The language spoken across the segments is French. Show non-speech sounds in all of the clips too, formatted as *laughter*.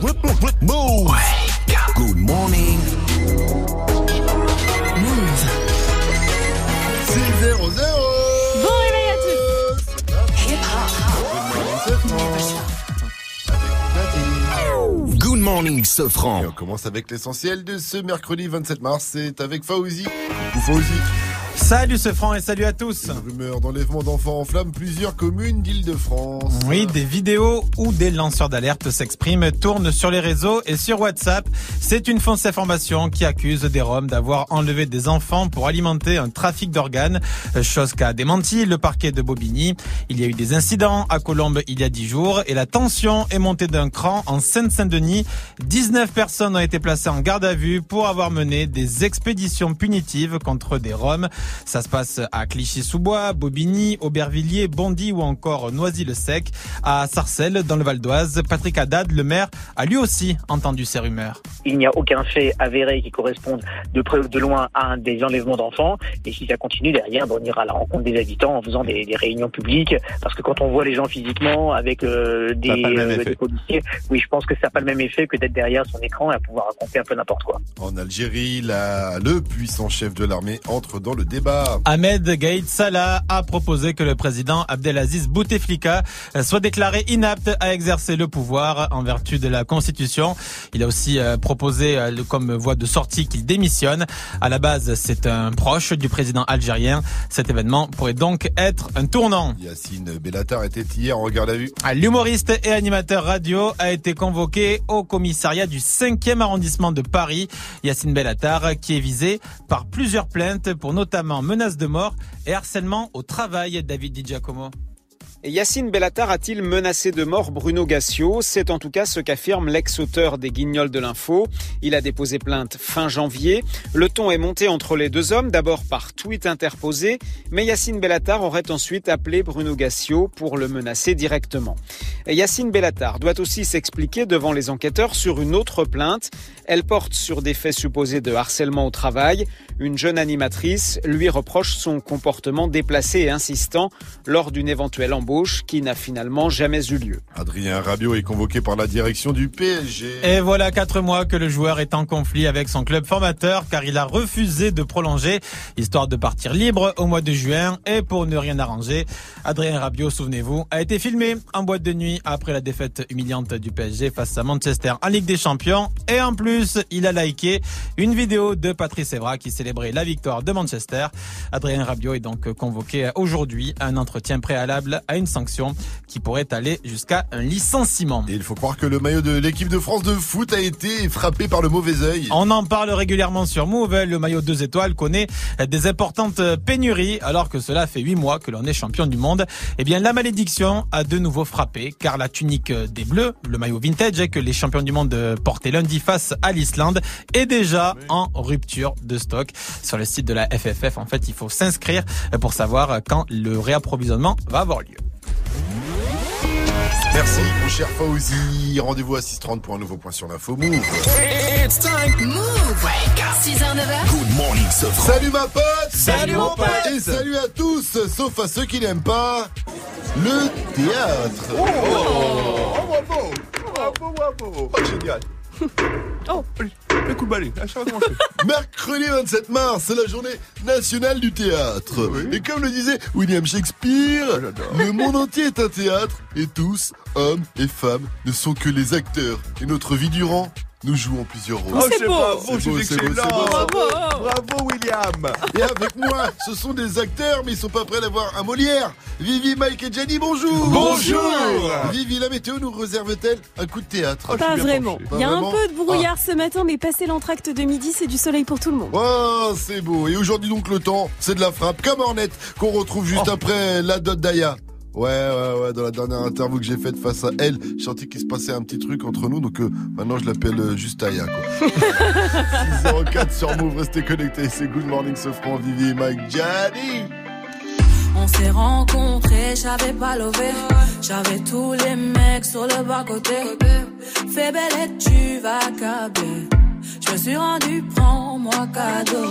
Move. Good morning. Move. 6 0 Bon réveil à tous. Hip hop. Good morning, Et Sofran. on commence avec l'essentiel de ce mercredi 27 mars. C'est avec Fauzi. Coucou Fauzi. Salut ce franc et salut à tous. Une rumeur d'enlèvement d'enfants en flammes plusieurs communes d'Île-de-France. Oui, des vidéos où des lanceurs d'alerte s'expriment tournent sur les réseaux et sur WhatsApp. C'est une fausse information qui accuse des Roms d'avoir enlevé des enfants pour alimenter un trafic d'organes, chose qu'a démenti le parquet de Bobigny. Il y a eu des incidents à Colombes il y a dix jours et la tension est montée d'un cran en Seine-Saint-Denis. 19 personnes ont été placées en garde à vue pour avoir mené des expéditions punitives contre des Roms. Ça se passe à Clichy-sous-Bois, Bobigny, Aubervilliers, Bondy ou encore Noisy-le-Sec. À Sarcelles, dans le Val d'Oise, Patrick Haddad, le maire, a lui aussi entendu ces rumeurs. il n'y a aucun fait avéré qui corresponde de près ou de loin à un des enlèvements d'enfants. Et si ça continue derrière, ben, on ira à la rencontre des habitants en faisant des, des réunions publiques. Parce que quand on voit les gens physiquement avec euh, des, euh, des policiers, oui, je pense que ça n'a pas le même effet que d'être derrière son écran et à pouvoir raconter un peu n'importe quoi. En Algérie, la, le puissant chef de l'armée entre dans le débat. Ahmed Gaïd Salah a proposé que le président Abdelaziz Bouteflika soit déclaré inapte à exercer le pouvoir en vertu de la Constitution. Il a aussi euh, proposé euh, comme voie de sortie qu'il démissionne. À la base, c'est un proche du président algérien. Cet événement pourrait donc être un tournant. Yacine Bellatar était hier en garde à vue. Ah, L'humoriste et animateur radio a été convoqué au commissariat du 5e arrondissement de Paris. Yacine Bellatar, qui est visé par plusieurs plaintes pour notamment menaces de mort et harcèlement au travail, David Di Giacomo. Yacine Bellatar a-t-il menacé de mort Bruno Gassio? C'est en tout cas ce qu'affirme l'ex-auteur des Guignols de l'info. Il a déposé plainte fin janvier. Le ton est monté entre les deux hommes, d'abord par tweet interposé, mais Yacine Bellatar aurait ensuite appelé Bruno Gassio pour le menacer directement. Yacine Bellatar doit aussi s'expliquer devant les enquêteurs sur une autre plainte. Elle porte sur des faits supposés de harcèlement au travail. Une jeune animatrice lui reproche son comportement déplacé et insistant lors d'une éventuelle embauche qui n'a finalement jamais eu lieu. Adrien Rabiot est convoqué par la direction du PSG. Et voilà quatre mois que le joueur est en conflit avec son club formateur car il a refusé de prolonger, histoire de partir libre au mois de juin et pour ne rien arranger. Adrien Rabiot, souvenez-vous, a été filmé en boîte de nuit après la défaite humiliante du PSG face à Manchester en Ligue des Champions. Et en plus, il a liké une vidéo de Patrice Evra qui célébrait la victoire de Manchester. Adrien Rabiot est donc convoqué aujourd'hui à un entretien préalable à une sanction qui pourrait aller jusqu'à un licenciement. Et il faut croire que le maillot de l'équipe de France de foot a été frappé par le mauvais œil. On en parle régulièrement sur Move. Le maillot 2 étoiles connaît des importantes pénuries alors que cela fait 8 mois que l'on est champion du monde. Eh bien, la malédiction a de nouveau frappé car la tunique des Bleus, le maillot vintage que les champions du monde portaient lundi face à l'Islande, est déjà en rupture de stock. Sur le site de la FFF, en fait, il faut s'inscrire pour savoir quand le réapprovisionnement va avoir lieu. Merci, mon cher Fauzi. Rendez-vous à 6h30 pour un nouveau point sur l'info Move. It's time. Move. 6h, 9h. Good morning, Sofran. Salut ma pote Salut, mon pote Et salut à tous, sauf à ceux qui n'aiment pas le théâtre. Oh, bravo Bravo, bravo Oh, génial *laughs* Oh. Le coup de balai, *laughs* Mercredi 27 mars, c'est la journée nationale du théâtre. Et comme le disait William Shakespeare, le monde entier est un théâtre et tous, hommes et femmes, ne sont que les acteurs. Et notre vie durant, nous jouons plusieurs rôles. c'est beau. C'est beau, c'est beau, c'est beau. Bravo. Bravo William Et avec moi, ce sont des acteurs, mais ils sont pas prêts d'avoir un Molière. Vivi, Mike et Jenny, bonjour Bonjour. Vivi, la météo nous réserve-t-elle un coup de théâtre? Pas vraiment. Il y a un peu de brouillard ce matin, mais passé l'entracte de midi, c'est du soleil pour tout le monde. Oh, c'est beau. Et aujourd'hui donc le temps, c'est de la frappe comme Ornette qu'on retrouve juste Oh. après la dot d'Aya. Ouais, ouais, ouais, dans la dernière interview que j'ai faite face à elle, j'ai senti qu'il se passait un petit truc entre nous, donc euh, maintenant je l'appelle euh, juste Aya, quoi. *laughs* 604 sur Move, restez connectés, c'est Good Morning Sofran, Vivi et Mike, Gianni On s'est rencontrés, j'avais pas levé. J'avais tous les mecs sur le bas-côté. Fais belle et tu vas câbler. Je me suis rendu, prends-moi cadeau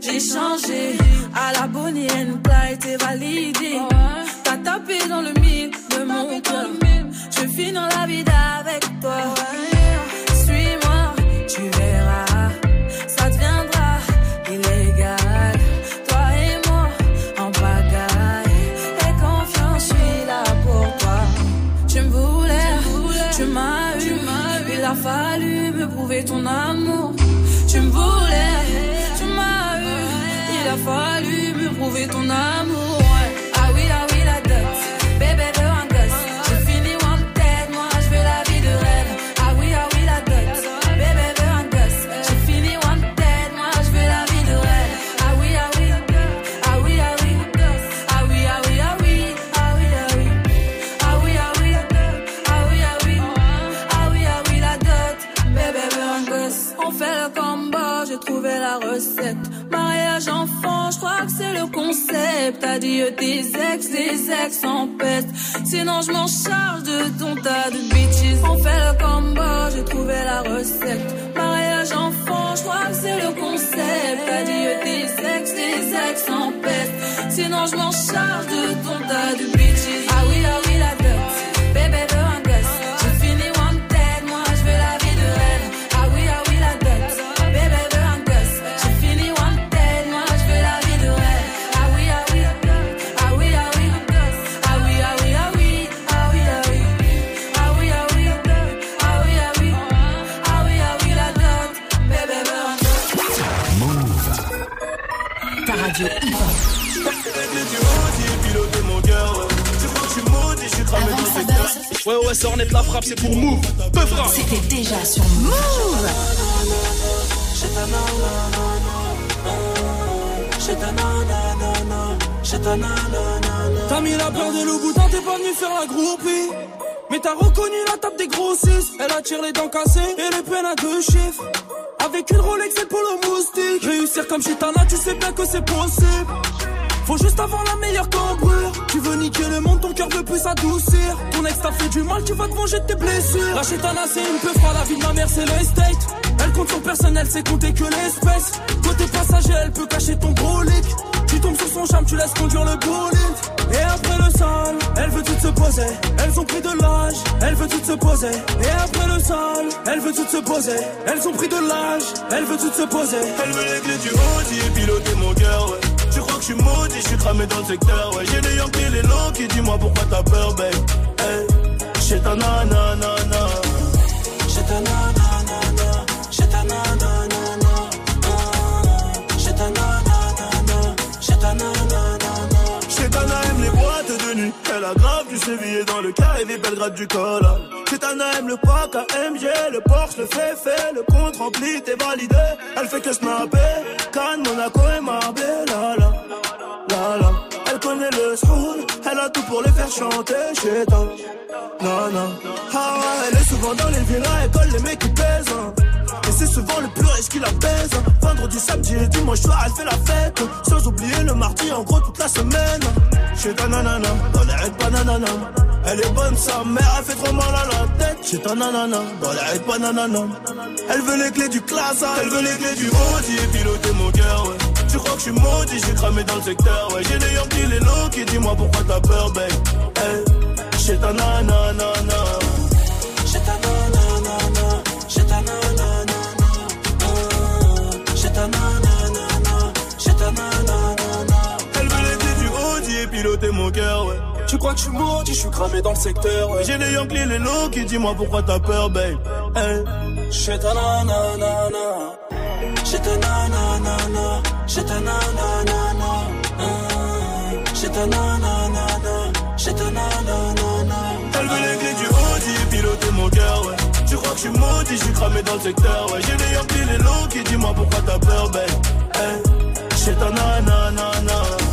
J'ai changé. À la Bonnie and Clyde, t'es validé. T'as tapé dans le mille de mon cœur. Je vis dans la vie avec toi. Prouver ton amour. Concept. Adieu tes ex, des ex en peste. Sinon, je m'en charge de ton tas de bitches. On fait le combo, j'ai trouvé la recette. Mariage enfant, je crois que c'est le concept. Adieu tes ex, des ex en peste. Sinon, je m'en charge de ton tas de bitches. Ah oui, ah oui, Ouais, ouais, ça en est la frappe, c'est pour Move. Peu frappe. c'était déjà sur Move. T'as mis la peur de loup boutin, t'es pas venu faire la groupie. Mais t'as reconnu la table des grossistes. Elle attire les dents cassées et les peines à deux chiffres. Avec une Rolex et le polo moustique. Réussir comme Chitana, tu sais bien que c'est possible. Faut juste avoir la meilleure cambrure. Tu veux niquer le monde, ton cœur veut plus s'adoucir. Ton ex t'a fait du mal, tu vas te venger de tes blessures. La Chitana, c'est une peu froide, la vie de ma mère, c'est l'estate. Elle compte sur personne, elle sait compter que l'espèce. Côté passager, elle peut cacher ton brolic. Tu tombes sur son charme, tu laisses conduire le bolide. Et après le sol, elle veut tout se poser. Elles ont pris de l'âge, elle veut tout se poser. Et après le sol, elle veut tout se poser. Elles ont pris de l'âge, elle veut tout se poser. Elle veut les du Audi et piloter mon cœur, ouais. Tu crois que je suis maudit, je suis cramé dans le secteur, ouais. J'ai les Yankees, les longs qui dis-moi pourquoi t'as peur, babe? Hey, j'ai ta nanana. J'ai ta nanana. J'ai ta. J'ai ta. J'ai ta nanana. Chétana aime les boîtes de nuit. Elle a grave du sévillé dans le carré des Belgrade du col. Chétana aime le pack AMG, le Porsche, le fait fait, le compte rempli, t'es validé. Elle fait que snapper. Cannes, Monaco et Marbella. Pour les faire chanter. Chétana. Non, non. Ah elle est souvent dans les villas, elle colle les mecs qui pèsent. hein. Et c'est souvent le plus riche qui la baise. Vendredi, samedi et dimanche soir, elle fait la fête. Sans oublier le mardi, en gros, toute la semaine. Chez ta nanana, dans les raids pas nanana. Elle est bonne, sa mère, elle fait trop mal à la tête. Chez ta nanana, dans les raids pas nanana. Elle veut les clés du classe, elle veut les clés du Audi et piloter mon cœur, ouais. Tu crois que je suis maudit, j'ai cramé dans le secteur, ouais. J'ai des Yankees, les low qui dis-moi pourquoi t'as peur, babe. Hey, chez ta nanana. Chez ta nanana. Chez ta nanana. Chez ta nanana. Chez ta nanana. Elle veut clés du Audi et piloter mon cœur, ouais. Tu crois que je suis maudit, je suis cramé dans le secteur. ouais. J'ai des Yankees, les low qui dis-moi pourquoi t'as peur, babe. Hey. Chez ta nanana. Chez ta nanana. Chez ta nanana. Chez ta nanana. Chez ta nanana. Elle veut les clés du Audi et piloter mon cœur, ouais. Tu crois que je suis maudit, je suis cramé dans le secteur. Ouais, j'ai les Yankees, les low qui dis-moi pourquoi t'as peur, ben. Hey, j'ai ta nanana.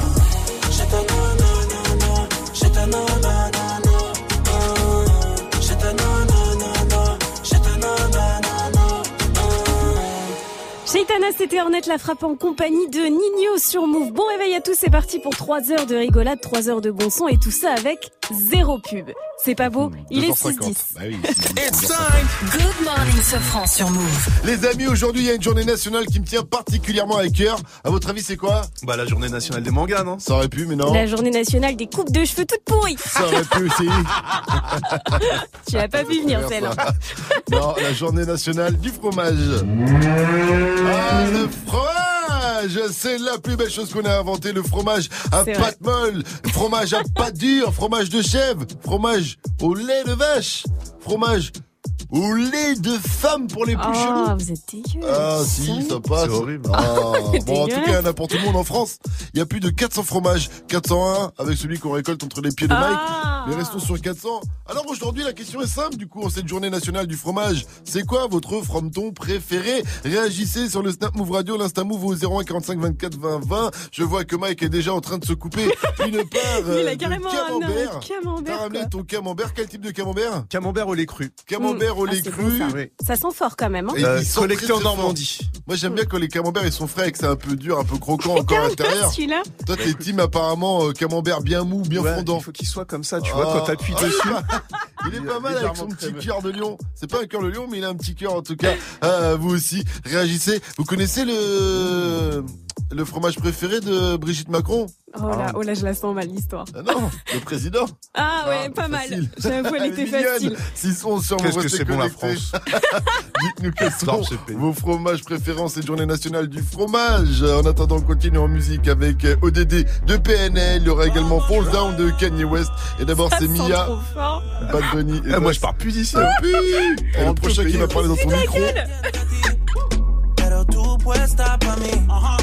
C'était Ornette la frappe en compagnie de Nino sur Move. Bon réveil à tous, c'est parti pour 3 heures de rigolade, 3 heures de bon son et tout ça avec zéro pub. C'est pas beau Il est 6-10. 2h50. Bah oui, It's time. Good morning, Sofran sur Move. Les amis, aujourd'hui, il y a une journée nationale qui me tient particulièrement à cœur. À votre avis, c'est quoi? Bah la journée nationale des mangas, non? Ça aurait pu, mais non. La journée nationale des coupes de cheveux toutes pourries. Ça aurait pu aussi. *laughs* Tu l'as pas vu venir celle-là. Non, la journée nationale du fromage. *laughs* Ah, le fromage C'est la plus belle chose qu'on a inventé, le fromage à vrai. pâte molle, fromage à *laughs* pâte dure, fromage de chèvre, fromage au lait de vache, fromage au lait de femme pour les plus Oh, chelous. vous êtes dégueu. Ah si, ça passe. C'est horrible. Ah, *laughs* C'est bon, en tout cas, n'importe tout le monde en France, il y a plus de 400 fromages. 401 avec celui qu'on récolte entre les pieds de Mike. Ah. Mais restons sur 400. Alors aujourd'hui, la question est simple, du coup, en cette journée nationale du fromage. C'est quoi votre frometon préféré? Réagissez sur le Snap Move Radio, l'Insta Move au 01 45 24 20 20. Je vois que Mike est déjà en train de se couper *laughs* une part il euh, a de carrément un camembert. T'as camembert. ramené ton camembert Quel type de camembert? Camembert au lait cru. Camembert au Ah, lait c'est cru. bon, ça. Oui. Ça sent fort quand même. Hein. Et Euh, ils sont en. Normandie. Moi j'aime bien quand les camemberts ils sont frais et que c'est un peu dur, un peu croquant encore à l'intérieur. Toi t'es team apparemment euh, camembert bien mou, bien Ouais, fondant. Il faut qu'il soit comme ça, tu Ah. vois, quand t'appuies Ah, dessus. *laughs* Il est Il pas mal avec son petit cœur de lion. C'est pas un cœur de lion, mais il a un petit cœur en tout cas. Ah, vous aussi, réagissez. Vous connaissez le le fromage préféré de Brigitte Macron Oh là, oh là, je la sens mal l'histoire. Ah non, le président. Ah ouais, Ah, pas mal. J'avoue, elle était facile. 611 sur Qu'est-ce que c'est bon la. France *laughs* *laughs* Dites-nous quels sont vos fromages préférents cette journée nationale du fromage. En attendant, on continue en musique avec euh, ODD de PNL. Il y aura également Fall Down de Kanye West. Et d'abord, Ça c'est sent Mia, trop fort. Bad Bunny. Et Ah, moi je pars plus d'ici. Ah oui Et le prochain qui va parler dans ton micro. Pero tú puesta pa' mí, haciendo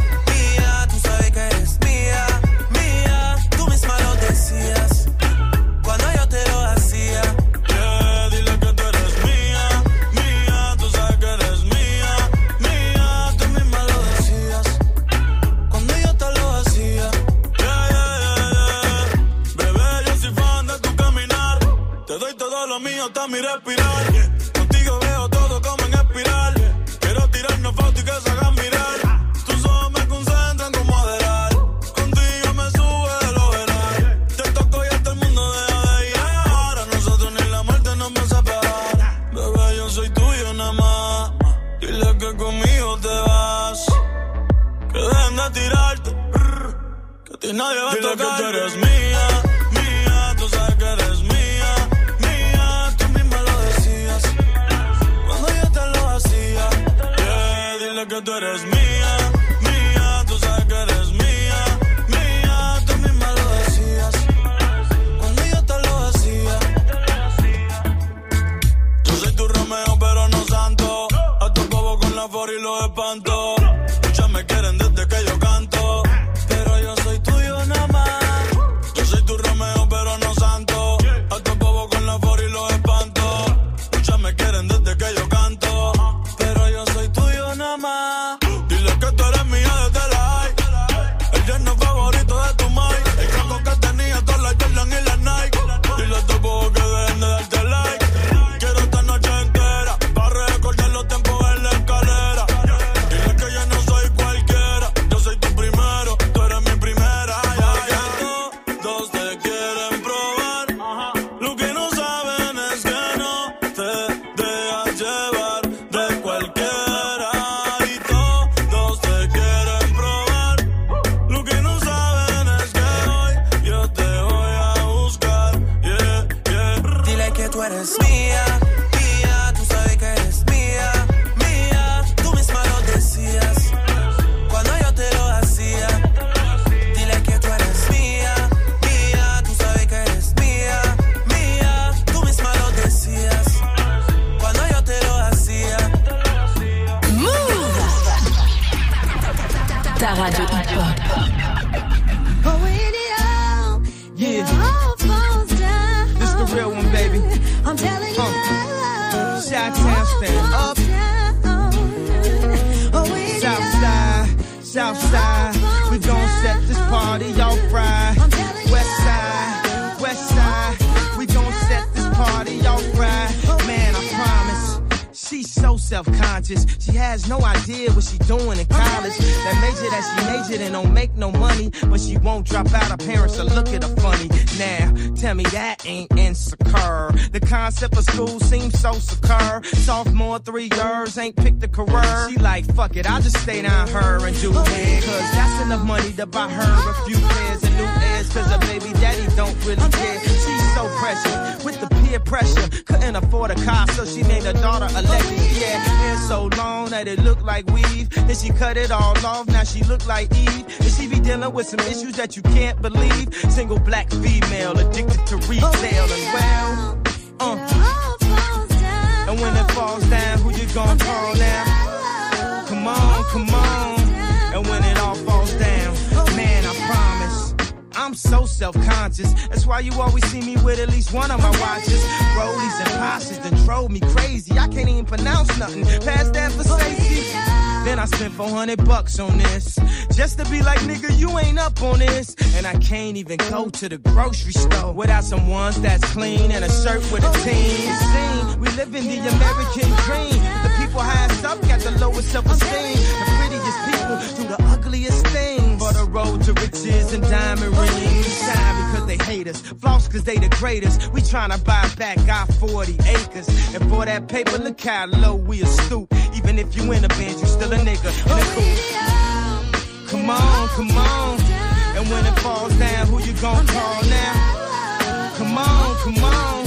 mío hasta mi respirar. Contigo veo todo como en espiral. Quiero tirarnos fotos y que se hagan mirar. Tus ojos me concentran como adelar. Contigo me sube de lo veral. Te toco y hasta el mundo deja de llegar. A nosotros ni la muerte nos va a separar. Bebé, yo soy tuyo nada más. Dile que conmigo te vas. Que dejen de tirarte. Que a ti nadie va a tocar. que tú eres mía, buy her a few pairs of new ears. Cause her baby daddy don't really care. She's so precious with the peer pressure. Couldn't afford a car, so she named her daughter Alexis. Yeah, hair so long that it looked like weave. Then she cut it all off, now she look like Eve. And she be dealing with some issues that you can't believe. Single black female addicted to retail and well. Self-conscious. That's why you always see me with at least one of my watches. Rollies and Porsches that drove me crazy. I can't even pronounce nothing past that for Stacy. Then I spent 400 bucks on this. Just to be like, nigga, you ain't up on this. And I can't even go to the grocery store without some ones that's clean and a shirt with a team. We live in the American dream. The people highest up got the lowest self-esteem. The prettiest people do the ugliest things. For the road to riches and diamond rings. Shine because they hate us. Floss cause they the greatest. We tryna buy back our 40 acres. And for that paper, look how low we a stoop. Even if you in a band, you still a nigga. Cool. Come on, come on. And when it falls down, who you gon' call now? Come on, come on.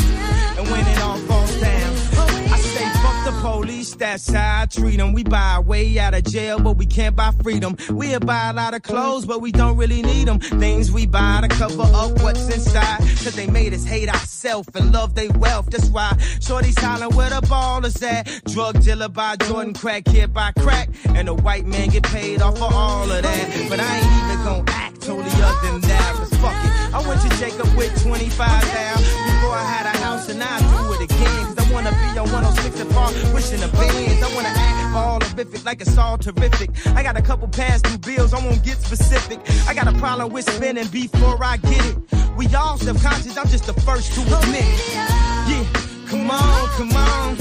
Police, that's how I treat them. We buy way out of jail, but we can't buy freedom. We'll buy a lot of clothes, but we don't really need them. Things we buy to cover up what's inside. Cause they made us hate ourselves and love their wealth. That's why Shorty's hollering where the ball is at. Drug dealer by Jordan, crack kid by crack. And the white man get paid off for all of that. But I ain't even gonna act totally other than that. Cause fuck it. I went to Jacob with 25 now. Before I had a house and I do it again. Wanna be on 106 and Park, pushing the bands. I wanna act all horrific, like it's all terrific. I got a couple past due bills, I won't get specific. I got a problem with spending before I get it. We all self-conscious, I'm just the first to admit. Yeah, come on, come on.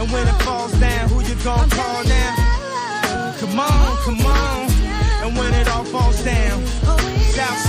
And when it falls down, who you gonna call now? Come on, come on. And when it all falls down, south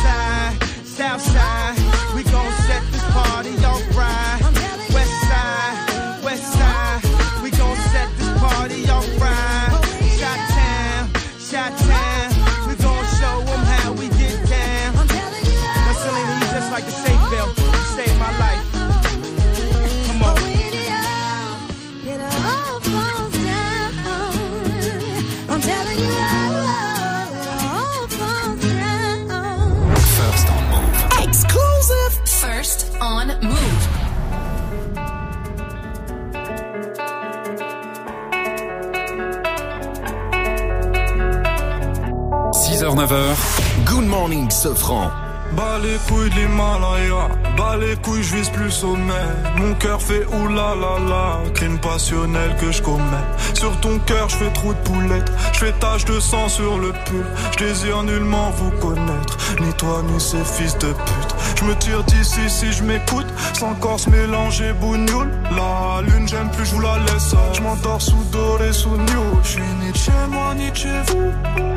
6h, 9h. Good morning, Sofran. Bas les couilles de l'Himalaya, bas les couilles, je vise plus sommet. Mon cœur fait oulala la, crime passionnel que je commets. Sur ton cœur, je fais trou de poulette, je fais tache de sang sur le pull. Je désire nullement vous connaître, ni toi ni ces fils de pute. Je me tire d'ici si je m'écoute, sans corps se mélanger bougnoule. La lune, j'aime plus, je vous la laisse. Je m'endors sous doré, sous new. Je suis ni de chez moi, ni de chez vous.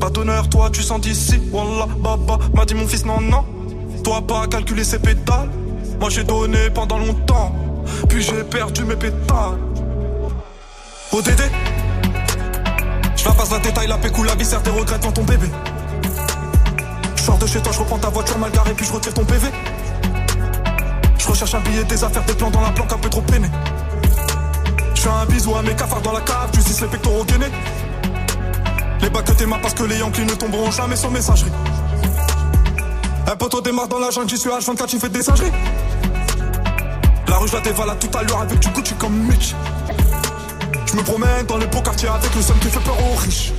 Pas d'honneur, toi tu sens d'ici. Wallah, baba, m'a dit mon fils, non, non. Toi pas calculer ses pétales. Moi j'ai donné pendant longtemps. Puis j'ai perdu mes pétales. ODD Je la passe la détail, la pécou, la viscère, tes regrets devant ton bébé. Je sors de chez toi, je reprends ta voiture mal garée, puis je retire ton PV. Je recherche un billet, des affaires, des plans dans la planque, un peu trop peiné. Je fais un bisou à mes cafards dans la cave, tu les pectoraux gainés. Les bacs que t'es parce que les Yankees ne tomberont jamais sur messagerie. Un poteau démarre dans la jungle, j'y suis H24, tu fais des singeries. La rue, je la dévalade tout à l'heure avec du Gucci comme Mitch. Je me promène dans les beaux quartiers avec le seum qui fait peur aux riches.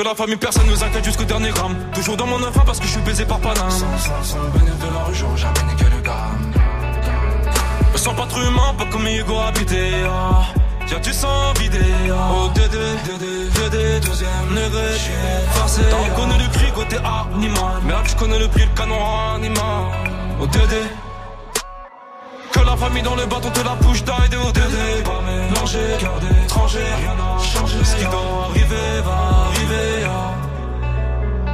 Que la famille, personne nous inquiète jusqu'au dernier gramme. Toujours dans mon enfant parce que je suis baisé par Paname. Sans, sans, sans de la rue, jamais niqué le gamme. Me sens pas trop humain, pas comme Hugo habité. Ah. Tiens, tu sens vidé. Oh, Dédé, Dédé, Dédé, deuxième degré. Forcé. T'as connu le prix côté animal. Merde, je connais le prix, le canon animal. Oh, Dédé. Que la famille dans le bâton te la bouche d'aide au Dédé. Pas mélangé, cœur d'étranger, rien n'a changé. Ce qui doit arriver va ah.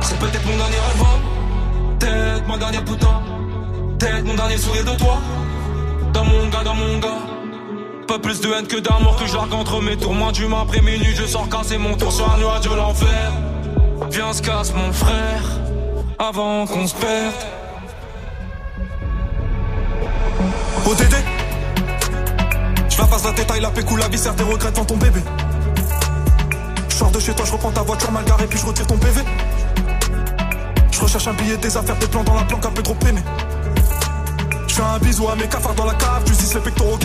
C'est peut-être mon dernier hein. peut-être ma dernière putain, peut-être mon dernier sourire de toi. Dans mon gars, dans mon gars. Pas plus de haine que d'amour que je entre mes. Moi, du après minuit, je sors casser mon tour sur un nuage de l'enfer. Viens, se casse mon frère, avant qu'on se perde. ODD Je la passe la détail, la pécou, la viscère, des regrets devant ton bébé. Je sors de chez toi, je reprends ta voiture mal garée, puis je retire ton PV. Je recherche un billet, des affaires, des plans dans la planque, un peu trop peiné. Je fais un bisou à mes cafards dans la cave, tu dis les pectoraux.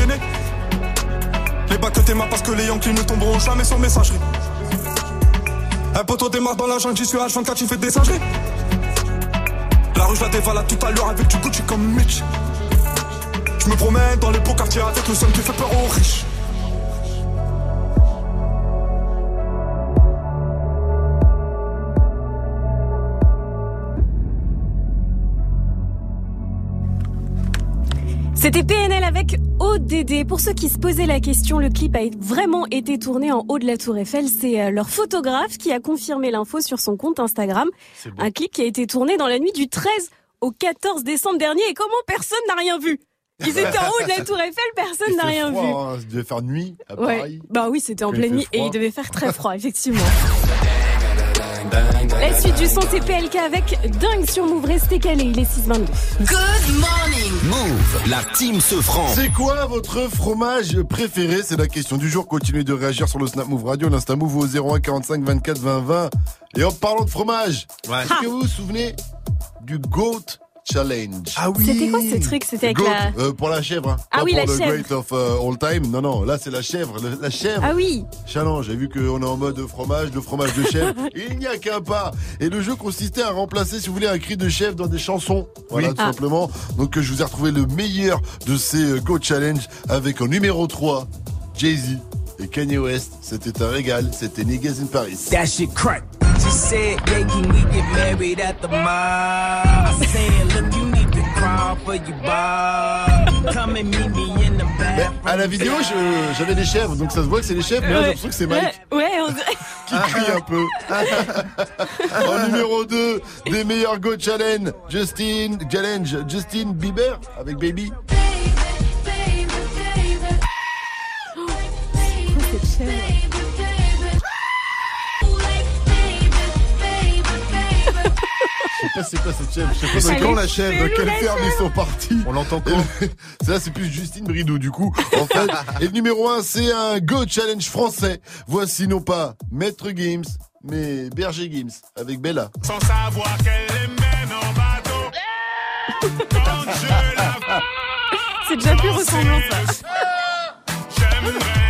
Les bacs que t'es parce que les Yankees ne tomberont jamais sur messagerie. Un poteau démarre dans la jungle, j'y suis H24, tu fais des singeries. La rue, je la dévalade tout à l'heure avec du Gucci comme Mitch. Je me promène dans les beaux quartiers avec le seum qui fait peur aux riches. C'était PNL avec ODD. Pour ceux qui se posaient la question, le clip a vraiment été tourné en haut de la Tour Eiffel. C'est euh, leur photographe qui a confirmé l'info sur son compte Instagram. Un clip qui a été tourné dans la nuit du 13 au 14 décembre dernier. Et comment personne n'a rien vu? Ils étaient en haut de la Tour Eiffel, personne n'a rien vu. Hein, il devait faire nuit à Ouais. Paris. Bah oui, c'était en pleine nuit et il devait faire très froid, *laughs* effectivement. La suite du son, c'est PLK avec Dingue sur Move. Restez calés, il est 6h22. Good morning. Move, la team se franc. C'est quoi votre fromage préféré? C'est la question du jour. Continuez de réagir sur le Snap Move Radio, l'Insta Move au 01 45 24 20 20. Et en parlant de fromage, est-ce que vous vous souvenez du Goat Challenge Ah oui C'était quoi ce truc? C'était avec Goat, la... euh, pour la chèvre. Hein. Ah Pas oui, pour la le chèvre. Great of euh, All Time. Non, non, là c'est la chèvre. le- la chèvre. Ah oui Challenge, j'ai vu qu'on est en mode fromage, de fromage de chèvre. *laughs* Il n'y a qu'un pas. Et le jeu consistait à remplacer, si vous voulez, un cri de chèvre dans des chansons. Voilà, Oui. tout Ah. simplement. Donc, euh, je vous ai retrouvé le meilleur de ces euh, Go Challenge avec en numéro 3, Jay-Z et Kanye West. C'était un régal. C'était Niggas in Paris. That shit crack. She said, yeah, can we get married at the mall? I said, look, you need to crawl for your bar. Come and meet me in the Mais bathroom. à la vidéo, je- j'avais des chèvres, donc ça se voit que c'est des chèvres, mais là, j'ai l'impression que c'est Mike Ouais, ouais, on dirait- *laughs* qui crie un peu. *laughs* en numéro 2, des meilleurs Go Challenge, Justin, Challenge, Justin Bieber avec Baby. Je sais pas c'est quoi cette chèvre. Je sais pas quand la chèvre quelle ferme ils sont partis On l'entend quand *laughs* Ça c'est plus Justine Bridou du coup. En fait, et le numéro 1 c'est un Go Challenge français. Voici non pas Maître Gims, mais Berger Gims avec Bella. Sans savoir qu'elle est mène en bateau. Quand je la *laughs* C'est déjà plus ressemblant ça. J'aimerais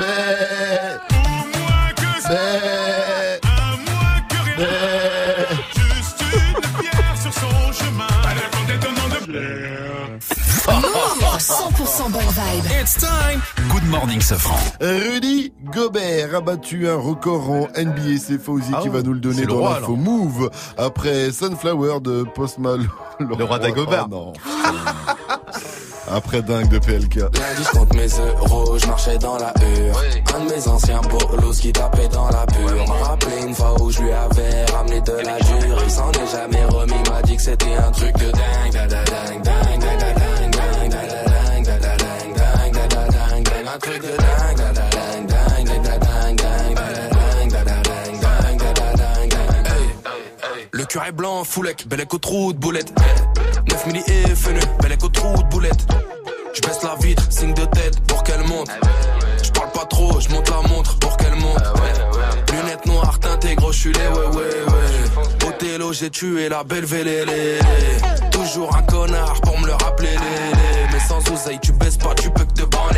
Mais, Ou moins que mais, un moins que rien. Juste une pierre sur son chemin. Elle est contente de nom de plaire. Move 100% bonne vibe. It's time. Good morning, ce franc. Rudy Gobert a battu un record en NBA. C'est Fauzi Ah qui va nous le donner C'est le dans l'info Move après Sunflower de Post Malone. Le roi d'Agobert. Oh non. *laughs* Après dingue de PLK. Lundi, je compte mes euros, je marchais dans la hure. Un de mes anciens bolos qui tapait dans la pure. M'a rappelé une fois où je lui avais ramené de la dure. Il s'en est jamais remis, m'a dit que c'était un truc de dingue. Da, da, dingue, dingue, da, da, dingue, dingue, da, da, dingue, da, da, dingue, dingue, da, da, dingue, dingue. Un truc de dingue, da, da, dingue, dingue, da, da, dingue, dingue, da, da, dingue, da, da, dingue, dingue, da, da, dingue, dingue. Le cœur est blanc, foulec, bellec au trou de boulette. 9 milli et FNE, bellec au trou boulette. Je baisse la vitre, signe de tête pour qu'elle monte. Je parle pas trop, je monte la montre pour qu'elle monte. Lunettes noires, teintées, gros, je suis les ouais ouais ouais. Othello, j'ai tué la belle vélélé. Toujours un connard pour me le rappeler. Mais sans oseille, tu baisses pas, tu peux que te branler.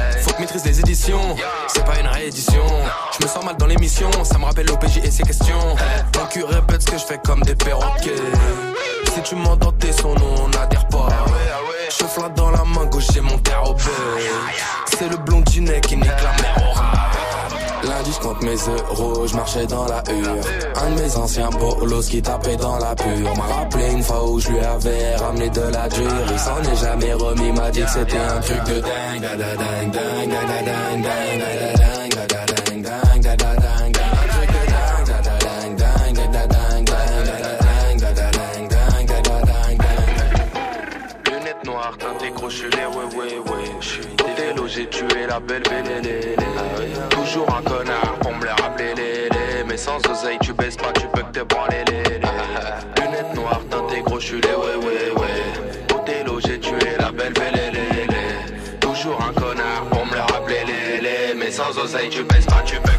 Faut que maîtrise les éditions, c'est pas une réédition. Je me sens mal dans l'émission, ça me rappelle l'OPJ et ses questions. Mon cul répète ce que je fais comme des perroquets. Si tu m'entends tes son nom, on n'adhère pas. Je flatte dans la main gauche, j'ai mon terre au C'est le blondinet qui nique la mer au. Lundi, je compte mes euros, je marchais dans la hure. Un de mes anciens bolos qui tapait dans la pure. M'a rappelé une fois où je lui avais ramené de la dure. Il s'en est jamais remis, m'a dit que c'était un truc de dingue. J'ai tué la belle vélélé. Toujours un connard pour me le rappeler les les. Mais sans oseille, tu baisses pas, tu peux que te branler les les. *laughs* Lunettes noires, teintées gros, je les ouais ouais ouais. Othello, j'ai tué la belle vélélé. Toujours un connard pour me le rappeler les les. Mais sans oseille, tu baisses pas, tu peux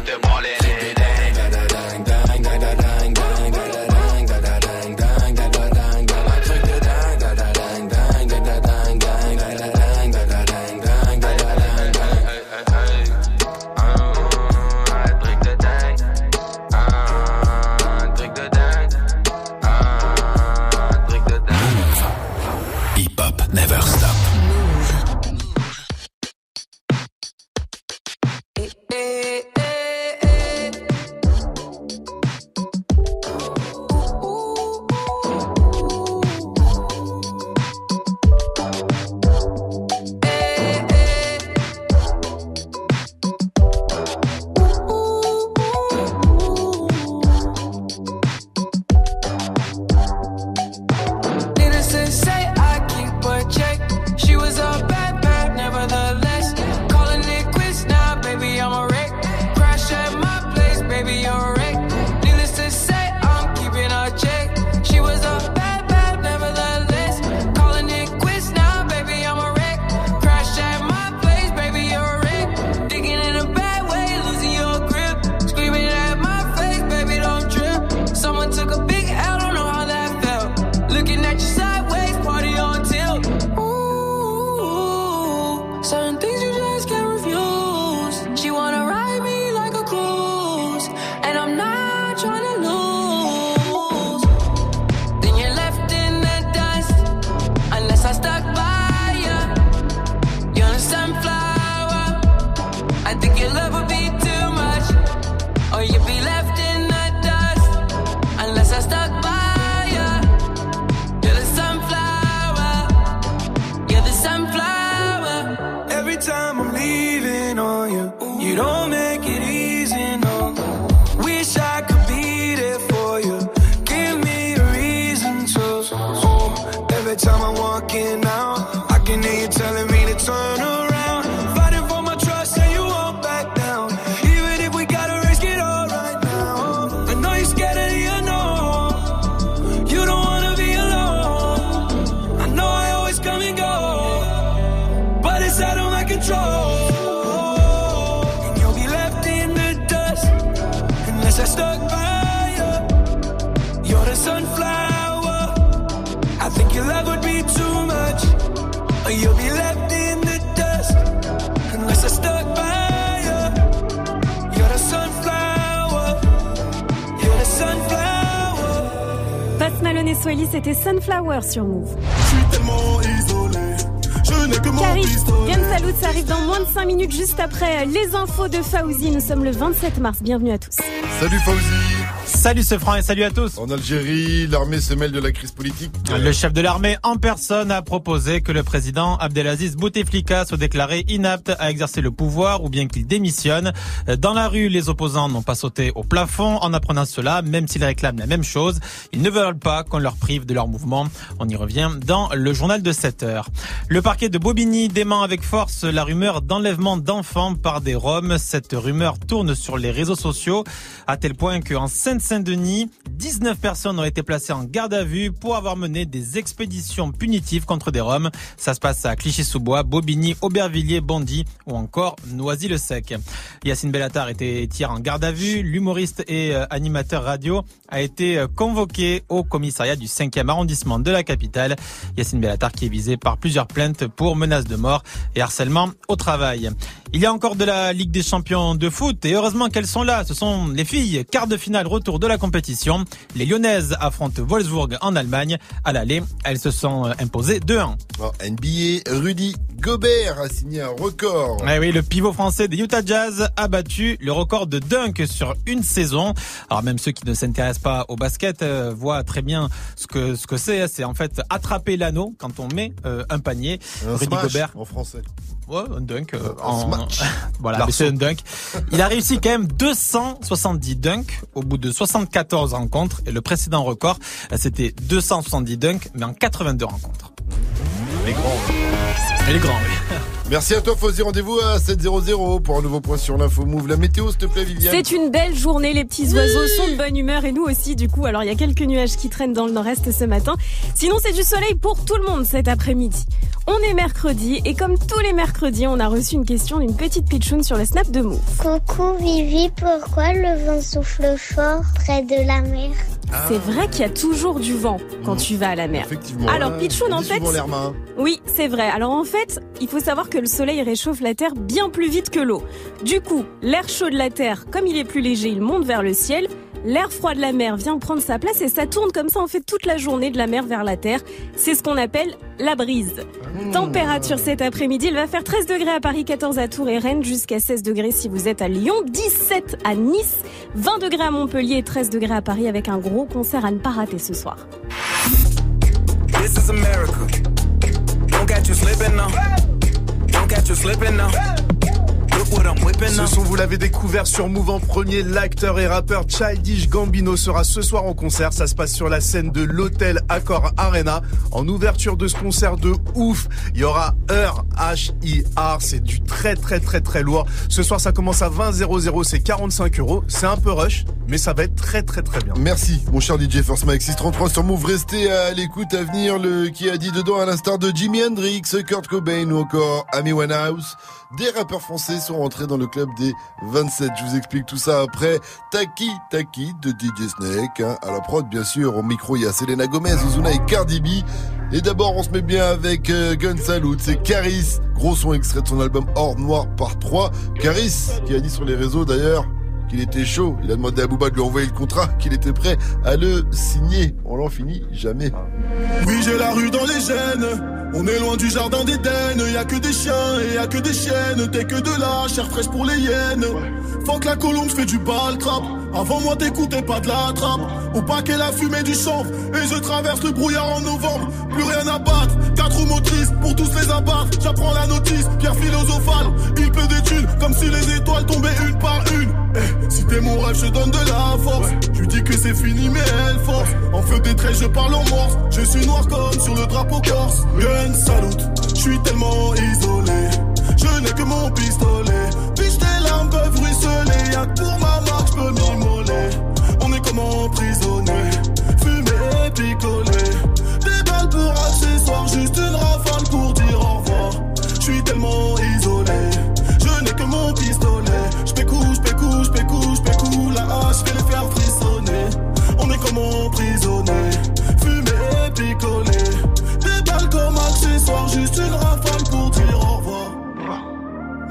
de Fauzi. Nous sommes le 27 mars. Bienvenue à tous. Salut Fauzi. Salut ce franc et salut à tous. En Algérie, l'armée se mêle de la crise politique. Le chef de l'armée en personne a proposé que le président Abdelaziz Bouteflika soit déclaré inapte à exercer le pouvoir ou bien qu'il démissionne. Dans la rue, les opposants n'ont pas sauté au plafond en apprenant cela, même s'ils réclament la même chose. Ils ne veulent pas qu'on leur prive de leur mouvement. On y revient dans le journal de 7 heures. Le parquet de Bobigny dément avec force la rumeur d'enlèvement d'enfants par des Roms. Cette rumeur tourne sur les réseaux sociaux à tel point qu'en Seine-Saint-Denis, 19 personnes ont été placées en garde à vue pour avoir mené des expéditions punitives contre des Roms. Ça se passe à Clichy-sous-Bois, Bobigny, Aubervilliers, Bondy ou encore Noisy-le-Sec. Yacine Bellatar était hier en garde à vue. L'humoriste et euh, animateur radio a été euh, convoqué au commissariat du 5e arrondissement de la capitale. Yacine Bellatar qui est visé par plusieurs plaintes pour menaces de mort et harcèlement au travail. Il y a encore de la Ligue des champions de foot et heureusement qu'elles sont là. Ce sont les filles. Quart de finale, retour de la compétition. Les Lyonnaises affrontent Wolfsburg en Allemagne. À l'aller, elles se sont euh, imposées 2-1. Oh, NBA, Rudy Gobert a signé un record. Eh oui, le pivot français des Utah Jazz a battu le record de dunk sur une saison. Alors même ceux qui ne s'intéressent pas au basket euh, voient très bien ce que ce que c'est. C'est en fait attraper l'anneau quand on met euh, un panier. Un Rudy Gobert. en français. Ouais, un dunk. euh, en... *laughs* voilà, c'est un dunk. Il a réussi quand même 270 dunks au bout de 74 rencontres. Et le précédent record, c'était 270 dunks, mais en 82 rencontres. Les grands. Et les grands, oui. Merci à toi Fauzi, rendez-vous à 7.00 pour un nouveau point sur l'info move. La météo s'il te plaît Viviane. C'est une belle journée, les petits oiseaux sont de bonne humeur et nous aussi du coup. Alors il y a quelques nuages qui traînent dans le nord-est ce matin. Sinon c'est du soleil pour tout le monde cet après-midi. On est mercredi et comme tous les mercredis, on a reçu une question d'une petite pitchoune sur le snap de Move. Coucou Vivi, pourquoi le vent souffle fort près de la mer? C'est vrai qu'il y a toujours du vent quand tu vas à la mer. Effectivement. Alors Ouais, pitchoune en fait. Oui, c'est vrai. Alors en fait, il faut savoir que le soleil réchauffe la Terre bien plus vite que l'eau. Du coup, l'air chaud de la Terre, comme il est plus léger, il monte vers le ciel. L'air froid de la mer vient prendre sa place et ça tourne comme ça en fait toute la journée de la mer vers la Terre. C'est ce qu'on appelle la brise. Température cet après-midi, il va faire 13 degrés à Paris, 14 à Tours et Rennes, jusqu'à 16 degrés si vous êtes à Lyon, 17 à Nice, 20 degrés à Montpellier et 13 degrés à Paris avec un gros concert à ne pas rater ce soir. This is America. Don't catch you slipping now. Don't catch you slipping now. Look what I'm whipping now. Ce son, vous l'avez découvert sur Move en premier. L'acteur et rappeur Childish Gambino sera ce soir en concert. Ça se passe sur la scène de l'hôtel Accor Arena. En ouverture de ce concert de ouf, il y aura Heure H-I-R. C'est du très très très très lourd. Ce soir, ça commence à 20 00. C'est 45 euros. C'est un peu rush, mais ça va être très très très bien. Merci, mon cher DJ First Mike 633 sur Move. Restez à l'écoute à venir. Le qui a dit dedans à l'instar de Jimi Hendrix, Kurt Cobain ou encore Amy Winehouse. Des rappeurs français sont rentrés dans le club des 27. Je vous explique tout ça après. Taki Taki de DJ Snake. hein. À la prod, bien sûr. Au micro, il y a Selena Gomez, Ozuna et Cardi B. Et d'abord, on se met bien avec euh, Gun. C'est Caris. Gros son extrait de son album Hors Noir par 3. Caris, qui a dit sur les réseaux d'ailleurs qu'il était chaud. Il a demandé à Booba de lui envoyer le contrat, qu'il était prêt à le signer. On l'en finit jamais. Oui, j'ai la rue dans les gènes. On est loin du jardin d'Éden. Y a que des chiens et y a que des chiennes. T'es que de la chair fraîche pour les hyènes. Faut que la colombe je fais du bal. Avant moi, t'écoutais pas de la trappe. Au paquet, la fumée du chanvre. Et je traverse le brouillard en novembre. Plus rien à battre. Quatre motrices pour tous les abattre. J'apprends la notice. Pierre philosophale. Il peut des thunes comme si les T'es mon rêve, je donne de la force. Je lui dis que c'est fini, mais elle force. En feu des traits, je parle en morse. Je suis noir comme sur le drapeau corse. Gun salute, je suis tellement isolé. Je n'ai que mon pistolet. Biche, tes larmes peuvent ruisseler? Y'a que pour ma marque, je peux m'immoler. On est comme emprisonné. Fumer et picoler. Des balles pour accessoires, juste une rafale pour dire au revoir. Je suis tellement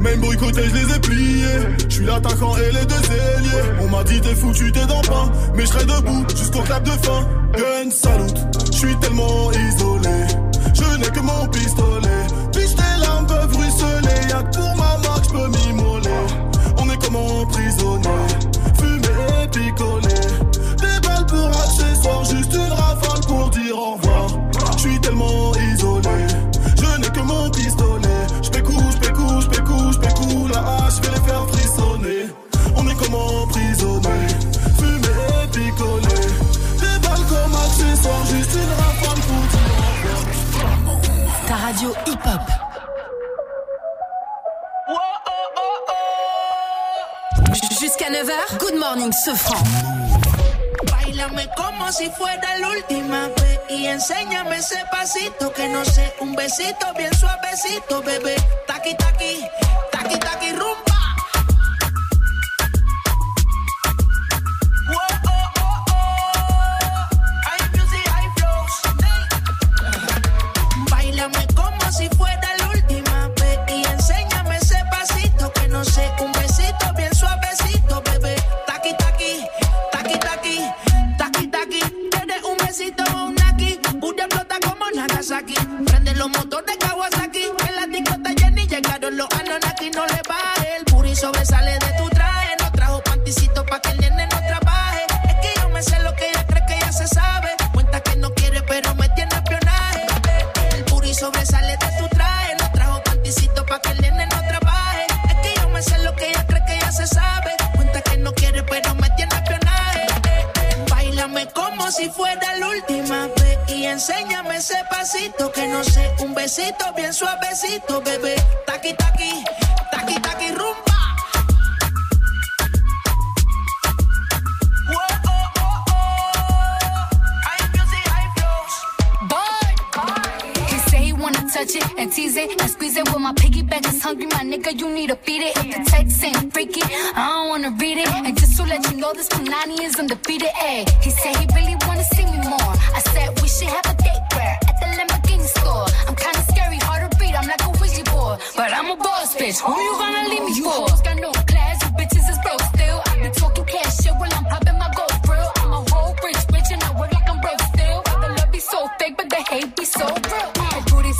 Même boycotté, je les ai pliés. Je suis l'attaquant et les deux ailiers. On m'a dit t'es foutu, t'es dans pain. Mais je serai debout jusqu'au clap de fin. Gun salute, je suis tellement isolé. Je n'ai que mon pistolet. Puis tes larmes peuvent ruisseler. Y'a que pour ma marque, je peux m'immoler. On est comme emprisonné. Fumer et picoler. Des balles pour accessoires, juste Radio hip-hop. Jusqu'à 9h, Good Morning Sofran. Bailame como si fuera la última y enséñame ese pasito que no sé, un besito bien suavecito, bebé. Taqui taqui, taqui rumba. Besito bien suavecito, bebé. Taqui taqui, taqui taqui touch it and tease it and squeeze it. With my piggyback is hungry, my nigga, you need to feed it. If the text ain't freaky, I don't wanna read it. And just to let you know, this Panani is undefeated. Ay, he said he really wanna see but I'm a boss bitch. Who you gonna leave me for?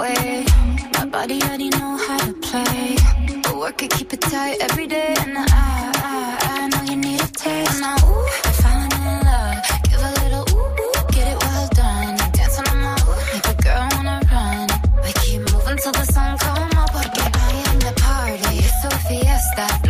Way. My body already know how to play. But work it, keep it tight every day. And I, I, I know you need a taste. Now, ooh, I'm falling in love. Give a little ooh, ooh, get it well done. Dancing on my ooh, make a girl wanna run. We keep moving till the sun come up. Porque I am the party. It's a fiesta.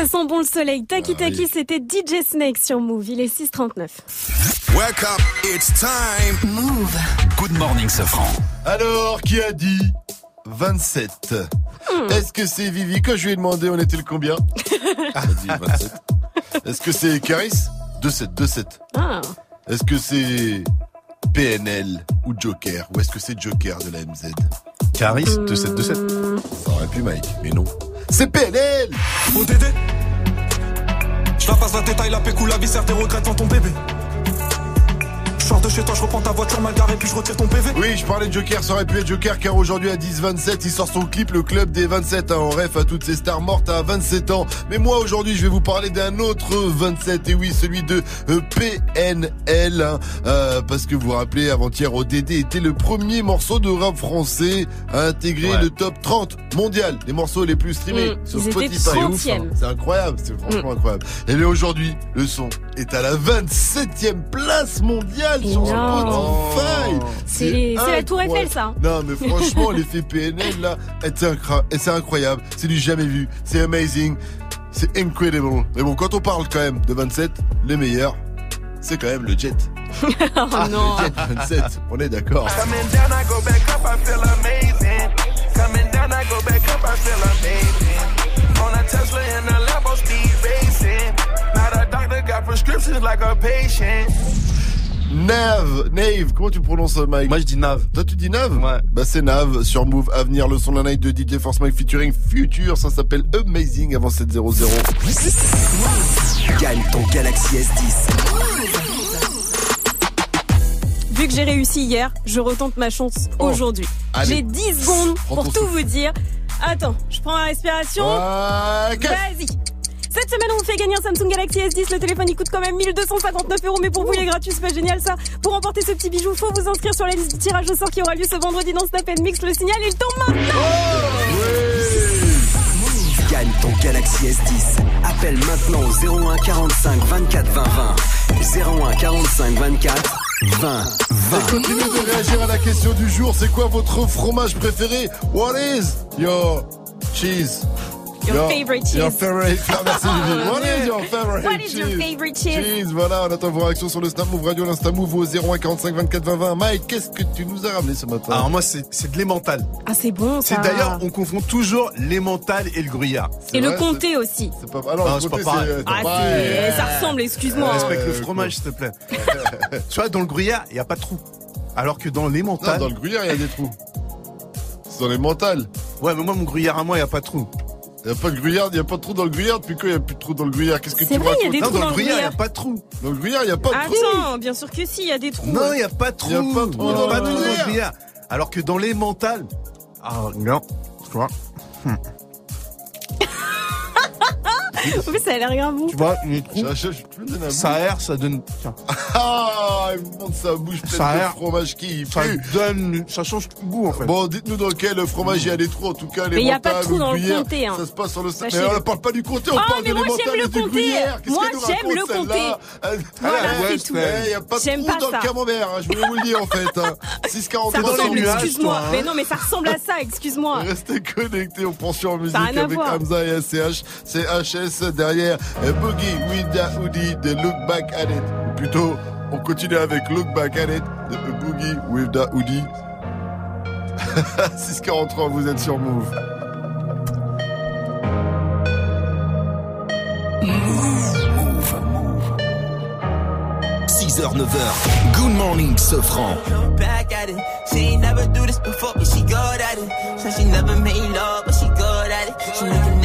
Ça, sent bon le soleil. Taki Taki, c'était DJ Snake sur Move. Il est 6h39. Wake up, it's time. Move. Good morning, Sofran. Alors, qui a dit 27 Est-ce que c'est Vivi Quand je lui ai demandé, on était le combien Elle *laughs* a dit 27. Est-ce que c'est Caris 2-7, 2-7. Ah. Est-ce que c'est PNL ou Joker Ou est-ce que c'est Joker de la MZ Caris, 2-7, 2-7. Ça aurait pu, Mike, mais non. C'est PNL ODD Je la passe la détail, la pécou, la viscère, tes regrets dans ton bébé. Sors de chez toi, je reprends ta voiture mal garée, puis je retire ton PV. Oui, je parlais de Joker, ça aurait pu être Joker car aujourd'hui à 10-27, il sort son clip Le Club des 27 hein, en ref à toutes ces stars mortes à 27 ans. Mais moi aujourd'hui, je vais vous parler d'un autre 27 et oui, celui de euh, PNL hein, euh, parce que vous vous rappelez avant-hier ODD était le premier morceau de rap français à intégrer le top 30 mondial, les morceaux les plus streamés Mm, sur Spotify. 30e. C'est incroyable, c'est franchement incroyable. Et bien aujourd'hui, le son est à la 27e place mondiale sur. Spotify. C'est la Tour. Eiffel, ça. Non, mais franchement, *laughs* l'effet PNL là, c'est incroyable. C'est du jamais vu. C'est amazing. C'est incredible. Mais bon, quand on parle quand même de 27, les meilleurs, c'est quand même le jet. *laughs* oh non. Le jet 27, on est d'accord. Got prescriptions like a patient. Nav, Nave, comment tu prononces Mike Moi je dis Nav. Toi tu dis Nav Ouais. Bah c'est Nav sur Move Avenir, le son de la night de DJ Force Mike featuring Future, ça s'appelle Amazing avant 700. Gagne ton Galaxy S10. Vu que j'ai réussi hier, je retente ma chance aujourd'hui. Allez. J'ai 10 secondes Prends pour tout souffle. vous dire. Attends, je prends la respiration. Vas-y. Cette semaine, on vous fait gagner un Samsung Galaxy S10. Le téléphone, il coûte quand même 1259 euros. Mais pour vous, il est gratuit. C'est pas génial, ça. Pour remporter ce petit bijou, faut vous inscrire sur la liste du tirage au sort qui aura lieu ce vendredi dans Snap Mix. Le signal, il tombe maintenant. Gagne ton Galaxy S10. Appelle maintenant au 01 45 24 20 20. 01 45 24 20 20. Et continuez de réagir à la question du jour. C'est quoi votre fromage préféré? What is your cheese? Your favorite cheese. Your favorite. Ah, merci. *laughs* Oh, What is your favorite What is cheese? your favorite cheese? Voilà, on attend vos réactions sur le Snap Move Radio, l'Insta Move au 01 45 24 20 20. Mike, qu'est-ce que tu nous as ramené ce matin? Alors moi, c'est c'est de l'emmental. Ah, c'est bon, ça. C'est d'ailleurs, on confond toujours l'emmental et le gruyère. Et le comté aussi. C'est pas, Non, c'est pas pareil. Ah, c'est- ça ressemble, excuse-moi. Respecte le fromage, s'il te plaît. *laughs* tu vois, dans le gruyère, il n'y a pas de trou. Alors que dans l'emmental. Non, dans le gruyère, il y a des trous. C'est dans les mentales. Ouais, mais moi, mon gruyère à moi, il n'y a pas de trou. Il n'y a pas de gruyère, il n'y a pas de trou dans le gruyère. Depuis quand il n'y a plus de trou dans le gruyère? Qu'est-ce que C'est tu vrai, il y a racontes des Non, trous dans le gruyère, il n'y a pas de trou. Dans le gruyère, il n'y a pas de trou? Attends, bien sûr que si, il y a des trous. Non, il n'y a pas de trou. Il y a pas de trou Il y a dans pas le de trou dans le gruyère. Alors que dans l'emmental. Ah, non. Tu vois En plus, ça a l'air grave bon. Tu vois, les trous. Je- je- Ça aère, ça donne. Tiens. Ah, il me montre sa bouche Ça aère. fromage qui Ça pue. donne. Ça change tout le goût, en fait. Bon, dites-nous dans quel fromage il y a des trous. En tout cas, les Mais il y a pas de mentales trou ou dans le comté, hein. Ça se passe sur le. Mais on ne parle pas du comté, on Ah, parle mais de moi, j'aime le comté. Moi, nous j'aime le comté. Elle- Voilà, elle- c'est ouais, tout. mais Il n'y a pas de dans le camembert. hein, Je voulais vous le dire en fait. hein. *laughs* Ça 6,43 ressemble, nuages, excuse-moi. hein. Mais non, mais ça ressemble à ça, excuse-moi. Restez connectés, on poursuit en musique avec. Hamza et SCH. C'est HS derrière euh, Boogie with the Hoodie de Look Back at It. Ou plutôt, on continue avec Look Back at It de Boogie with the Hoodie. 643, vous êtes sur Move. 6h, 9h. Good morning, Sofran. back at it. She ain't never do this before, but she good at it. Said she never made love, but she good at it. She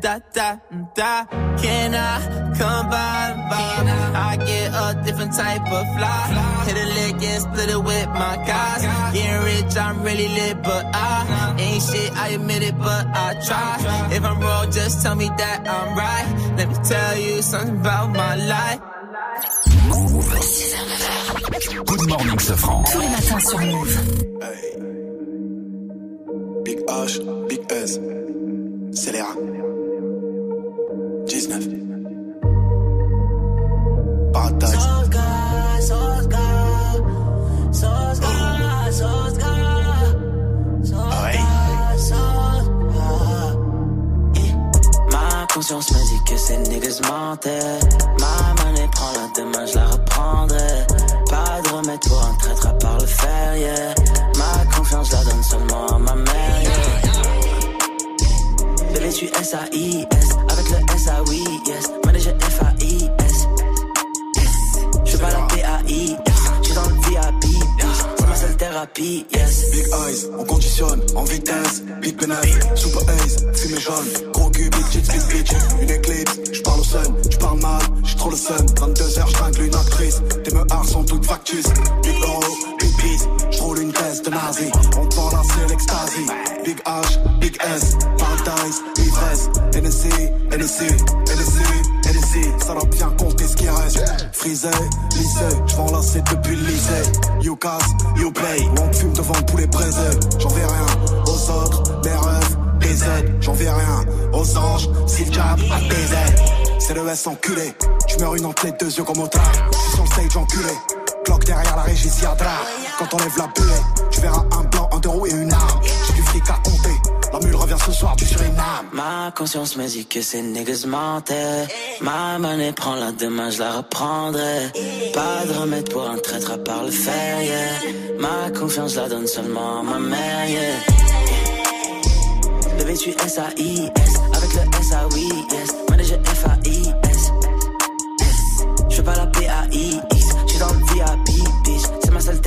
da da. Can I come by? by? I get a different type of fly. Hit a lick and split it with my guys. Getting rich, I'm really lit, but I ain't shit. I admit it, but I try. If I'm wrong, just tell me that I'm right. Let me tell you something about my life. Good morning, Sofran. Tous les matins sur Move. Big H, Big S, Scélérat. 19. Paradise. Ma conscience me dit que ces niggas. Ma monnaie prend la demain, je la reprendrai. Pas de remède pour un traître à part le fer, yeah. Ma confiance, la donne seulement à ma mère, yeah. Bébé, tu S-A-I-S, avec le Yes. Manager F-A-I-S. Je suis pas la P-A-I-S, thérapie, yes. Big eyes, on conditionne en vitesse. Big penis, super ace, fumée jaune. Gros cul, big tits, big bitch. Une éclipse, j'parle au sun, j'parle mal, j'ai trop le sun. 22h, j'tringle une actrice. Tes meurs sont toutes factices. Big euro, big peace, j'roule une caisse de nazi. On te la c'est. Big H, big S, paradise, ivresse. NSC, NSC, NSC, Ça doit bien compter ce qui reste. Frisé, lycée, j'vends la c'est depuis le lycée. You casse, you pay. On fume devant le poulet braisé. J'en vais rien aux autres, les rêves, les aides. J'en vais rien aux anges, si le diable a ailes. C'est le S enculé. Tu meurs une entrée deux yeux comme au tard. Je sur le stage enculé. Cloque derrière la régie. Quand on lève la buée, tu verras un blanc, un deux roues et une arme. J'ai du fric à compter. La revient ce soir du Suriname. Ma conscience me dit que ces niggas mentaient. Ma monnaie prend la demain, je la reprendrai. Pas de remède pour un traître à part le fer, yeah. Ma confiance, la donne seulement à ma mère, yeah. Bébé, tu S-A-I-S, avec le S-A-Oui, yes. Manager F-A-I-S.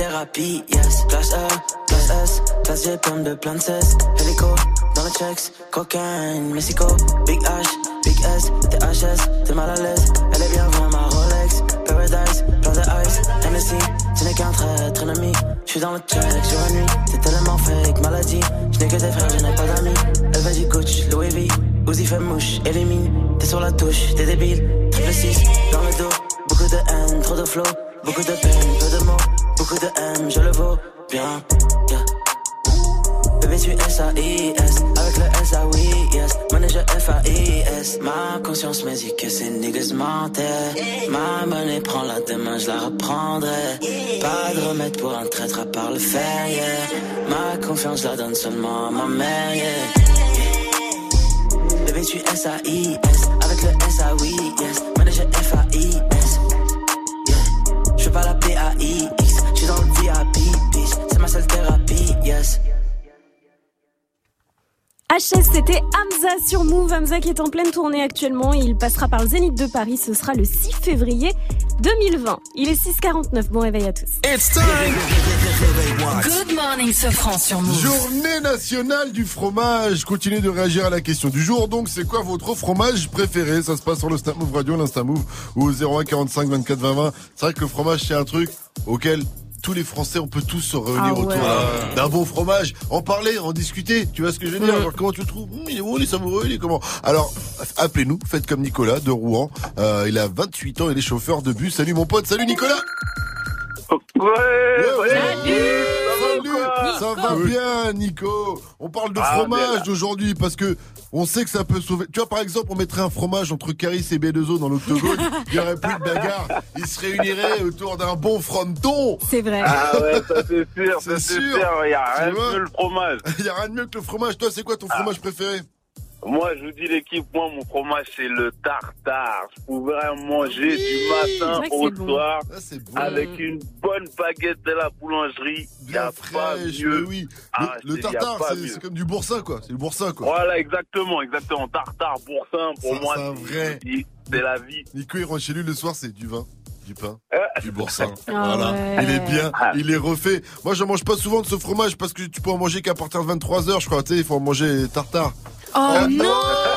Thérapie, yes. Classe E, classe S, classe G, de plein de cesse. Hélico, dans le checks, cocaine, Mexico. Big H, Big S, THS, t'es mal à l'aise. Elle est bien vraiment ma Rolex. Paradise, plein de ice, Hennessy. Ce n'est qu'un traître ennemi. Je suis dans le check sur la nuit. T'es tellement fake, maladie. Je n'ai que des frères, je n'ai pas d'amis. Elle veut du coach, Louis V. Uzi fait mouche, élimine. T'es sur la touche, t'es débile. Triple 6, dans le dos. Beaucoup de haine, trop de flow. Beaucoup de peine, peu de mots. Beaucoup de haine, je le vaux bien. Yeah. Bébé, tu S-A-I-S, avec le S-A-Oui, yes. Manager F-A-I-S. Ma conscience me dit que ces niggas mentaient. Ma monnaie prend la demain, je la reprendrai. Pas de remède pour un traître à part le fer, yeah. Ma confiance, je la donne seulement à ma mère, yeah. Bébé, tu S-A-I-S, thérapie, yes. HS, c'était Hamza sur Move. Hamza qui est en pleine tournée actuellement. Il passera par le Zénith de Paris. Ce sera le 6 février 2020. Il est 6h49. Bon réveil à tous. It's time. Good morning, Sofran sur Move. Journée nationale du fromage. Continuez de réagir à la question du jour. Donc, c'est quoi votre fromage préféré? Ça se passe sur le Snap Move Radio, l'Insta Move ou au 01 45 24 20 20. C'est vrai que le fromage, c'est un truc auquel tous les Français, on peut tous se réunir Ah autour d'un- d'un bon fromage, en parler, en discuter. Tu vois ce que je veux dire Genre, Comment tu le trouves Hum, Il est bon, il est savoureux, il est comment Alors, appelez-nous, faites comme Nicolas de Rouen. Euh, il a 28 ans, il est chauffeur de bus. Salut mon pote, salut Nicolas Ouais, Salut Ça va bien, Nico On parle de Ah, fromage aujourd'hui parce que on sait que ça peut sauver. Tu vois, par exemple, on mettrait un fromage entre Caris et B2O dans l'octogone, il n'y aurait plus de bagarre. Ils se réuniraient autour d'un bon fronton. C'est vrai. Ah ouais, ça c'est sûr, *laughs* ça C'est sûr. il y a rien de mieux le fromage. *laughs* Il n'y a rien de mieux que le fromage. Toi, c'est quoi ton fromage préféré? Moi, je vous dis l'équipe, moi, mon fromage, c'est le tartare. Je pourrais en manger du matin au bon. soir Ah, bon. avec une bonne baguette de la boulangerie. Bien a pas fraîche, mieux. oui. Ah, le, le je te dis, y a tartare, c'est comme du boursin, quoi. C'est le boursin, quoi. Voilà, exactement, exactement. Tartare, boursin, pour Ça, moi, c'est la vie. Nico, il rentre chez lui le soir, c'est du vin, du pain, Euh, du boursin. *laughs* Ah voilà. ouais. Il est bien, il est refait. Moi, je mange pas souvent de ce fromage parce que tu peux en manger qu'à partir de 23h, je crois. Tu sais, il faut en manger tartare. Oh non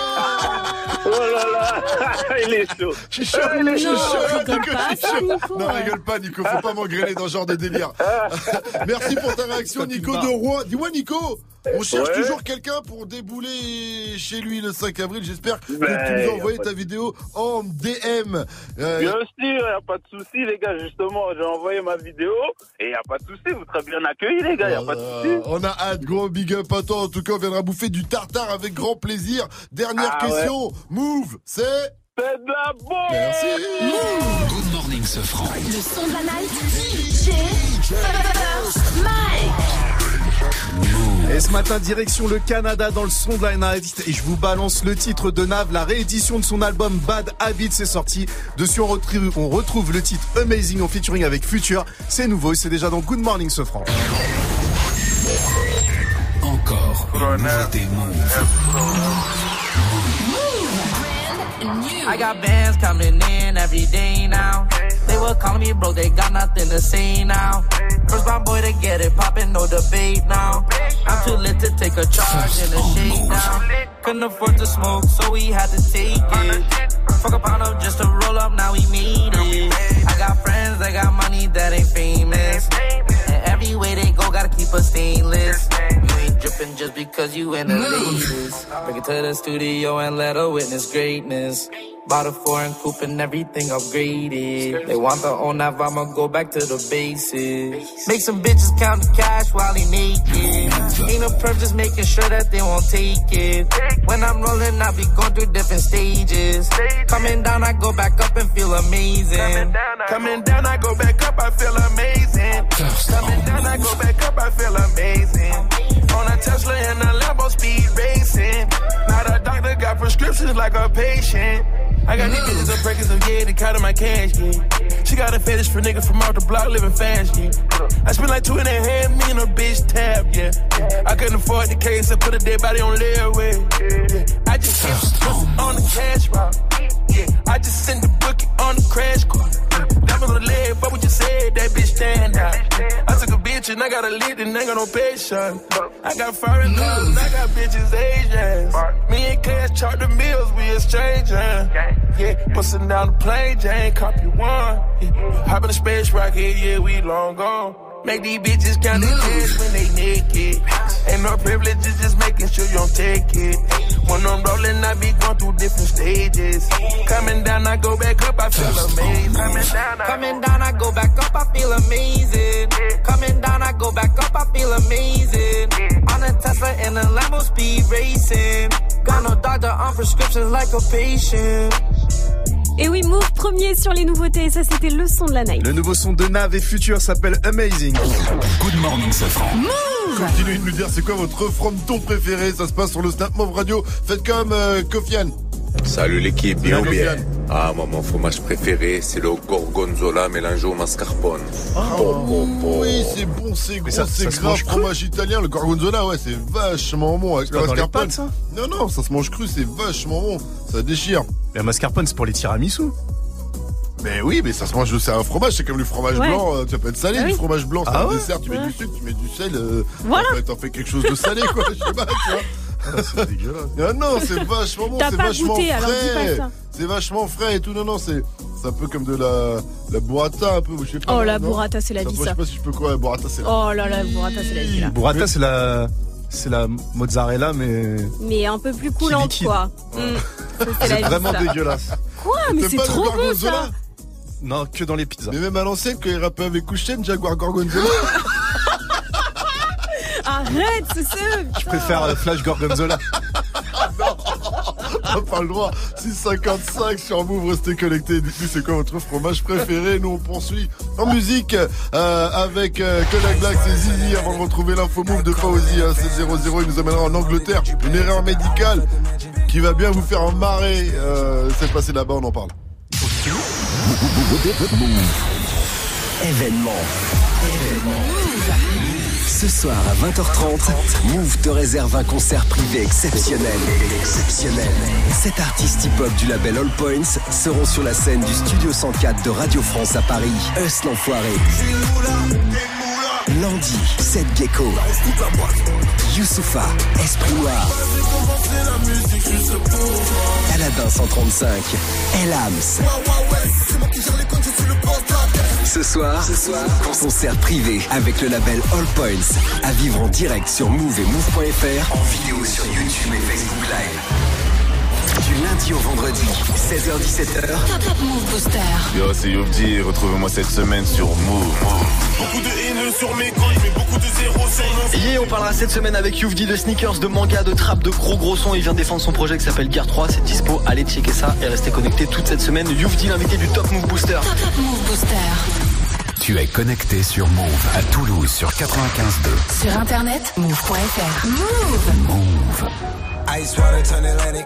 Oh là là, *laughs* il est chaud. Je suis chaud, il est suis chaud. chaud, rigole Nico, pas, je suis ça, chaud. Nico, Non, ouais. rigole pas, Nico, faut pas m'engrainer dans ce genre de délire. *laughs* Merci pour ta réaction, Nico de Rouen. Dis-moi, Nico, on cherche Ouais. toujours quelqu'un pour débouler chez lui le 5 avril. J'espère que Ben, tu nous y as envoyé ta vidéo en DM. Euh, Bien sûr, il n'y a pas de souci, les gars. Justement, j'ai envoyé ma vidéo et il n'y a pas de souci. Vous serez bien accueillis, les gars. Il n'y a pas de souci. Euh, on a hâte, gros big up à toi. En tout cas, on viendra bouffer du tartare avec grand plaisir. Dernière Ah question. Move, c'est. C'est de la bombe Merci. Good morning, ce franc. Le son de la night. DJ Mike. Et ce matin, direction le Canada dans le son de la night. Et je vous balance le titre de Nav, la réédition de son album Bad Habits est sorti. Dessus, on retrouve, on retrouve le titre Amazing en featuring avec Future. C'est nouveau et c'est déjà dans Good Morning ce franc. Encore nouveauté Move. I got bands coming in every day now. They were calling me bro, they got nothing to say now. First my boy to get it poppin', no debate now. I'm too lit to take a charge in a shakedown. Couldn't afford to smoke, so we had to take it. Fuck a pound up just to roll up, now we made it. I got friends that got money that ain't famous. And every way they go, gotta keep us stainless. You dripping just because you in the latest. Bring it to the studio and let her witness greatness. Bought a foreign coupe and everything upgraded. They want the own nav, I'ma go back to the basics. Make some bitches count the cash while he naked. Ain't no perf, just making sure that they won't take it. When I'm rolling, I be going through different stages. Coming down, I go back up and feel amazing. Coming down, I go back up, I feel amazing. Coming down, I go back up, I feel amazing. On a Tesla and a Lambo speed racing. Not a doctor, got prescriptions like a patient. I got these bitches up breakers of yeah, they counting my cash, yeah. She got a fetish for niggas from off the block living fast, yeah. I spent like two and a half million on a bitch tab, yeah. I couldn't afford the case, I put a dead body on layaway. Yeah. I just kept on the cash route. Yeah, I just sent the bookie on the crash course. That was a leg, but what you said, that bitch stand out. I took a bitch and I got a lid and ain't got no patience. I got foreign love I got bitches Asians. Me and Cash chart the meals, we exchanging. Yeah, bustin' down the plane, Jane, copy one. Yeah, hop in the space rocket, yeah, we long gone. Make these bitches count their cash when they naked. Ain't no privileges, just making sure you don't take it. When I'm rolling, I be going through different stages. Coming down, I go back up, I feel amazing. Coming down, I Coming down, I go back up, I feel amazing. Coming down, I go back up, I feel amazing. On a Tesla and a Lambo speed racing. Got no doctor on prescriptions like a patient. Et oui, Move premier sur les nouveautés. Ça, c'était le son de la night. Le nouveau son de Nav et Future s'appelle Amazing. Good morning, ce franc. Continuez de nous dire c'est quoi votre refrain de ton préféré? Ça se passe sur le Snap Move Radio. Faites comme euh, Kofian. Salut l'équipe, bien ou bien? Ah, moi, mon fromage préféré, c'est le gorgonzola mélangé au mascarpone. Bon, bon, bon. Oui, c'est bon, c'est gros, ça- c'est cru? Fromage italien, le gorgonzola, ouais, c'est vachement bon avec C'est le pas dans les mascarpone. pâtes, ça? Non, non, ça se mange cru, c'est vachement bon. Ça déchire. Le mascarpone, c'est pour les tiramisu? Mais oui, mais ça se mange, c'est un fromage, c'est comme le fromage Ouais. blanc, euh, ça peut être salé, Ah du fromage blanc, c'est Ah un ouais? dessert, tu mets Ouais. du sucre, tu mets du sel, euh, Voilà. en fait, t'en fais quelque chose de salé, quoi, je sais pas, tu vois. C'est *laughs* dégueulasse. Ah non, c'est vachement bon, T'as c'est pas vachement goûté, alors dis frais. pas ça. C'est vachement frais et tout, non, non, c'est c'est un peu comme de la, la burrata, un peu, je sais pas. Oh, non, la non burrata, c'est la Ça, vie, moi, Je ça. sais pas si je peux quoi, la burrata, c'est la Oh là là, burrata, c'est la vie, là. Burrata, c'est la, c'est la mozzarella, mais Mais un peu plus coulante, quoi. Mm. Ça, c'est la vraiment ça. dégueulasse. Quoi Mais c'est trop bon, gorgonzola ça. Non, que dans les pizzas. Mais même à l'ancienne, quand il rappait avec Kouchen, Jaguar Gorgonzola. *laughs* Arrête, c'est ça. Je préfère euh, Flash Gorgonzola. *laughs* On n'a pas le droit. 6,55 sur Move, restez connectés. Dites-nous c'est quoi votre fromage préféré? Nous on poursuit en musique euh, avec euh, Kodak Black, c'est Zizi avant de retrouver l'info Move de Fauzi. Hein, c'est 0-0, il nous amènera en Angleterre. Une erreur médicale. qui va bien vous faire marrer. Euh, c'est passé là-bas, on en parle. Événement. Ce soir à 20h30, Move te réserve un concert privé exceptionnel. Exceptionnel. Sept artistes hip-hop du label All Points seront sur la scène du Studio 104 de Radio France à Paris. Us l'enfoiré. Landy, Seth Gecko. Youssoufa, Esprit Noir. Aladin 135. Elams. Ce soir, ce soir, concert privé avec le label All Points. À vivre en direct sur Move et Move.fr. En vidéo sur YouTube et Facebook Live. Du lundi au vendredi, 16h-17h. Top Move Booster. Yo, c'est Yobdi, retrouvez-moi cette semaine sur Move. Beaucoup de haineux sur mes couilles, mais beaucoup de zéros sur nos Yeah, on parlera cette semaine avec Youvdi de sneakers, de manga, de trap, de gros gros sons. Il vient défendre son projet qui s'appelle Gear 3. C'est dispo. Allez checker ça et restez connectés toute cette semaine. Youvdi, l'invité du Top Move Booster. Top Move Booster. Tu es connecté sur Move à Toulouse sur 95.2. Sur internet, move.fr. Move. Move. Ice water turn Atlantic.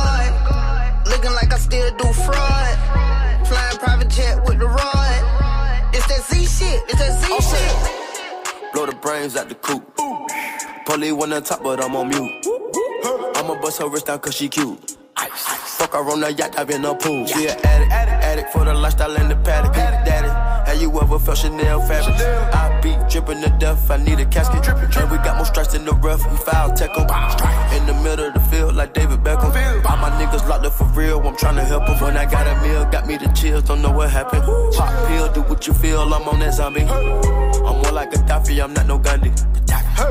Looking like I still do fraud. Flying private jet with the rod. It's that Z shit. It's that Z shit. Blow the brains out the coop. Polly one on top, but I'm on mute. I'ma bust her wrist down cause she cute. Fuck her on the yacht, I've in the pool. She an addict, addict for the lifestyle and the paddock. Daddy, have you ever felt Chanel fabric? I be dripping to death, I need a casket. drippin' And we got more strikes in the rough, we foul tech 'em. In the middle of the field, like David locked up for real, I'm tryna help 'em. When I got a meal, got me the chills, don't know what happened. Pop pill, do what you feel, I'm on that zombie. I'm more like a Gaddafi, I'm not no Gandhi.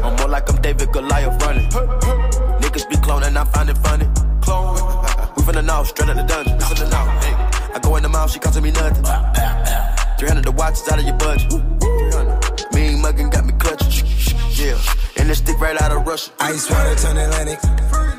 I'm more like I'm David Goliath running. Niggas be cloning, I find it funny. Clone. We from the north, straight out the dungeon. I go in the mouth, she costing me nothing. 300 the watch is out of your budget. Mean muggin' got me clutching. Yeah, and this stick right out of Russia. Ice water turn Atlantic.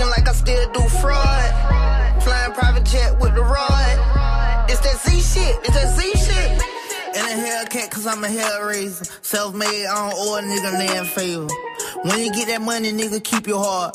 Looking like I still do fraud. Flying private jet with the rod. It's that Z shit. It's that Z shit. In a Hellcat, cause I'm a hellraiser. Self made, I don't owe a nigga land favor. When you get that money, nigga, keep your heart.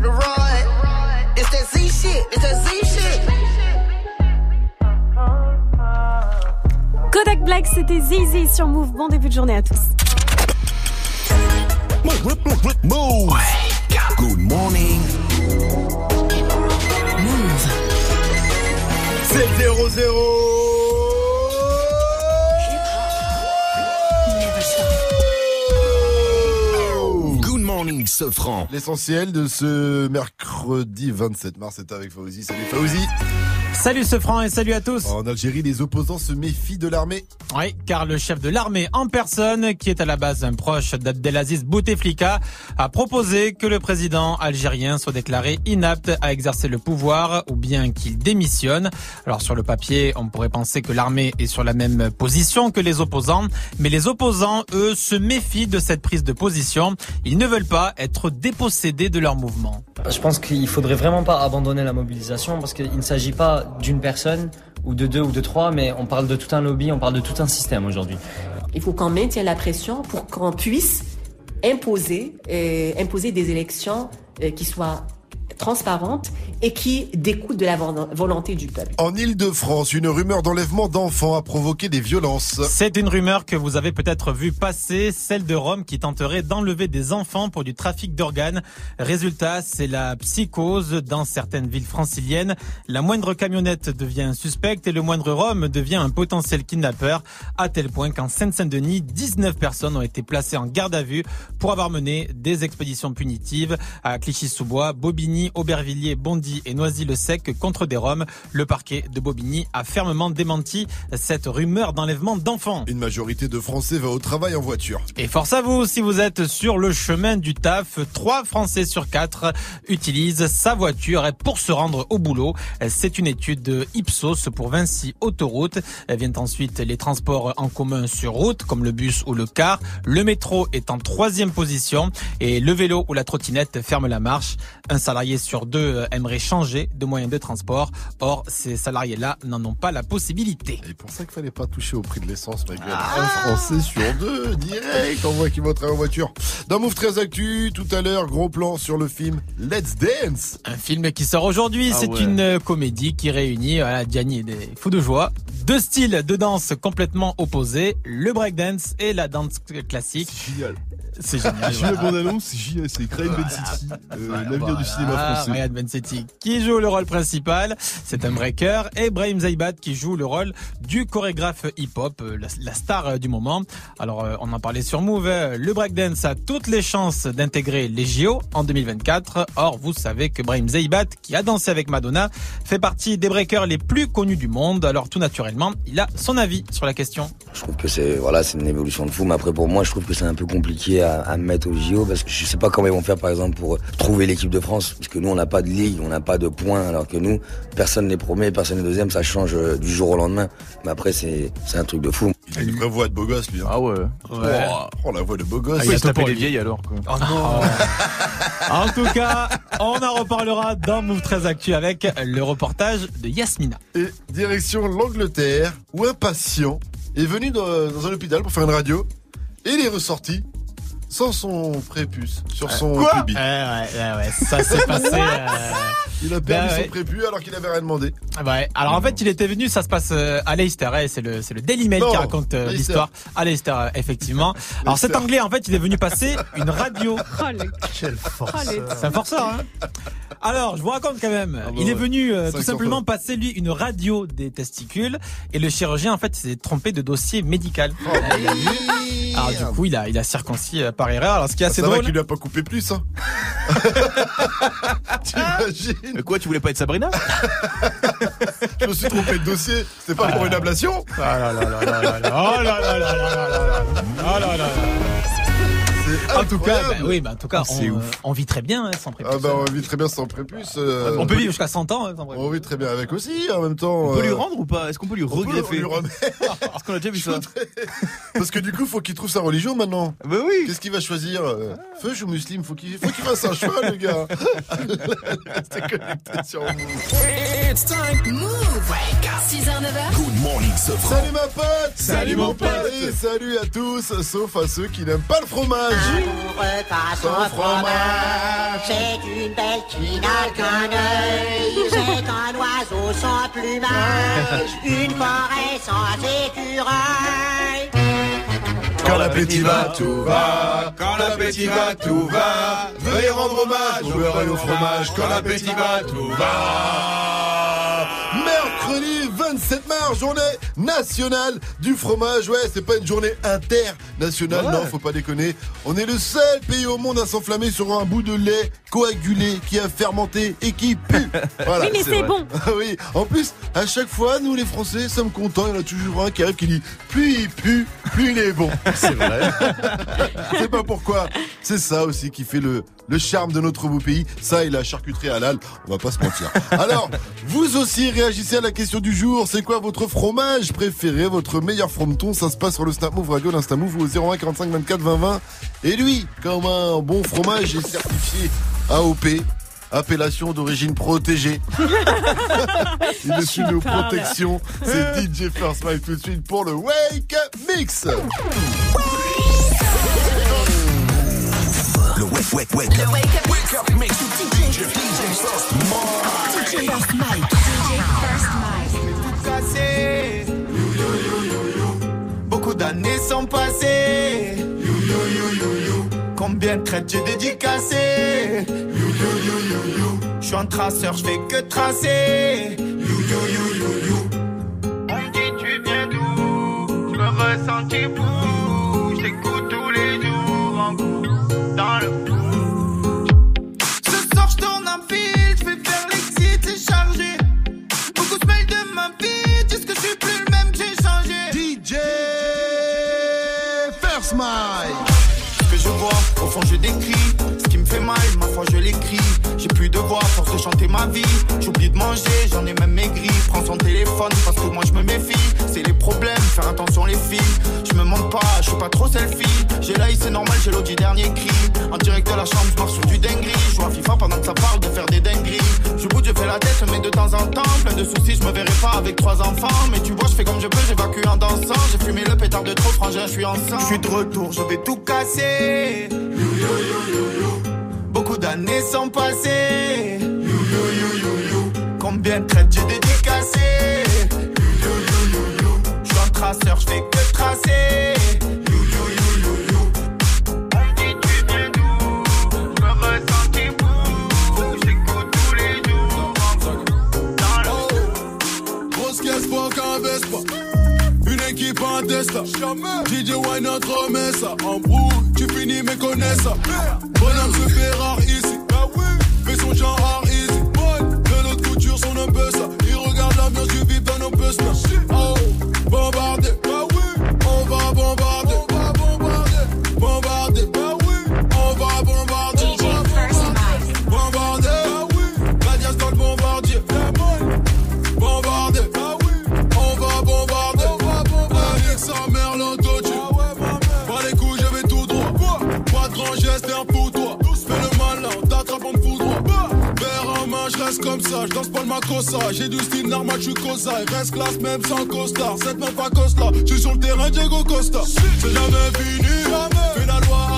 shit, it's that Z shit. Kodak Black, c'était Zizi sur Move. Bon début de journée à tous. Move. Good morning. C'est 0-0. L'essentiel de ce mercredi 27 mars est avec Fauzi. Salut Fauzi. Salut ce franc et salut à tous. En Algérie, les opposants se méfient de l'armée. Oui, car le chef de l'armée en personne, qui est à la base un proche d'Abdelaziz Bouteflika, a proposé que le président algérien soit déclaré inapte à exercer le pouvoir ou bien qu'il démissionne. Alors sur le papier, on pourrait penser que l'armée est sur la même position que les opposants, mais les opposants, eux, se méfient de cette prise de position. Ils ne veulent pas être dépossédés de leur mouvement. Je pense qu'il faudrait vraiment pas abandonner la mobilisation parce qu'il ne s'agit pas d'une personne ou de deux ou de trois, mais on parle de tout un lobby, on parle de tout un système aujourd'hui. Il faut qu'on maintienne la pression pour qu'on puisse imposer, euh, imposer des élections euh, qui soient transparente et qui découle de la volonté du peuple. En Ile-de-France, une rumeur d'enlèvement d'enfants a provoqué des violences. C'est une rumeur que vous avez peut-être vu passer, celle de Rome qui tenterait d'enlever des enfants pour du trafic d'organes. Résultat, c'est la psychose dans certaines villes franciliennes. La moindre camionnette devient suspecte et le moindre Rome devient un potentiel kidnappeur, à tel point qu'en Seine-Saint-Denis, 19 personnes ont été placées en garde à vue pour avoir mené des expéditions punitives à Clichy-sous-Bois, Bobigny, Aubervilliers, Bondy et Noisy-le-Sec contre des Roms. Le parquet de Bobigny a fermement démenti cette rumeur d'enlèvement d'enfants. Une majorité de Français va au travail en voiture. Et force à vous, si vous êtes sur le chemin du taf, 3 Français sur 4 utilisent sa voiture pour se rendre au boulot. C'est une étude de Ipsos pour Vinci Autoroute. Viennent ensuite les transports en commun sur route, comme le bus ou le car. Le métro est en troisième position et le vélo ou la trottinette ferme la marche. Un salarié sur deux euh, aimeraient changer de moyen de transport. Or, ces salariés-là n'en ont pas la possibilité. Et pour ça qu'il fallait pas toucher au prix de l'essence, ma gueule. Un Français sur deux, direct, on voit qu'ils vont travailler en voiture. Dans Move très Actu, tout à l'heure, gros plan sur le film Let's Dance. Un film qui sort aujourd'hui, Ah c'est ouais. une euh, comédie qui réunit voilà, Gianni et des fous de joie. Deux styles de danse complètement opposés, le breakdance et la danse classique. C'est génial. J'ai vu la voilà. bande-annonce, c'est Ben City, euh, l'avenir du cinéma Ah, français. Ryan Bensetti qui joue le rôle principal, c'est un breaker, et Brahim Zaibat qui joue le rôle du chorégraphe hip-hop, euh, la, star euh, du moment. Alors, on en parlait sur Move, le breakdance a toutes les chances d'intégrer les JO en 2024. Or, vous savez que Brahim Zaibat, qui a dansé avec Madonna, fait partie des breakers les plus connus du monde. Alors, tout naturellement, il a son avis sur la question. Je trouve que c'est voilà, c'est une évolution de fou. Mais après, pour moi, je trouve que c'est un peu compliqué à, à mettre au JO parce que je sais pas comment ils vont faire, par exemple, pour trouver l'équipe de France, parce que nous, on n'a pas de ligue, on n'a pas de points, alors que nous, personne n'est premier, personne n'est deuxième, ça change euh, du jour au lendemain. Mais après, c'est c'est un truc de fou. Il a une vraie voix de beau gosse, lui. Ah ouais. Oh, la voix de beau gosse. Ah, il a tapé les vieilles alors quoi. Oh non *laughs* En tout cas, on en reparlera dans Move 13 Actu avec le reportage de Yasmina. Et direction l'Angleterre, où un patient est venu dans, dans un hôpital pour faire une radio, et il est ressorti sans son prépuce sur son Quoi pubis. Ouais, ouais, ouais, ouais, ça s'est passé. euh, Il a perdu bah son ouais. prépuce alors qu'il avait rien demandé. Ouais. Alors en fait, il était venu, ça se passe euh, à Leicester, hein, c'est le c'est le Daily Mail Non, qui raconte euh, l'histoire à Leicester euh, effectivement. *laughs* Alors cet anglais en fait, il est venu passer une radio. *laughs* Quel forceur. C'est un forceur hein. Alors, je vous raconte quand même. bah il est ouais. venu euh, tout simplement fois. passer lui une radio des testicules et le chirurgien en fait s'est trompé de dossier médical. Oh. Alors du coup, il a il a circoncis euh, par erreur. Alors ce qui est Ah, assez ça drôle. qu'il lui a pas coupé plus, hein. T'imagines Mais quoi, tu voulais pas être Sabrina Je me suis trompé de dossier. C'était pas pour une ablation Ah là là là là là là. Oh là là là là là là là. Oh là là là. En tout cas, bah oui, bah en tout cas, C'est on, ouf. on vit très bien hein, sans prépuce. Ah bah on vit très bien sans prépuce. euh, on peut vivre jusqu'à 100 ans hein, sans prépuce. On vit très bien avec aussi en même temps. On peut lui euh, rendre ou pas? Est-ce qu'on peut lui regreffer *laughs* Parce qu'on a déjà vu ça. *laughs* Parce que du coup, faut qu'il trouve sa religion maintenant. Bah oui. Qu'est-ce qu'il va choisir? Euh, Feuge ou musulman Faut qu'il faut qu'il fasse un choix, le gars. *laughs* Restez connectés sur Move. It's time to move. 6h, 9h. Good morning. Salut ma pote Salut, mon pote. Et salut à tous, sauf à ceux qui n'aiment pas le fromage Sans Sans fromage, c'est une bête qui n'a qu'un œil, c'est un oiseau sans plumage, *laughs* une forêt sans écureuil. Quand l'appétit va, tout va. Quand l'appétit va, tout va. Veuillez rendre hommage au beurre et au fromage. Quand l'appétit va, tout va. Mercredi 27 journée nationale du fromage. Ouais, c'est pas une journée internationale, Ouais. non, faut pas déconner. On est le seul pays au monde à s'enflammer sur un bout de lait coagulé qui a fermenté et qui pue. *laughs* Voilà. Oui, mais c'est bon. Ah oui, en plus, à chaque fois, nous les Français sommes contents. Il y en a toujours un qui arrive qui dit plus il pue, plus il est bon. *laughs* C'est vrai. c'est pas pourquoi. C'est ça aussi qui fait le, le charme de notre beau pays. Ça et la charcuterie halal, on va pas se mentir. Alors, vous aussi réagissez à la question du jour. C'est quoi votre fromage préféré, votre meilleur frometon Ça se passe sur le Snap Move Radio, l'Insta Move ou au 01 45 24 20 20. Et lui, comme un bon fromage, est certifié AOP. Appellation d'origine protégée. *laughs* Il est sous nos protections. C'est DJ First Mike tout de suite pour le Wake Up Mix. Le wake, wake, wake up. Wake up mix. DJ First Mike. Beaucoup d'années sont passées. Combien de traites j'ai dédicacé Je suis un traceur, je fais que tracer. On me dit tu viens d'où? Je me ressens fou. J'écoute tous les jours en cours dans le Ce que je vois, au fond je décris. Ce qui me fait mal, ma foi je l'écris. J'ai plus de voix, force de chanter ma vie. J'oublie de manger, j'en ai même maigri. Prends son téléphone parce que moi je me méfie. C'est les problèmes, faire attention les filles. Je me montre pas, je suis pas trop selfie. J'ai l'œil, c'est normal, j'ai l'eau du dernier cri. En direct de la chambre, je sur du dinguerie. Je à FIFA pendant que ça parle de faire des dingueries. Bouge, je fais la tête, mais de temps en temps, plein de soucis, je me verrai pas avec trois enfants. Mais tu vois, je fais comme je peux, j'évacue en dansant. J'ai fumé le pétard de trop frangin, je suis ensemble. Je suis de retour, je vais tout casser. Beaucoup d'années sont passées. Combien de traites j'ai dédicacé Je suis un traceur, je fais que tracer. Tesla. DJ Wine notre ça. En brouille, tu finis mais connais ça. Bonhomme se fait rare ici. Fais son genre rare easy. De notre couture, son un peu ça. Il regarde l'ambiance du vip dans nos bus Oh, bombardé. Comme ça. Je danse pas le macossa. J'ai du style normal, je suis cosa. Reste classe même sans costard. Cette meuf pas Costa. Je suis sur le terrain, Diego Costa. C'est jamais fini. Fais la loi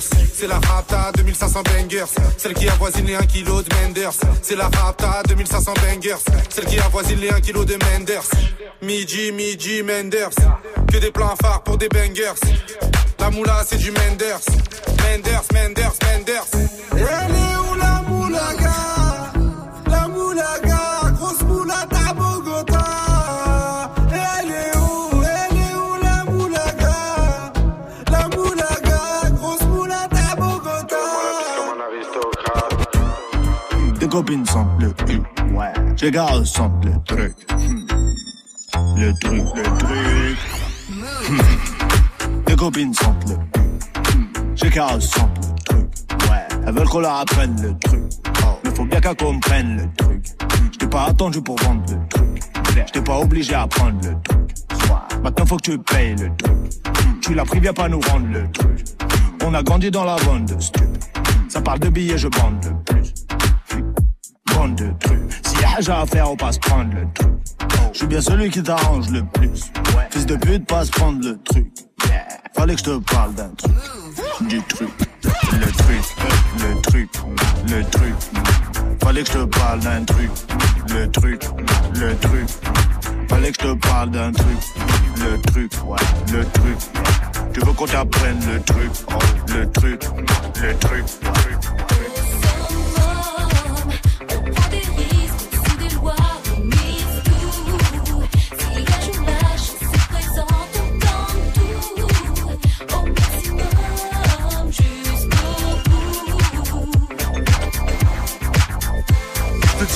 C'est la Rapta, 2500 bangers. Celle qui avoisine les 1 kg de Menders. C'est la Rapta, 2500 bangers. Celle qui avoisine les 1 kg de Menders. Midi, midi, Menders. Que des plans phares pour des bangers. La moula, c'est du Menders. Menders, Menders, Menders. Elle est où la moulaga La Des copines sentent le cul. Ouais. Gars sentent le truc. Hmm. Le truc, le truc. Hmm. Des copines sentent le cul. Hmm. J'ai gars sentent le truc. Ouais. Elles veulent qu'on leur apprenne le truc. Mais faut bien qu'elles comprennent le truc. Je t'ai pas attendu pour vendre le truc. Je t'ai pas obligé à prendre le truc. Maintenant faut que tu payes le truc. Tu l'as pris, viens pas nous rendre le truc. On a grandi dans la bande de stup. Ça parle de billets, je bande Déjà à faire, on passe prendre le truc. Je suis bien celui qui t'arrange le plus. Fils de pute, passe prendre le truc. Fallait que je te parle d'un truc. Du truc. Le truc. Le truc. Le truc. Fallait que je te parle d'un truc. Le truc. Le truc. Fallait que je te parle d'un truc. Le truc. Le truc. Tu veux qu'on t'apprenne le truc? Le truc. Le truc.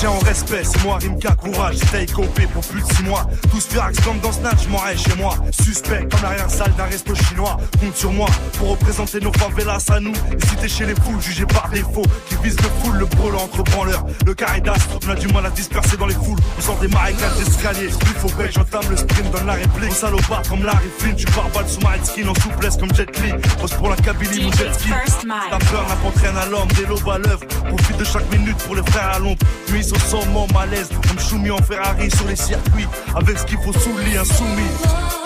Tiens en respect, c'est moi Rimka, courage, j'étais copé pour plus de 6 mois. Tous Firax comme dans Snatch, m'en chez moi. Suspect comme l'arrière salle d'un resto chinois. Compte sur moi pour représenter nos favelas à nous. Et si t'es chez les foules, jugé par défaut, vise le full, le brûle entre branleurs. Le carré d'astre, on a du mal à disperser dans les foules. On sort des marécages d'escalier. Il faut bête, j'entame le sprint, donne la réplique. On salopard comme Larry Flynn, tu barbales sous ma skin en souplesse comme Jet Li. Pose pour la Kabylie, mon jet ski. Ta peur n'apprend à l'homme, des lobes à l'œuvre. Profite de chaque minute pour les frères à l'ombre. Nuit au sommet, malaise. Comme Choumi en Ferrari sur les circuits. Avec ce qu'il faut sous le lit, insoumis.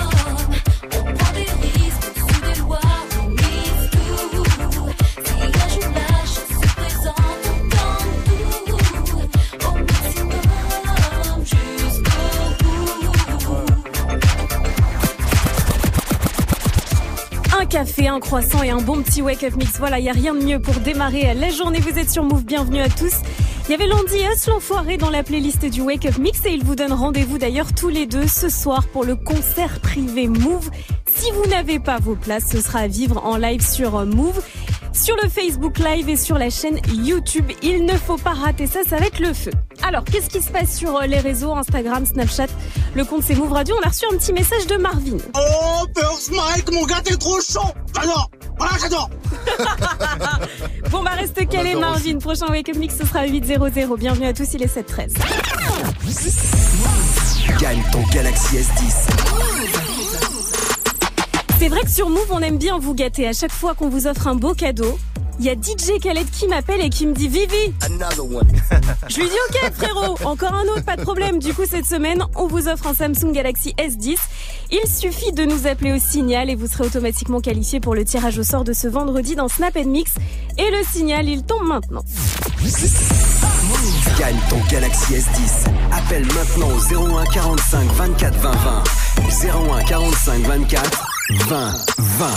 Café, un croissant et un bon petit wake-up mix. Voilà, il n'y a rien de mieux pour démarrer la journée. Vous êtes sur Move, bienvenue à tous. Il y avait Landy Us, l'enfoiré, dans la playlist du Wake Up Mix et il vous donne rendez-vous d'ailleurs tous les deux ce soir pour le concert privé Move. Si vous n'avez pas vos places, ce sera à vivre en live sur Move, sur le Facebook Live et sur la chaîne YouTube. Il ne faut pas rater ça, ça va être le feu. Alors, qu'est-ce qui se passe sur les réseaux, Instagram, Snapchat? Le compte c'est Move Radio. On a reçu un petit message de Marvin. Oh, First Mike, mon gars, t'es trop chaud J'adore Voilà, j'adore *laughs* Bon, bah reste calé Marvin. Prochain Wake Up Mix, ce sera 8.00. Bienvenue à tous, il est 7.13. Gagne ton Galaxy S10. C'est vrai que sur Move, on aime bien vous gâter à chaque fois qu'on vous offre un beau cadeau. Il y a DJ Khaled qui m'appelle et qui me dit Vivi. *laughs* Je lui dis ok frérot, encore un autre, pas de problème. Du coup cette semaine, on vous offre un Samsung Galaxy S10. Il suffit de nous appeler au signal et vous serez automatiquement qualifié pour le tirage au sort de ce vendredi dans Snap Mix. Et le signal, il tombe maintenant. Gagne ton Galaxy S10. Appelle maintenant au 01 45 24 20 20. 01 45 24 20 20.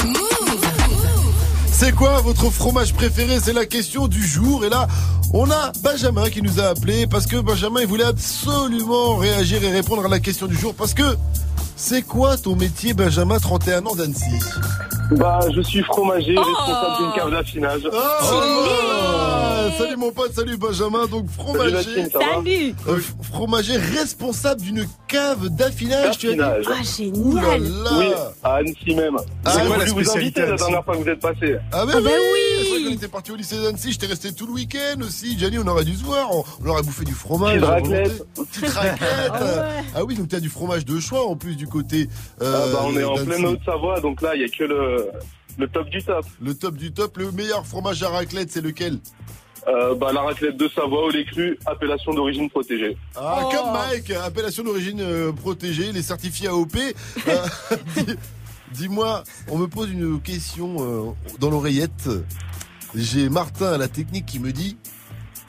C'est quoi votre fromage préféré? C'est la question du jour. Et là, on a Benjamin qui nous a appelé parce que Benjamin, il voulait absolument réagir et répondre à la question du jour. Parce que c'est quoi ton métier, Benjamin, 31 ans d'Annecy? Bah, je suis fromager, responsable d'une cave d'affinage. Ah, salut mon pote, salut Benjamin. Donc fromager, Salut. Euh, f- fromager responsable d'une cave d'affinage. tu as dit D'affinage. Ah, génial. Oui, à Annecy même. Ah, c'est quoi la vous inviter la dernière fois que vous êtes passé. Ah, Ah bah oui était parti au lycée d'Annecy, j'étais resté tout le week-end aussi. Gianni, on aurait dû se voir, on, on aurait bouffé du fromage. Raclette. Petite *laughs* raclette. Ah ouais. Ah oui, donc t'as du fromage de choix en plus du côté. Ah euh, bah, on est en pleine Haute-Savoie, donc là, il y a que le, le top du top. Le top du top, le meilleur fromage à raclette, c'est lequel? Euh, bah, la raclette de Savoie au lait cru, appellation d'origine protégée. Ah, Oh. comme Mike, appellation d'origine euh, protégée, les certifiés AOP. Euh, *laughs* dis- Dis-moi, on me pose une question euh, dans l'oreillette. J'ai Martin à la technique qui me dit,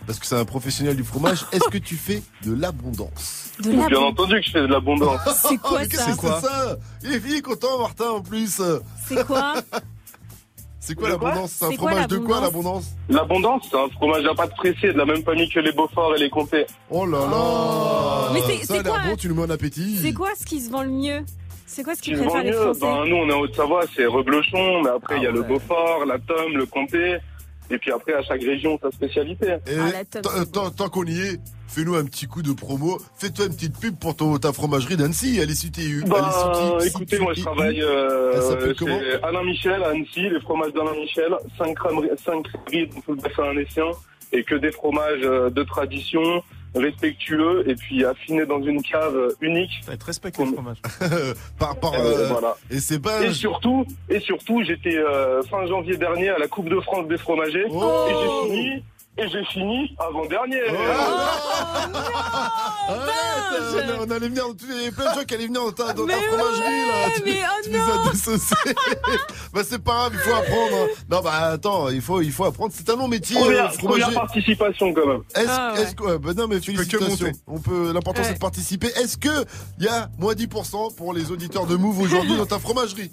parce que c'est un professionnel du fromage, est-ce que tu fais de l'abondance Bien entendu que je fais de l'abondance. C'est quoi qu'est-ce ça c'est ça Il est fini content Martin en plus. C'est quoi *laughs* C'est quoi l'abondance C'est un fromage de quoi l'abondance l'abondance c'est un fromage à pâte pressée, de la même famille que les Beaufort et les Comtés. Oh là là Mais c'est- quoi bon, tu nous mets en appétit. C'est quoi ce qui se vend le mieux C'est quoi ce qui qu'ils se vend préfèrent les mieux, Français ben, nous on est en Haute-Savoie, c'est Reblochon, mais après Ah il y a le Beaufort, la Tome, le Comté, et puis après à chaque région sa spécialité. Et tant- tant- qu'on y est, fais-nous un petit coup de promo. Fais-toi une petite pub pour ton, ta fromagerie d'Annecy. Allez, si t'es eu. Bah, écoutez, moi je travaille Elle s'appelle euh, Alain Michel à Annecy, les fromages d'Alain Michel, 5 crèmeries, 5 crèmeries dont tout le bassin annécien, et que des fromages euh, de tradition, respectueux, et puis affinés dans une cave unique. Être respecté le fromage. *laughs* par, par, Euh, euh, voilà. Et c'est pas. Et surtout, et surtout, j'étais euh, fin janvier dernier à la Coupe de France des fromagers, Oh. et j'ai fini. Et j'ai fini avant dernier. Arrête, on, on allait venir, il y avait plein de gens qui allaient venir dans ta, dans ta Mais fromagerie là. ouais, Tu, mais oh tu les as dissociés. *laughs* bah c'est pas grave, il faut apprendre. hein. Non bah attends, il faut, il faut apprendre. C'est un long métier. Première, euh, première participation quand même. Est-ce Ah, est-ce que ouais, bah non mais félicitations. On peut l'important c'est Ouais. de participer. Est-ce que il y a moins 10% pour les auditeurs de Move aujourd'hui dans ta fromagerie?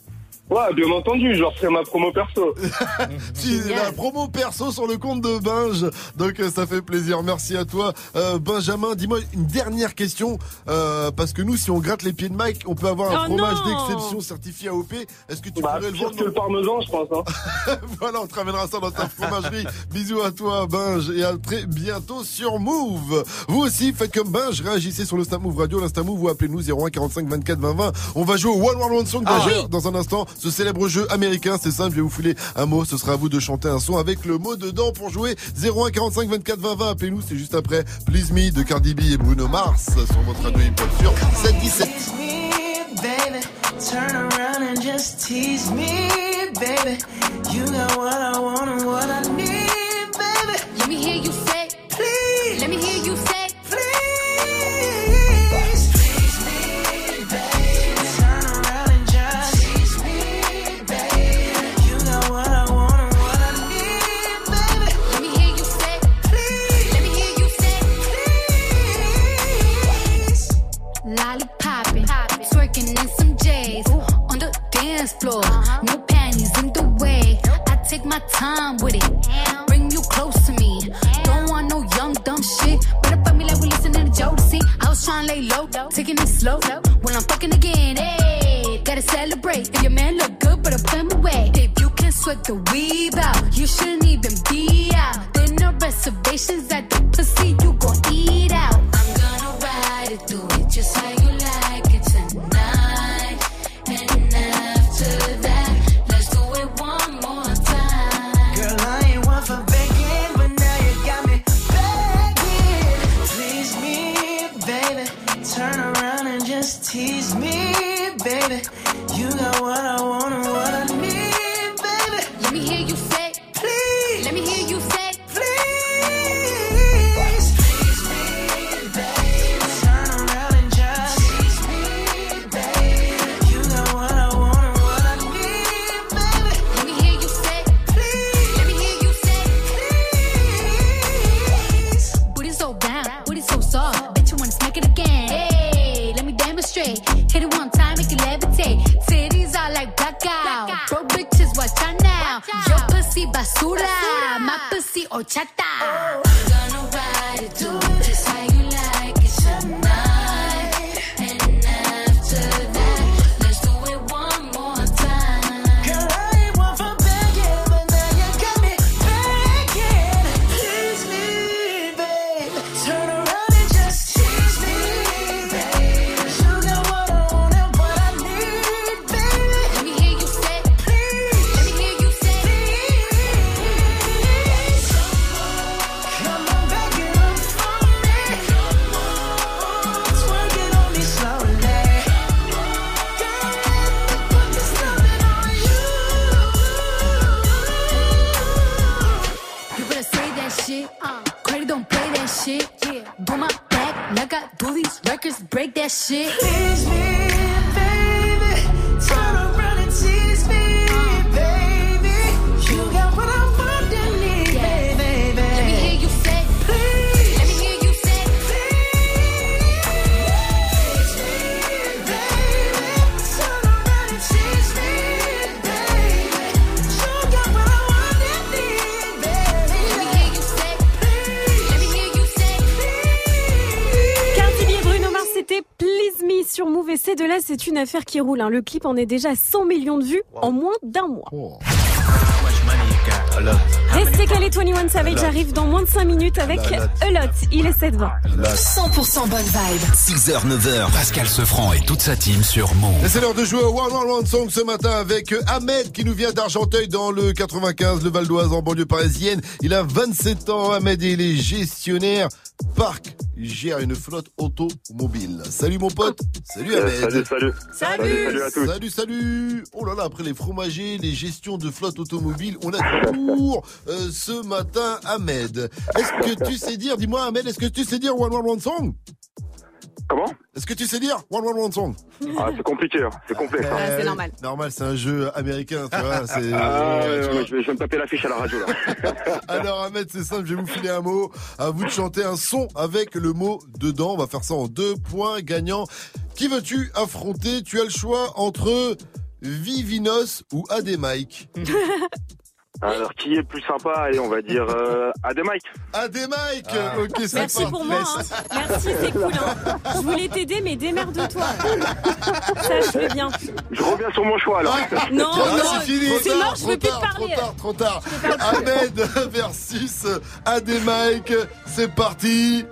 Ouais, bien entendu, je leur ferai ma promo perso. *laughs* Si, la promo perso sur le compte de Binge. Donc euh, ça fait plaisir. Merci à toi, euh, Benjamin. Dis-moi une dernière question. euh, parce que nous, si on gratte les pieds de Mike, on peut avoir un Oh fromage d'exception certifié AOP. Est-ce que tu Bah, pourrais le vendre que le parmesan, je pense. Hein. *laughs* Voilà, on te ramènera ça dans ta fromagerie. *laughs* Bisous à toi, Binge, et à très bientôt sur Move. Vous aussi, faites comme Binge, réagissez sur le Snap Move Radio, l'Insta Move, ou appelez-nous 01 45 24 20 20. On va jouer au One World One Song Ah oui. dans un instant. Ce célèbre jeu américain, c'est simple, je vais vous filer un mot. Ce sera à vous de chanter un son avec le mot dedans pour jouer 01 45 24 20 20. Appelez-nous, c'est juste après Please Me de Cardi B et Bruno Mars sur votre radio hip-hop sur 7 17. me, baby. Turn around and just tease me, baby. You got what I want and what I need, baby. Let me hear you say, please. Let me hear you say, dance floor. No panties in the way. I take my time with it. Bring you close to me. Don't want no young dumb shit. Better fuck me like we listening to Jodeci. I was trying to lay low, taking it slow. When I'm fucking again, hey, gotta celebrate. If your man look good, better put him away. If you can sweat the weave out, you shouldn't even be out. There no reservations at the pussy, you gon' eat out. I'm gonna ride it, do it just like tease me, baby. You got what I want and what I need, pussy basura, basura. my pussy ochata. Oh. that shit. Please, please. Sur Move et c'est de là, c'est une affaire qui roule. hein. Le clip en est déjà à 100 millions de vues en moins d'un mois. Restez calés, 21 Savage arrive dans moins de 5 minutes avec A Lot. Il est 7-20. 100% bonne vibe. 6h, 9h, Pascal Sefranc et toute sa team sur Move. Et c'est l'heure de jouer au One One One Song ce matin avec Ahmed qui nous vient d'Argenteuil dans le 95, le Val d'Oise en banlieue parisienne. Il a 27 ans, Ahmed, et il est gestionnaire parc. Il gère une flotte automobile. Salut mon pote. Salut Ahmed. salut, salut. Salut. Salut à tous. Salut, salut. Oh là là, après les fromagers, les gestions de flotte automobile, on a toujours euh, ce matin Ahmed. Est-ce que tu sais dire, dis-moi Ahmed, est-ce que tu sais dire One One One Song? Comment Est-ce que tu sais dire One One One Song Ah, c'est compliqué, hein. c'est complexe. hein. Euh, Normal, c'est un jeu américain, tu vois. c'est- Ah, ouais, tu ouais, vois. je, vais, je vais me taper l'affiche à la radio là. *laughs* Alors Ahmed, c'est simple, je vais vous filer un mot. À vous de chanter un son avec le mot dedans. On va faire ça en deux points gagnants. Qui veux-tu affronter? Tu as le choix entre Vivinos ou Ademike. *laughs* Alors, qui est plus sympa Allez, on va dire euh, *laughs* Ademike. Ademike Ah. Ok, c'est Merci pour moi. hein. Merci, c'est cool. hein. Je voulais t'aider, mais démerde-toi. Sache-le bien. Je reviens sur mon choix alors. Non, Ah, non, c'est fini, c'est trop mort, tard, je veux plus te trop tard, parler. Trop tard, trop tard. Ahmed *laughs* versus Ademike. C'est parti.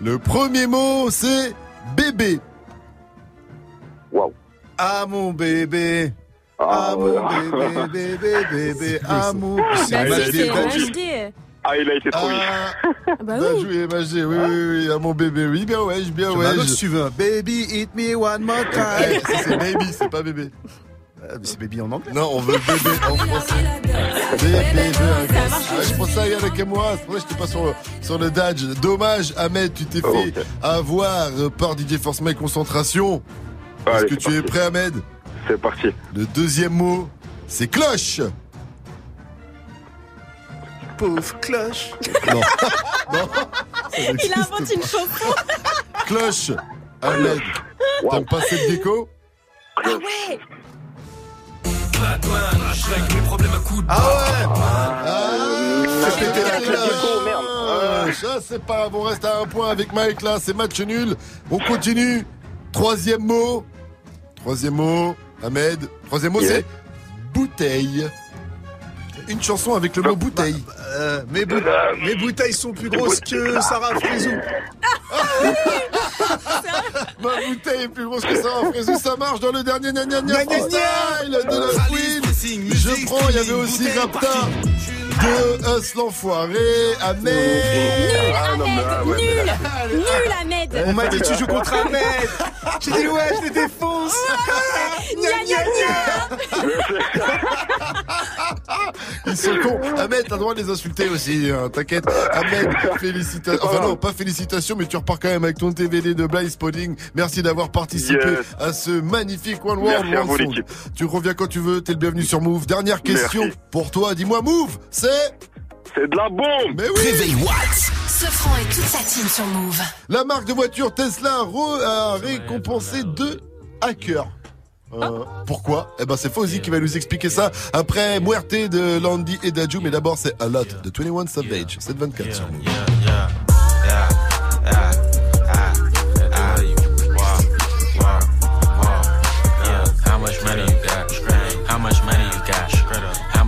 Le premier mot, c'est bébé. Waouh. Ah mon bébé. Ah, mon bébé, bébé, bébé. Ah mon Bah C'est si, Majdi, c'est Majdi. HD. Ah, il a été trop vite. Bah Bien oui. joué, Majdi. Oui, oui, oui. Ah mon bébé. Oui, bien ouais, bien ouais. si tu veux. Baby, hit me one more time. Eh, ça, c'est baby, c'est pas bébé. Ah, c'est baby en anglais. Non, on veut bébé en *laughs* français. Bébé, bébé. Ah, je pense à Yann Nakamura, c'est pour ça que j'étais pas sur, sur le dodge. Dommage, Ahmed, tu t'es fait avoir par DJ Force Concentration. Est-ce que tu es prêt, Ahmed? C'est parti. Le deuxième mot, c'est cloche. Pauvre cloche. Non. *laughs* non. Il inventé une chanson. Cloche. Ahmed. T'aimes pas cette déco Ah ouais. Ah ouais Ah, pété la cloche. merde. Ah, Ça c'est pas bon, on reste à un point avec Mike là, c'est match nul. On continue. Troisième mot. Troisième mot, Ahmed. Troisième mot Yeah. c'est bouteille. Une chanson avec le mot bouteille. Euh, mes, bou- mes bouteilles sont plus grosses que Sarah Frézou. *laughs* Ma bouteille est plus grosse que en Fréjus, ça marche dans le dernier freestyle gna. de la Queen. Je prends, il y avait aussi Rapta de Us l'enfoiré, Ahmed. Nul, Ah, non, ah, ouais, mais Nul. là, Nul, Ahmed. On m'a dit tu joues contre Ahmed. J'ai dit ouais, je les défonce. Gna, gna, gna. Ils sont cons. Ahmed, t'as le droit de les insulter aussi, hein, t'inquiète. Ahmed, félicitations. Enfin non, pas félicitations, mais tu repars quand même avec ton TVD de Blind Spotting. Merci d'avoir participé Yes. à ce magnifique One Merci World à One. Tu reviens quand tu veux, t'es le bienvenu sur Move. Dernière question Merci. pour toi. Dis-moi, Move, c'est... C'est de la bombe Mais oui Réveil Watts. Sefranc et toute sa team sur Move. La marque de voiture Tesla re- a récompensé deux hackers. Euh, pourquoi Eh ben c'est Fauzi qui va nous expliquer ça après Muerte de Landy et Daju, mais d'abord c'est A Lot de 21 Savage, 724 sur Move. How much money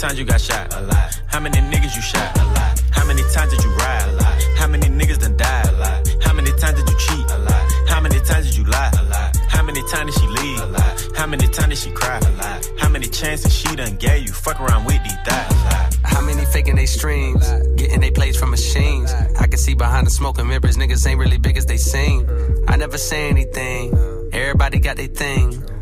Times you got shot? A lot. How many niggas you shot? A lot. How many times did you ride? A lot. How many niggas done died? A lot. How many times did you cheat? A lot. How many times did you lie? A lot. How many times did she leave? A lot. How many times did she cry? A lot. How many chances she done gave you? Fuck around with these thighs. How many faking they streams? Getting they plays from machines. I can see behind the smoke and mirrors, niggas ain't really big as they seem. I never say anything. Everybody got their thing.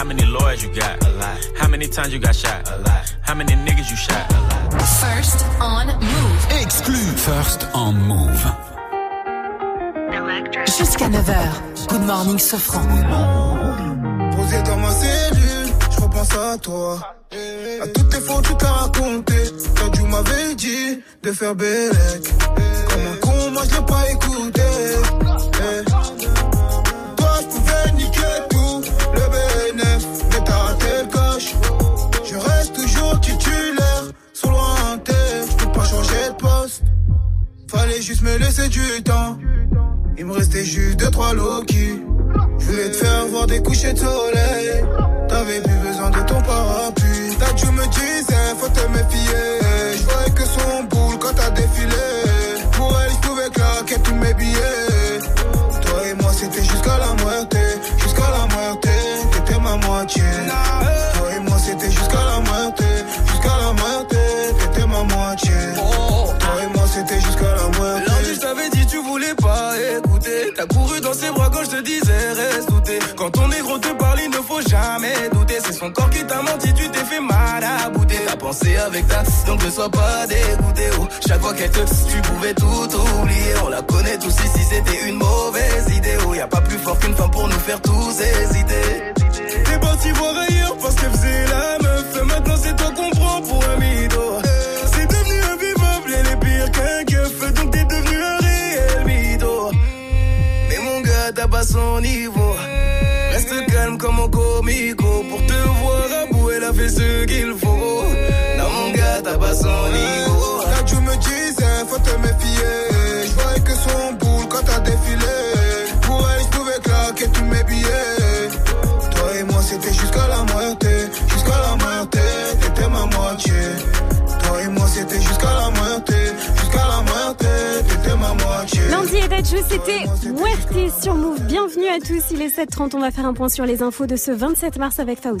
How many lawyers you got? A lot. How many times you got shot? A lot. How many niggas you shot? A lot. First on Move. Exclu. First on Move. Jusqu'à 9h. Good morning, Sofran. Posé dans ma cellule, je repense à toi. À toutes les fois que tu t'as raconté. Quand tu m'avais dit de faire Bélec. Comme un con, moi je l'ai pas écouté. Eh. Toi, je pouvais niquer Fallait juste me laisser du temps. Il me restait juste deux, trois Loki. Je voulais te faire voir des couchers de soleil. T'avais plus besoin de ton parapluie. T'as dû me disais, faut te méfier. Je voyais que son boule quand t'as défilé. Pour elle, je pouvais claquer tous mes billets. Toi et moi, c'était jusqu'à la moitié. Jusqu'à la moitié, t'étais ma moitié. Son corps qui t'a menti, tu t'es fait mal à bouter. T'as pensé avec ta, donc ne sois pas dégoûté. Oh, chaque fois qu'elle te, tu pouvais tout oublier. On la connaît tous ici, c'était une mauvaise idée. Oh, y a pas plus fort qu'une femme pour nous faire tous hésiter. T'es parti voir ailleurs parce qu'elle faisait la meuf. Maintenant c'est toi qu'on prend pour un mytho. C'est devenu invivable, elle est pire qu'un keuf. Donc t'es devenu un réel mytho. Mais mon gars, t'as pas son niveau. Qu'il faut. Non, mon gars, t'as pas son niveau. Là tu me disais, faut te méfier. Dachu, c'était Muerte sur Move. Bienvenue à tous, il est 7h30. On va faire un point sur les infos de ce 27 mars avec Faouz.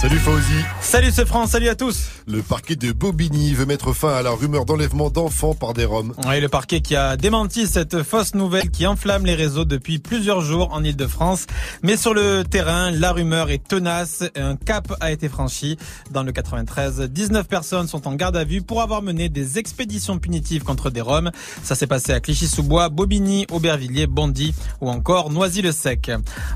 Salut Fauzi. Salut ce France, salut à tous. Le parquet de Bobigny veut mettre fin à la rumeur d'enlèvement d'enfants par des Roms. Oui, le parquet qui a démenti cette fausse nouvelle qui enflamme les réseaux depuis plusieurs jours en Ile-de-France. Mais sur le terrain, la rumeur est tenace. Un cap a été franchi. Dans le 93, 19 personnes sont en garde à vue pour avoir mené des expéditions punitives contre des Roms. Ça s'est passé à Clichy-sous-Bois, Bobigny, Aubervilliers, Bondy ou encore Noisy-le-Sec.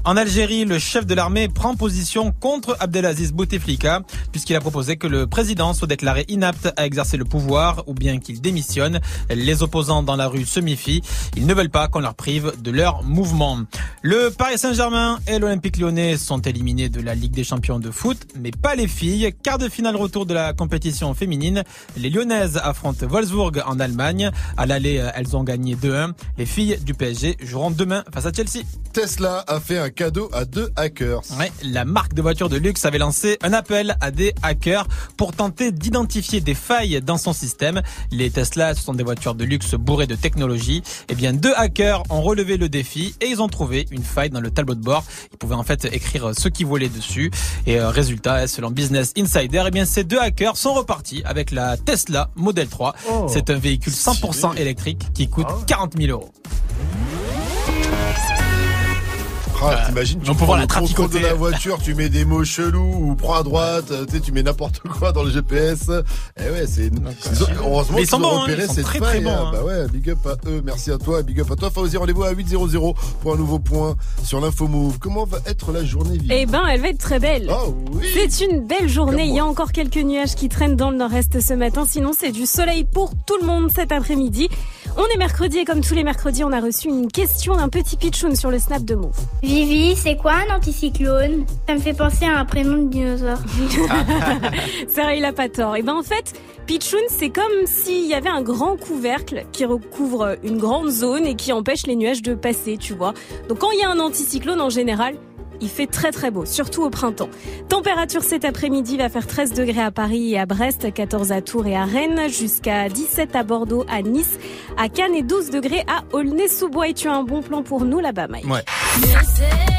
En Algérie, le chef de l'armée prend position contre Abdelaziz Bouteflika puisqu'il a proposé que le président soit déclaré inapte à exercer le pouvoir ou bien qu'il démissionne. Les opposants dans la rue se méfient. Ils ne veulent pas qu'on leur prive de leur mouvement. Le Paris Saint-Germain et l'Olympique lyonnais sont éliminés de la Ligue des champions de foot, mais pas les filles. Quart de finale retour de la compétition féminine. Les lyonnaises affrontent Wolfsburg en Allemagne. À l'aller, elles ont gagné 2-1. Les filles du PSG joueront demain face à Chelsea. Tesla a fait un cadeau à deux hackers. Ouais, la marque de voitures de luxe avait lancé un appel à des hackers pour tenter d'identifier des failles dans son système. Les Tesla, ce sont des voitures de luxe bourrées de technologie. Eh bien, deux hackers ont relevé le défi et ils ont trouvé une faille dans le tableau de bord. Ils pouvaient en fait écrire ce qu'ils voulaient dessus. Et euh, résultat, selon Business Insider, eh bien, ces deux hackers sont repartis avec la Tesla Model 3. Oh. C'est un véhicule 100% électrique qui coûte 40 000 euros. Ah, t'imagines, tu on peut prends voir le contrôle de la voiture, tu mets des mots chelous ou prends à droite, euh, tu sais, tu mets n'importe quoi dans le GPS. Eh ouais, c'est, heureusement qu'ils sont ont hein, repéré cette très, très faille, bons, hein. hein. Bah ouais, big up à eux, merci à toi, big up à toi. Fauzi, rendez-vous à 8.00 pour un nouveau point sur l'info move. Comment va être la journée, Eh ben, elle va être très belle. Oh C'est une belle journée. Il y a encore quelques nuages qui traînent dans le nord-est ce matin. Sinon, c'est du soleil pour tout le monde cet après-midi. On est mercredi et comme tous les mercredis, on a reçu une question d'un petit pitchoun sur le snap de Move. Vivi, c'est quoi un anticyclone? Ça me fait penser à un prénom de dinosaure. *laughs* Sarah, il a pas tort. Et ben en fait, Pitchoun, c'est comme s'il y avait un grand couvercle qui recouvre une grande zone et qui empêche les nuages de passer, tu vois. Donc quand il y a un anticyclone en général, il fait très très beau, surtout au printemps. Température cet après-midi va faire 13 degrés à Paris et à Brest, 14 à Tours et à Rennes, jusqu'à 17 à Bordeaux, à Nice, à Cannes et 12 degrés à Aulnay-sous-Bois. Et tu as un bon plan pour nous là-bas, Mike Ouais.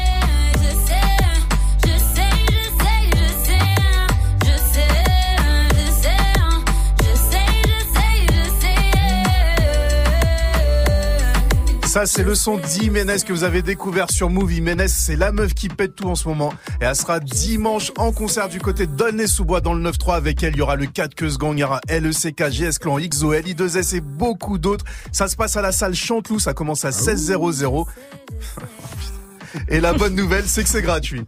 Ça, c'est le son d'Imenez que vous avez découvert sur Move. Imenez, c'est la meuf qui pète tout en ce moment. Et elle sera dimanche en concert du côté de Dolnay-sous-Bois dans le 9-3. Avec elle, il y aura le 4 Queuse Gang, il y aura LECK, GS Clan, XOL, I2S et beaucoup d'autres. Ça se passe à la salle Chanteloup. Ça commence à 16h00. *laughs* Et la bonne nouvelle, c'est que c'est gratuit.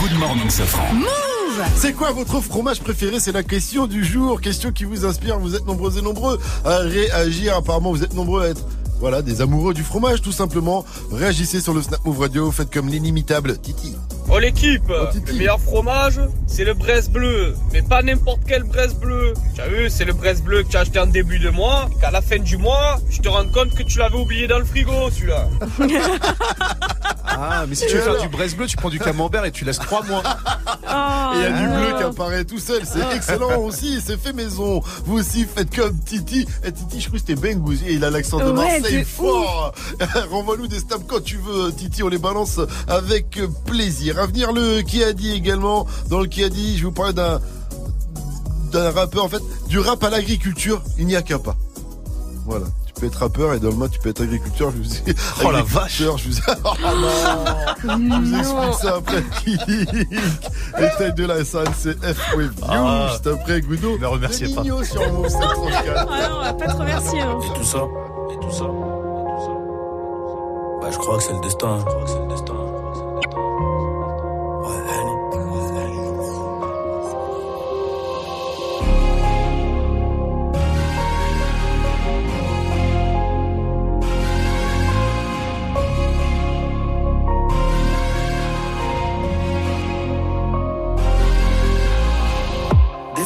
Good morning, Safran. C'est quoi votre fromage préféré? C'est la question du jour. Question qui vous inspire. Vous êtes nombreux et nombreux à réagir. Apparemment, vous êtes nombreux à être voilà, des amoureux du fromage, tout simplement. Réagissez sur le Snap Move Radio. Faites comme l'inimitable Titi. Oh l'équipe, le meilleur fromage, c'est le Bresse bleu, mais pas n'importe quel Bresse bleu. Tu as vu, c'est le Bresse bleu que tu as acheté en début de mois, qu'à la fin du mois, je te rends compte que tu l'avais oublié dans le frigo, celui-là. *laughs* Ah, mais si tu veux faire du braise bleu, tu prends du camembert et tu laisses 3 mois. Et il y a du bleu qui apparaît tout seul. C'est excellent aussi. C'est fait maison. Vous aussi, faites comme Titi. Et Titi, je crois que c'était Bengouz. Et il a l'accent de Ouais, Marseille fort. *laughs* Renvoie-nous des stamps quand tu veux, Titi. On les balance avec plaisir. À venir le qui a dit également. Dans le qui a dit, je vous parler d'un d'un rappeur. En fait, du rap à l'agriculture, il n'y a qu'un pas. Voilà. Tu peux être rappeur et dans le mode tu peux être agriculteur. Je vous ai... Oh la agriculteur, Je vous ai... *laughs* Oh non Je vous explique ça après têtes de la scène, c'est F Wave Ah. Juste après Goudo. Ne remerciez C'est pas. Sur 734. Ah non, on va pas te remercier. hein. Et tout ça, et tout ça, et tout ça. Bah, je crois que c'est le destin. Je crois que c'est le destin. 我爱你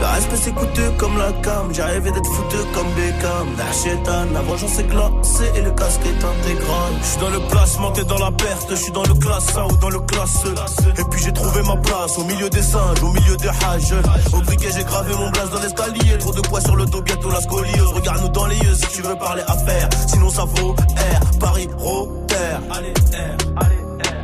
Le respect c'est coûteux comme la cam, j'ai rêvé d'être foutu comme Beckham. La la vengeance est glacée et le casque est intégral. Je suis dans le placement, t'es dans la perte, je suis dans le classe A ou dans le classe E. Et puis j'ai trouvé ma place au milieu des singes, au milieu des hages. Au briquet j'ai gravé mon blaze dans l'escalier, trop de poids sur le dos, bientôt la scoliose. Regarde-nous dans les yeux si tu veux parler affaires, sinon ça vaut R, Paris, Rotter. Allez, R, allez.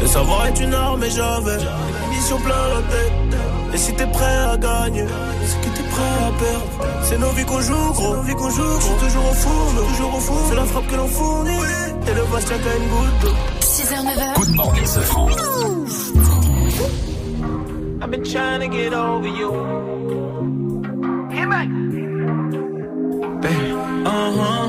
Le savoir est une arme et j'avais des munitions plein la tête. Et si t'es prêt à gagner, c'est que t'es prêt à perdre. C'est nos vies qu'on joue, gros. Nos vies qu'on joue, gros. toujours au four, toujours au four. C'est la frappe que l'on fournit. Et le vase tient qu'à une goutte d'eau. 6h, 9h. Good morning, Safran. I've been trying to get over you. Get back. Uh huh.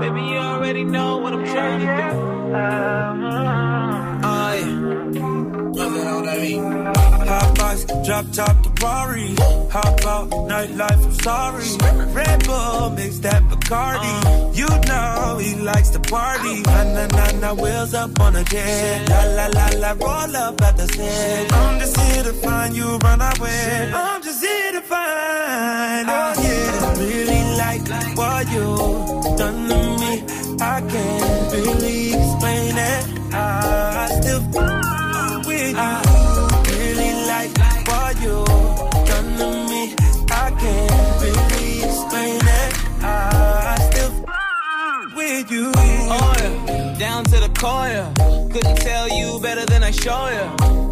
Baby, you already know what I'm trying to do. Aye. Hot box, drop top the Rari. Hop out, nightlife, I'm sorry. Red Bull, mix that Bacardi. You know he likes to party. Na na na na, wheels up on a jet. La la la la, roll up at the set. I'm just here to find you, run away. I'm just here to find. Oh yeah, really like what you done to me. I can't really explain it. I still with you. Really like what you done to me. I can't really explain it. I still with you. Oh yeah, down to the core. yeah. Couldn't tell you better than I show you.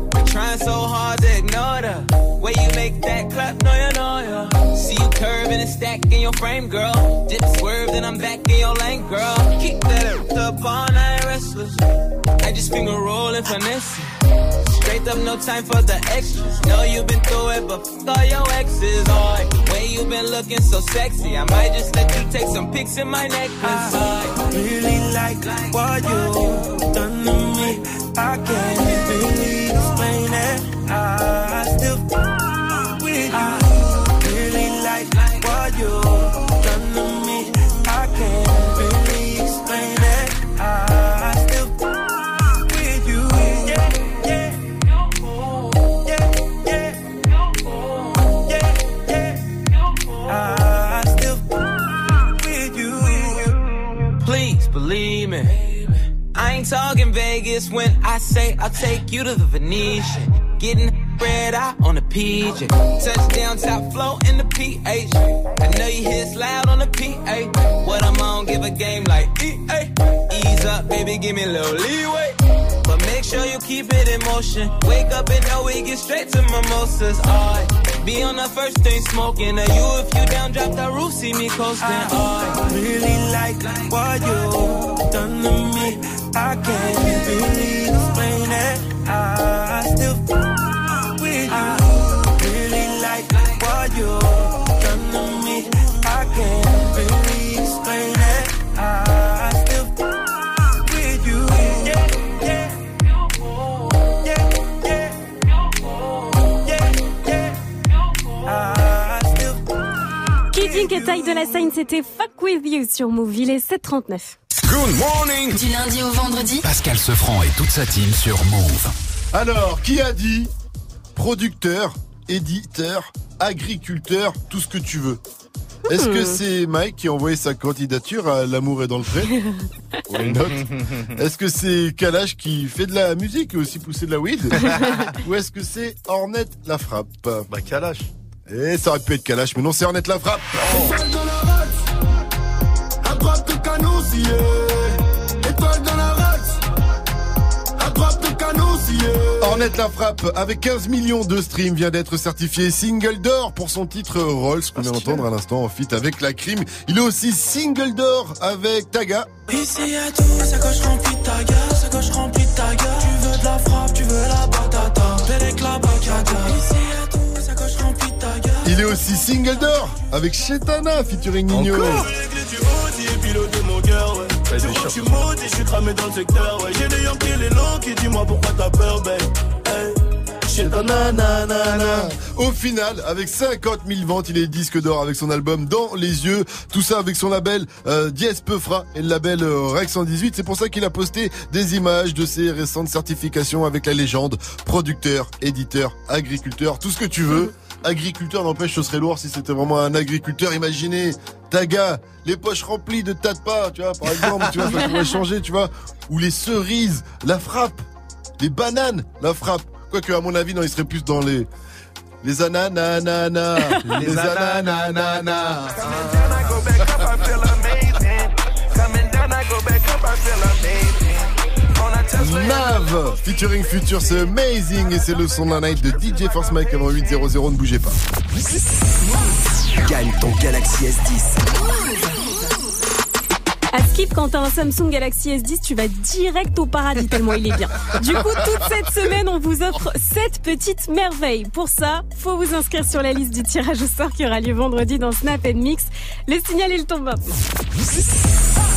Trying so hard to ignore the way you make that clap, no you know ya. See you curving and stacking your frame, girl. Dip swerve, then I'm back in your lane, girl. Keep that up all night restless. I just finger rolling finesse. Straight up, no time for the extras. Know you've been through it, but f all your exes. Oh, the way you've been looking so sexy. I might just let you take some pics in my necklace. I really like what you done to me. I can't really explain it. I still with you. Really like what you done to me. I can't really explain it. I still with you. Yeah, yeah. Yeah, yeah. Yeah, yeah. I still with you. Please believe me. I ain't talking Vegas when I say I'll take you to the Venetian. Getting red eye on the PJ. Touchdown top flow in the PH. I know you hits loud on the PA. What I'm on, give a game like EA. Ease up, baby, give me a little leeway. But make sure you keep it in motion. Wake up and know we get straight to mimosas. Alright. Be on the first thing smoking. Or you if you down, drop the roof, see me coasting. Alright. really like what you done to me. I can't really explain it. I still with you. Really like what you done to me. I can't really explain it. I still with you. Yeah, yeah. Yeah, yeah. Yeah, yeah. I still Kid Ink et Taille de la Seine, c'était Fuck With You sur est 739. Good morning. Du lundi au vendredi. Pascal Sefranc et toute sa team sur Move. Alors, qui a dit producteur éditeur, agriculteur, tout ce que tu veux? Est-ce que Hmm. c'est Mike qui a envoyé sa candidature à L'amour est dans le pré *laughs* Why not? Est-ce que c'est Kalash qui fait de la musique et aussi pousser de la weed? *laughs* Ou est-ce que c'est Ornette la frappe Bah Kalash. Et ça aurait pu être Kalash, mais non, c'est Ornette la frappe. À. Étoile dans la race, à canon. Ornette la frappe, avec 15 millions de streams, vient d'être certifié single d'or pour son titre Rolls, qu'on vient d'entendre à l'instant en feat avec la crime. Il est aussi single d'or avec Taga. Ici tout, sa coche remplie de ta gueule, sa coche remplie de ta gueule. Tu veux de la frappe, tu veux la batata, avec la bacata. Ici y'a tout, sa coche remplie de ta gueule. Il est aussi single d'or avec Chetana featuring Nino. Je suis cramé dans le secteur, ouais. J'ai des les qui dis-moi pourquoi t'as peur, na, na. Au final, avec 50 000 ventes, il est disque d'or avec son album Dans les yeux. Tout ça avec son label euh, Diez Peufra et le label euh, Rex 118. C'est pour ça qu'il a posté des images de ses récentes certifications avec la légende producteur, éditeur, agriculteur, tout ce que tu veux. Agriculteur, n'empêche, ce serait lourd si c'était vraiment un agriculteur. Imaginez, Taga, les poches remplies de tas de pas, tu vois, par exemple, tu vois, ça pourrait *laughs* changer, tu vois. Ou les cerises, la frappe, les bananes, la frappe. Quoique, à mon avis, non, il serait plus dans les, les ananananas, les ananananas. Nav featuring Future, c'est amazing et c'est le son d'un night de DJ Force Mike avant 8.00, ne bougez pas. Gagne ton Galaxy S10. À Skip, quand t'as un Samsung Galaxy S10, tu vas direct au paradis tellement il est bien. Du coup, toute cette semaine, on vous offre 7 petites merveilles. Pour ça, faut vous inscrire sur la liste du tirage au sort qui aura lieu vendredi dans Snap Mix. Le signal, il tombe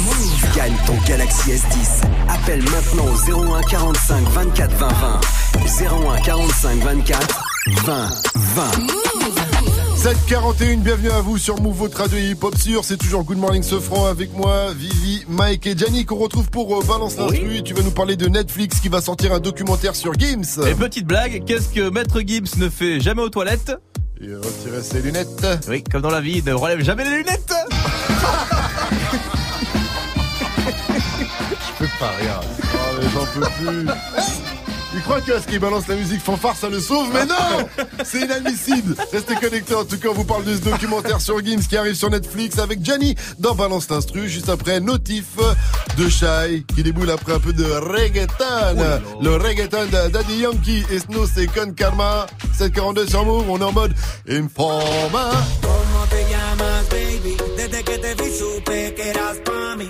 maintenant. Gagne ton Galaxy S10. Appelle maintenant au 01 45 24 20 20. 01 45 24 20 20. 741, bienvenue à vous sur Move, votre radio hip-hop sûr. C'est toujours Good Morning Sofran avec moi, Vivi, Mike et Gianni qu'on retrouve pour euh, Balance l'instru. Et Tu vas nous parler de Netflix qui va sortir un documentaire sur Gims. Et petite blague, qu'est-ce que Maître Gibbs ne fait jamais aux toilettes? Il retire ses lunettes. Oui, comme dans la vie, il ne relève jamais les lunettes *laughs* pas. Oh, mais j'en peux plus. Il croit que ce qui balance la musique fanfare, ça le sauve, mais non C'est inadmissible Restez connectés, en tout cas, on vous parle de ce documentaire sur Gims qui arrive sur Netflix avec Gianni dans Balance l'Instru, juste après Notif de Shai qui déboule après un peu de reggaeton. Le reggaeton de Daddy Yankee et Snow, c'est Con Karma. 742 sur Move, on est en mode Informa. ¿Cómo te llamas, baby? Desde que te vi supe que eras pa' mí.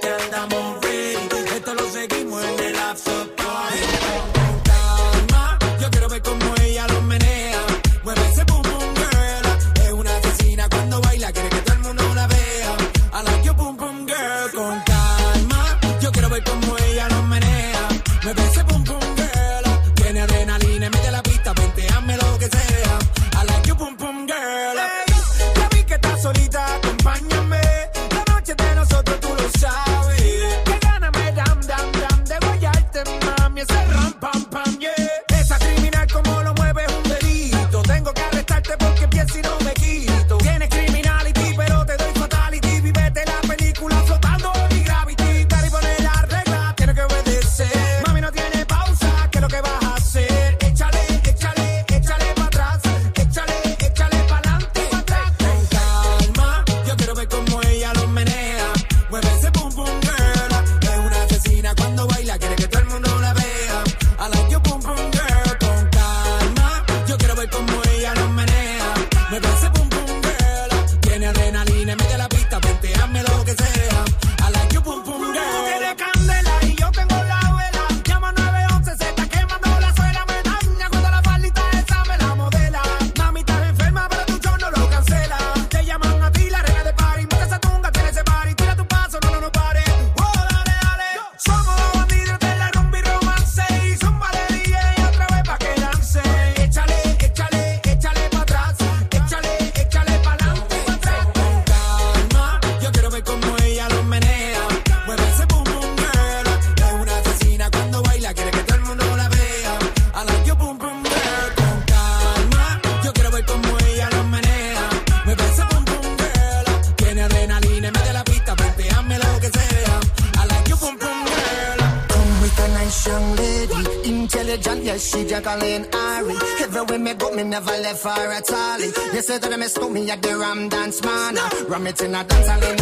Man. Ram it in a dance hall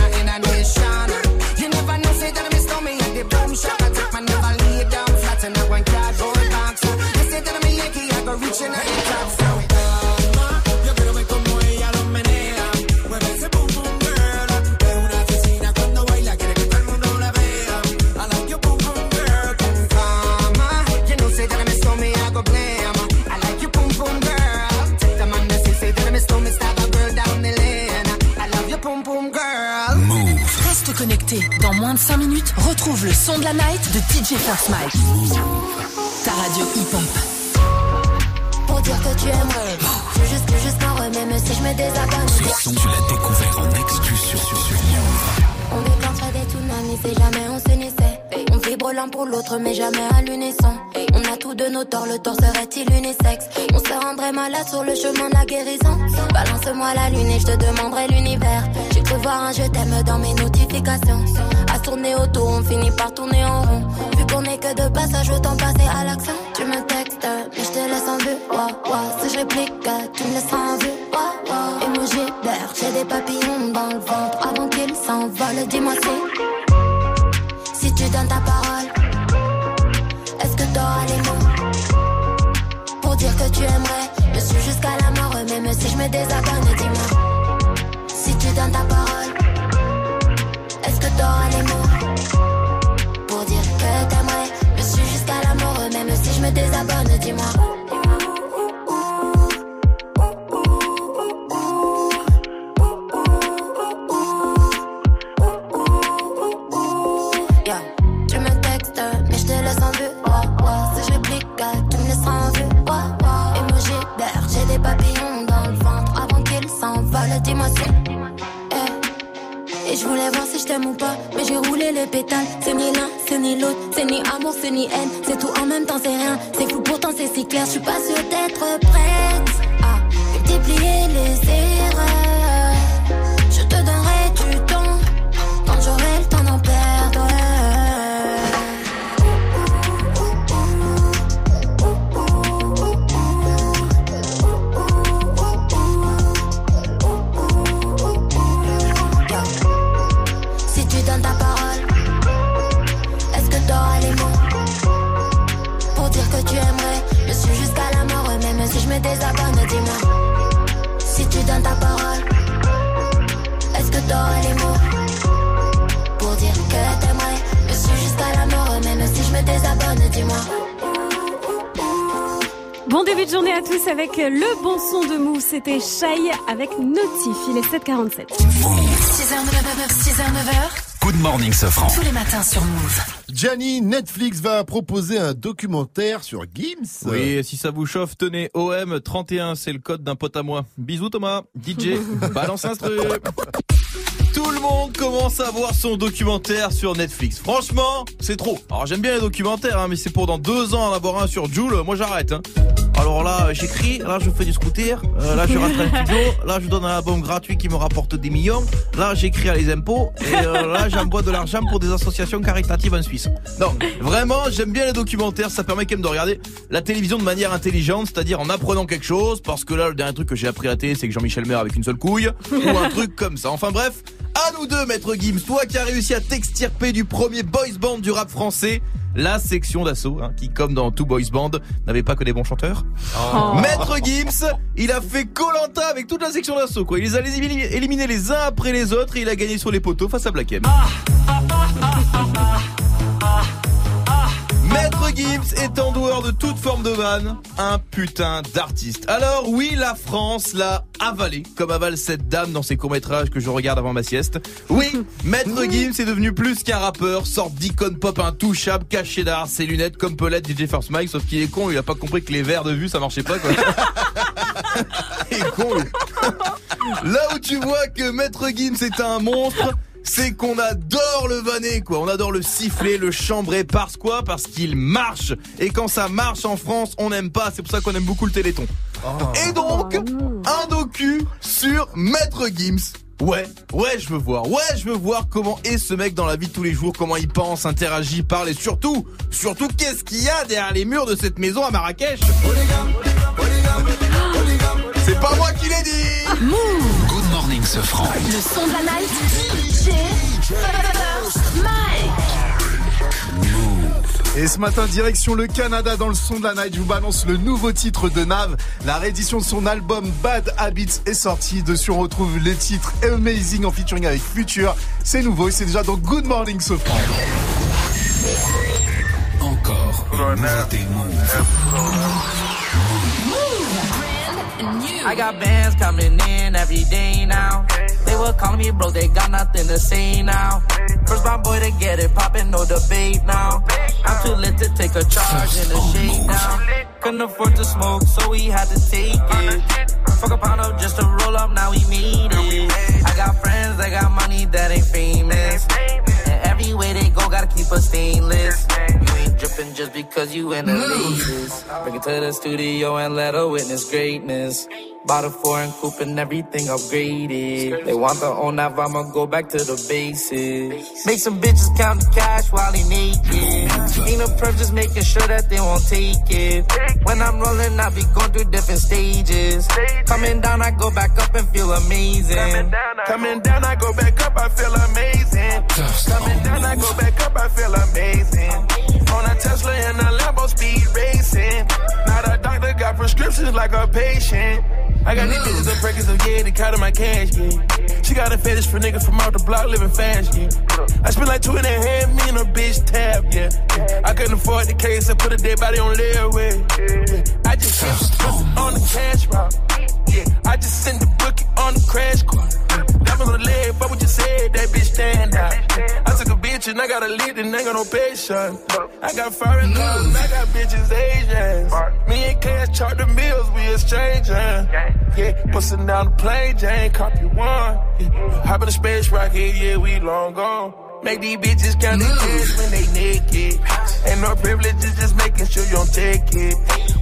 la night de DJ First Mike. Ta radio hip-hop. Pour dire que tu aimerais. Je veux juste, je veux juste un remets, mais si je me désabonne. Ce son, tu l'as découvert en exclu sur, sur, sur. On déclencherait des tsunamis, c'est jamais on s'unissait. On vibre l'un pour l'autre, mais jamais à l'unisson. On a tous de nos torts, le tort serait-il unisexe? On se rendrait malade sur le chemin de la guérison. Balance-moi la lune et je te demanderai l'univers. J'ai cru voir un je t'aime dans mes notifications. Tourner autour, on finit par tourner en rond. Vu qu'on est que de passage, autant passer à l'action. Tu me textes, mais je te laisse en vue. Ouah. Si je réplique, tu me laisses en vue. Ouah, ouah. Emoji vert, j'ai des papillons dans le ventre avant qu'ils s'envolent. Dis-moi si, si tu donnes ta parole, est-ce que t'auras les mots pour dire que tu aimerais? Me suivre jusqu'à la mort, même si je me désabonne. Dis-moi si tu donnes ta parole, Dis-moi. C'était Shai avec Notif. Il est 7h47. 6h, 9h, 6h, 9h. Good morning, Sofran. Tous les matins sur Move. Gianni, Netflix va proposer un documentaire sur Gims. Oui, si ça vous chauffe, tenez, OM 31, c'est le code d'un pote à moi. Bisous Thomas, DJ, *laughs* balance instru. Tout le monde commence à voir son documentaire sur Netflix. Franchement, c'est trop. Alors j'aime bien les documentaires, hein, mais c'est pour dans deux ans en avoir un sur Joule, moi j'arrête. Hein. Alors là, j'écris, là je fais du scooter, euh, là je rentre un *laughs* studio, là je donne un album gratuit qui me rapporte des millions, là j'écris à les impôts, et euh, là j'envoie de l'argent pour des associations caritatives en Suisse. Non, vraiment, j'aime bien les documentaires, ça permet quand même de regarder la télévision de manière intelligente, c'est-à-dire en apprenant quelque chose, parce que là le dernier truc que j'ai appris à la télé, c'est que Jean-Michel meurt avec une seule couille, ou un truc comme ça. Enfin bref, à nous deux, maître Gims, toi qui as réussi à t'extirper du premier boys band du rap français, la section d'assaut, hein, qui comme dans tout boys band, n'avait pas que des bons chanteurs. Oh. Maître Gims, il a fait Colanta avec toute la section d'assaut, quoi. Il les a éliminés les uns après les autres et il a gagné sur les poteaux face à Black M. Maître *laughs* Gims est en dehors de toute forme de vanne, un putain d'artiste. Alors oui, la France l'a avalé, comme avale cette dame dans ses courts-métrages que je regarde avant ma sieste. Oui, *laughs* Maître Gims est devenu plus qu'un rappeur, sorte d'icône pop intouchable, caché derrière ses lunettes comme peut l'être DJ First Mike, sauf qu'il est con, il a pas compris que les verres de vue ça marchait pas quoi. *laughs* il est con lui. *laughs* Là où tu vois que Maître Gims est un monstre, c'est qu'on adore le vanner quoi, on adore le siffler, le chambrer. Parce quoi? Parce qu'il marche. Et quand ça marche en France, on n'aime pas, c'est pour ça qu'on aime beaucoup le Téléthon. Et donc un docu sur Maître Gims. Ouais, ouais, je veux voir. Ouais, je veux voir comment est ce mec dans la vie de tous les jours, comment il pense, interagit, parle. Et surtout, surtout qu'est-ce qu'il y a derrière les murs de cette maison à Marrakech? C'est pas moi qui l'ai dit! Good morning, ce franc. Le son de la night. Et ce matin, direction le Canada dans le son de la night, je vous balance le nouveau titre de Nav. La réédition de son album Bad Habits est sortie. Dessus, on retrouve les titres Amazing en featuring avec Future. C'est nouveau et c'est déjà dans Good Morning Sofran. Encore une nouveauté I got bands coming in every day now. They were calling me bro, they got nothing to say now. First my boy to get it poppin', no debate now. I'm too lit to take a charge in a now. Couldn't afford to smoke, so we had to take it. Fuck a pound up just to roll up, now we made it. I got friends that got money that ain't famous. Way they go, gotta keep a stainless. You ain't dripping just because you in the latest. Bring it to the studio and let her witness greatness. Bought a foreign coupe and everything upgraded. They want the own nav, I'ma go back to the basics. Make some bitches count the cash while they naked. Ain't no perf, just making sure that they won't take it. When I'm rolling, I be going through different stages. Coming down, I go back up and feel amazing. Coming down, I go back up, I feel amazing. Coming down, I go back up, I feel amazing. On a Tesla and a Lambo speed racing. Now the doctor got prescriptions like a patient. I got these bitches up records of yeah, they counting my cash, yeah. She got a fetish for niggas from out the block living fast, yeah. I spent like two and a half million on a bitch tab, yeah. I couldn't afford the case, I put a dead body on layaway. Yeah. I just the on the cash route. Yeah, I just sent the bookie on the crash course. That was the leg, but what you said, that bitch stand out. I took a bitch and I got a lead and ain't got no patience. I got foreign and I got bitches Asians. Me and Cash chart the meals, we exchanging. Yeah, bustin' down the plane, Jane, copy one. Yeah. Hop in the space rocket, yeah, we long gone. Make these bitches count the cash when they naked. Ain't no privileges, just making sure you don't take it.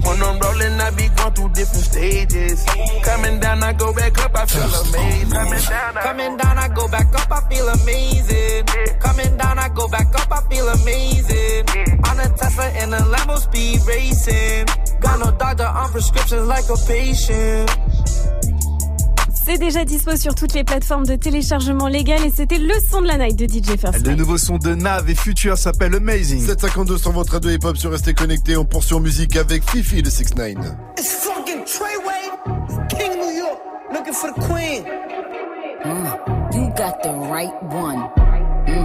When I'm rolling, I be going through different stages. Coming down, I go back up, I feel amazing. Coming down, I Coming down, I go back up, I feel amazing. Coming down, I go back up, I feel amazing. On a Tesla and a Lambo speed racing. Got no doctor on prescriptions like a patient. C'est déjà dispo sur toutes les plateformes de téléchargement légal et c'était le son de la night de DJ First. Le nouveau son de Nav et Future s'appelle Amazing. 752 sur votre radio hip-hop sur Restez Connectés. On poursuit en musique avec Fifi de 6 9 It's fucking Treyway, King New York, looking for the queen. Mm, you got the right one.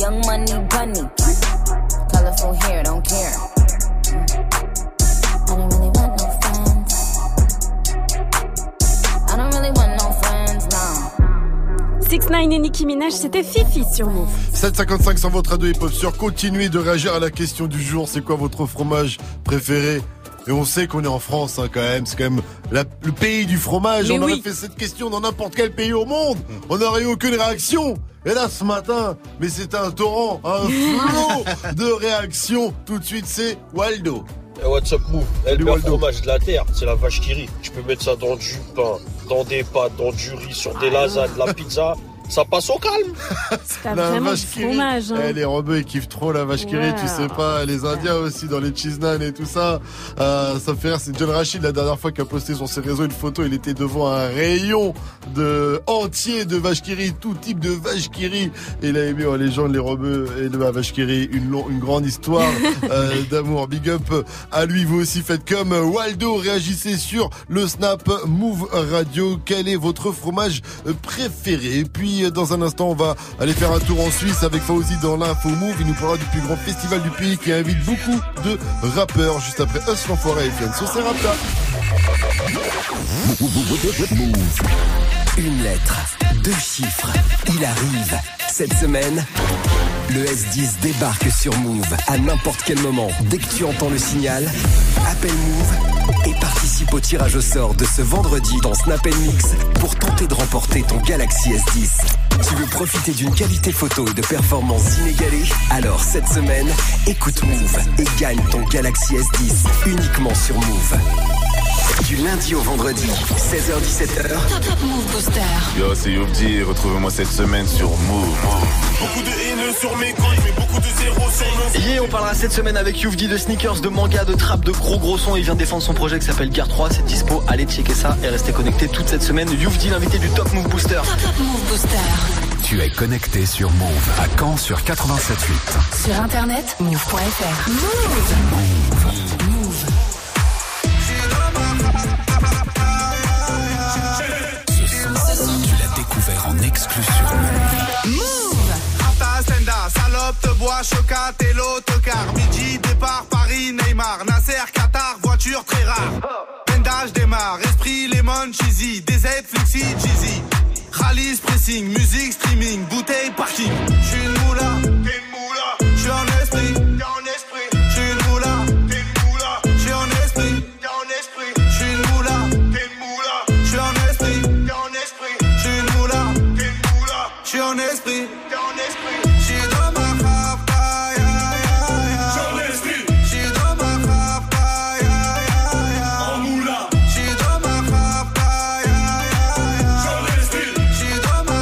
Young money bunny. Colorful hair, don't care. I don't really want no friends. I don't really want no friends, no. 6 9 et Nicki Minaj, c'était Fifi sur Move. 755 sans votre ado hip-hop sur. Continuez de réagir à la question du jour. C'est quoi votre fromage préféré? Et on sait qu'on est en France hein, quand même, c'est quand même la- le pays du fromage. Mais on aurait fait cette question dans n'importe quel pays au monde. On n'aurait eu aucune réaction. Et là ce matin, mais c'est un torrent, un *laughs* flot de réactions. Tout de suite c'est Waldo. Eh, what's up, Move Eh, Le Waldo. fromage de la terre, c'est la vache qui rit. Tu peux mettre ça dans du pain, dans des pâtes, dans du riz, sur des lasagnes, la pizza. *laughs* Ça passe au calme. *laughs* La vraiment vache qui rit. fromage. Hein. Eh, les rebeux ils kiffent trop la vache qui rit, tu Ouais. sais pas. Les Indiens aussi dans les cheese naan et tout ça. Euh, ça me fait rire. C'est John Rachid la dernière fois qui a posté sur ses réseaux une photo. Il était devant un rayon de entier de vache qui tout type de vache qui. Et il a aimé oh, les gens, les rebeux et de la vache qui. Une, long- une grande histoire *laughs* euh, d'amour. Big up à lui. Vous aussi faites comme Waldo. Réagissez sur le Snap Move Radio. Quel est votre fromage préféré? Et puis dans un instant, on va aller faire un tour en Suisse avec Fauzi dans l'info Move. Il nous parlera du plus grand festival du pays qui invite beaucoup de rappeurs. Juste après Us l'enfoiré et Fianso, c'est Rapta. Une lettre, deux chiffres. Il arrive. Cette semaine, le S10 débarque sur Move à n'importe quel moment. Dès que tu entends le signal, appelle Move et participe au tirage au sort de ce vendredi dans Snap Mix pour tenter de remporter ton Galaxy S10. Tu veux profiter d'une qualité photo et de performances inégalées? Alors cette semaine, écoute Move et gagne ton Galaxy S10 uniquement sur Move. Du lundi au vendredi, 16h-17h, Top Move Booster. Yo, c'est Youbdi, retrouvez-moi cette semaine sur Move. Beaucoup de haineux sur mes comptes, mais beaucoup de zéros sur mon Yeah, on parlera cette semaine avec Youvdi de sneakers, de manga, de trap, de gros gros sons. Il vient défendre son projet qui s'appelle Gear 3. C'est dispo. Allez checker ça et restez connectés toute cette semaine. Youvdi, l'invité du Top Move Booster. Top Move Booster. tu es connecté sur Move à Caen sur 87.8. Sur internet, move.fr. Move. Ce exclu sur. Rapta, Senda, salope, te bois, chocat et l'autocar. Midi, départ, Paris, Neymar, Nasser, Qatar, voiture très rare. Pendage démarre, esprit, lemon, cheesy, DZ, flexi, cheesy. Rallye, pressing, musique, streaming, bouteille, parking. J'suis une moula, t'es moula. Esprit. J'suis dans ma. J'suis dans ma. J'suis dans ma. J'suis dans.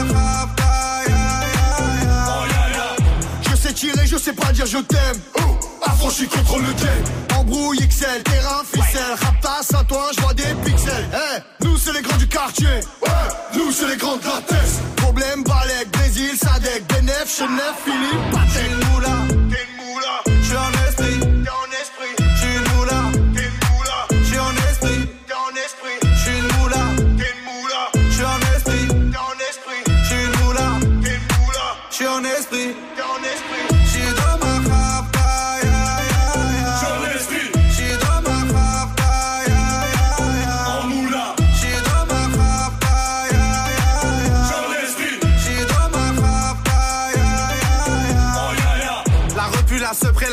Je sais tirer, je sais pas dire je t'aime. Oh, affranchi contre le game. Embrouille XL, terrain, ficelle. Raptas à toi, je vois des pixels. Eh, nous c'est les grands du quartier. Ouais, nous c'est les grands de la tête. Problème, Balek, Brésil, Sadek, Benef, Chenef, Philippe, Patek. moula, moula.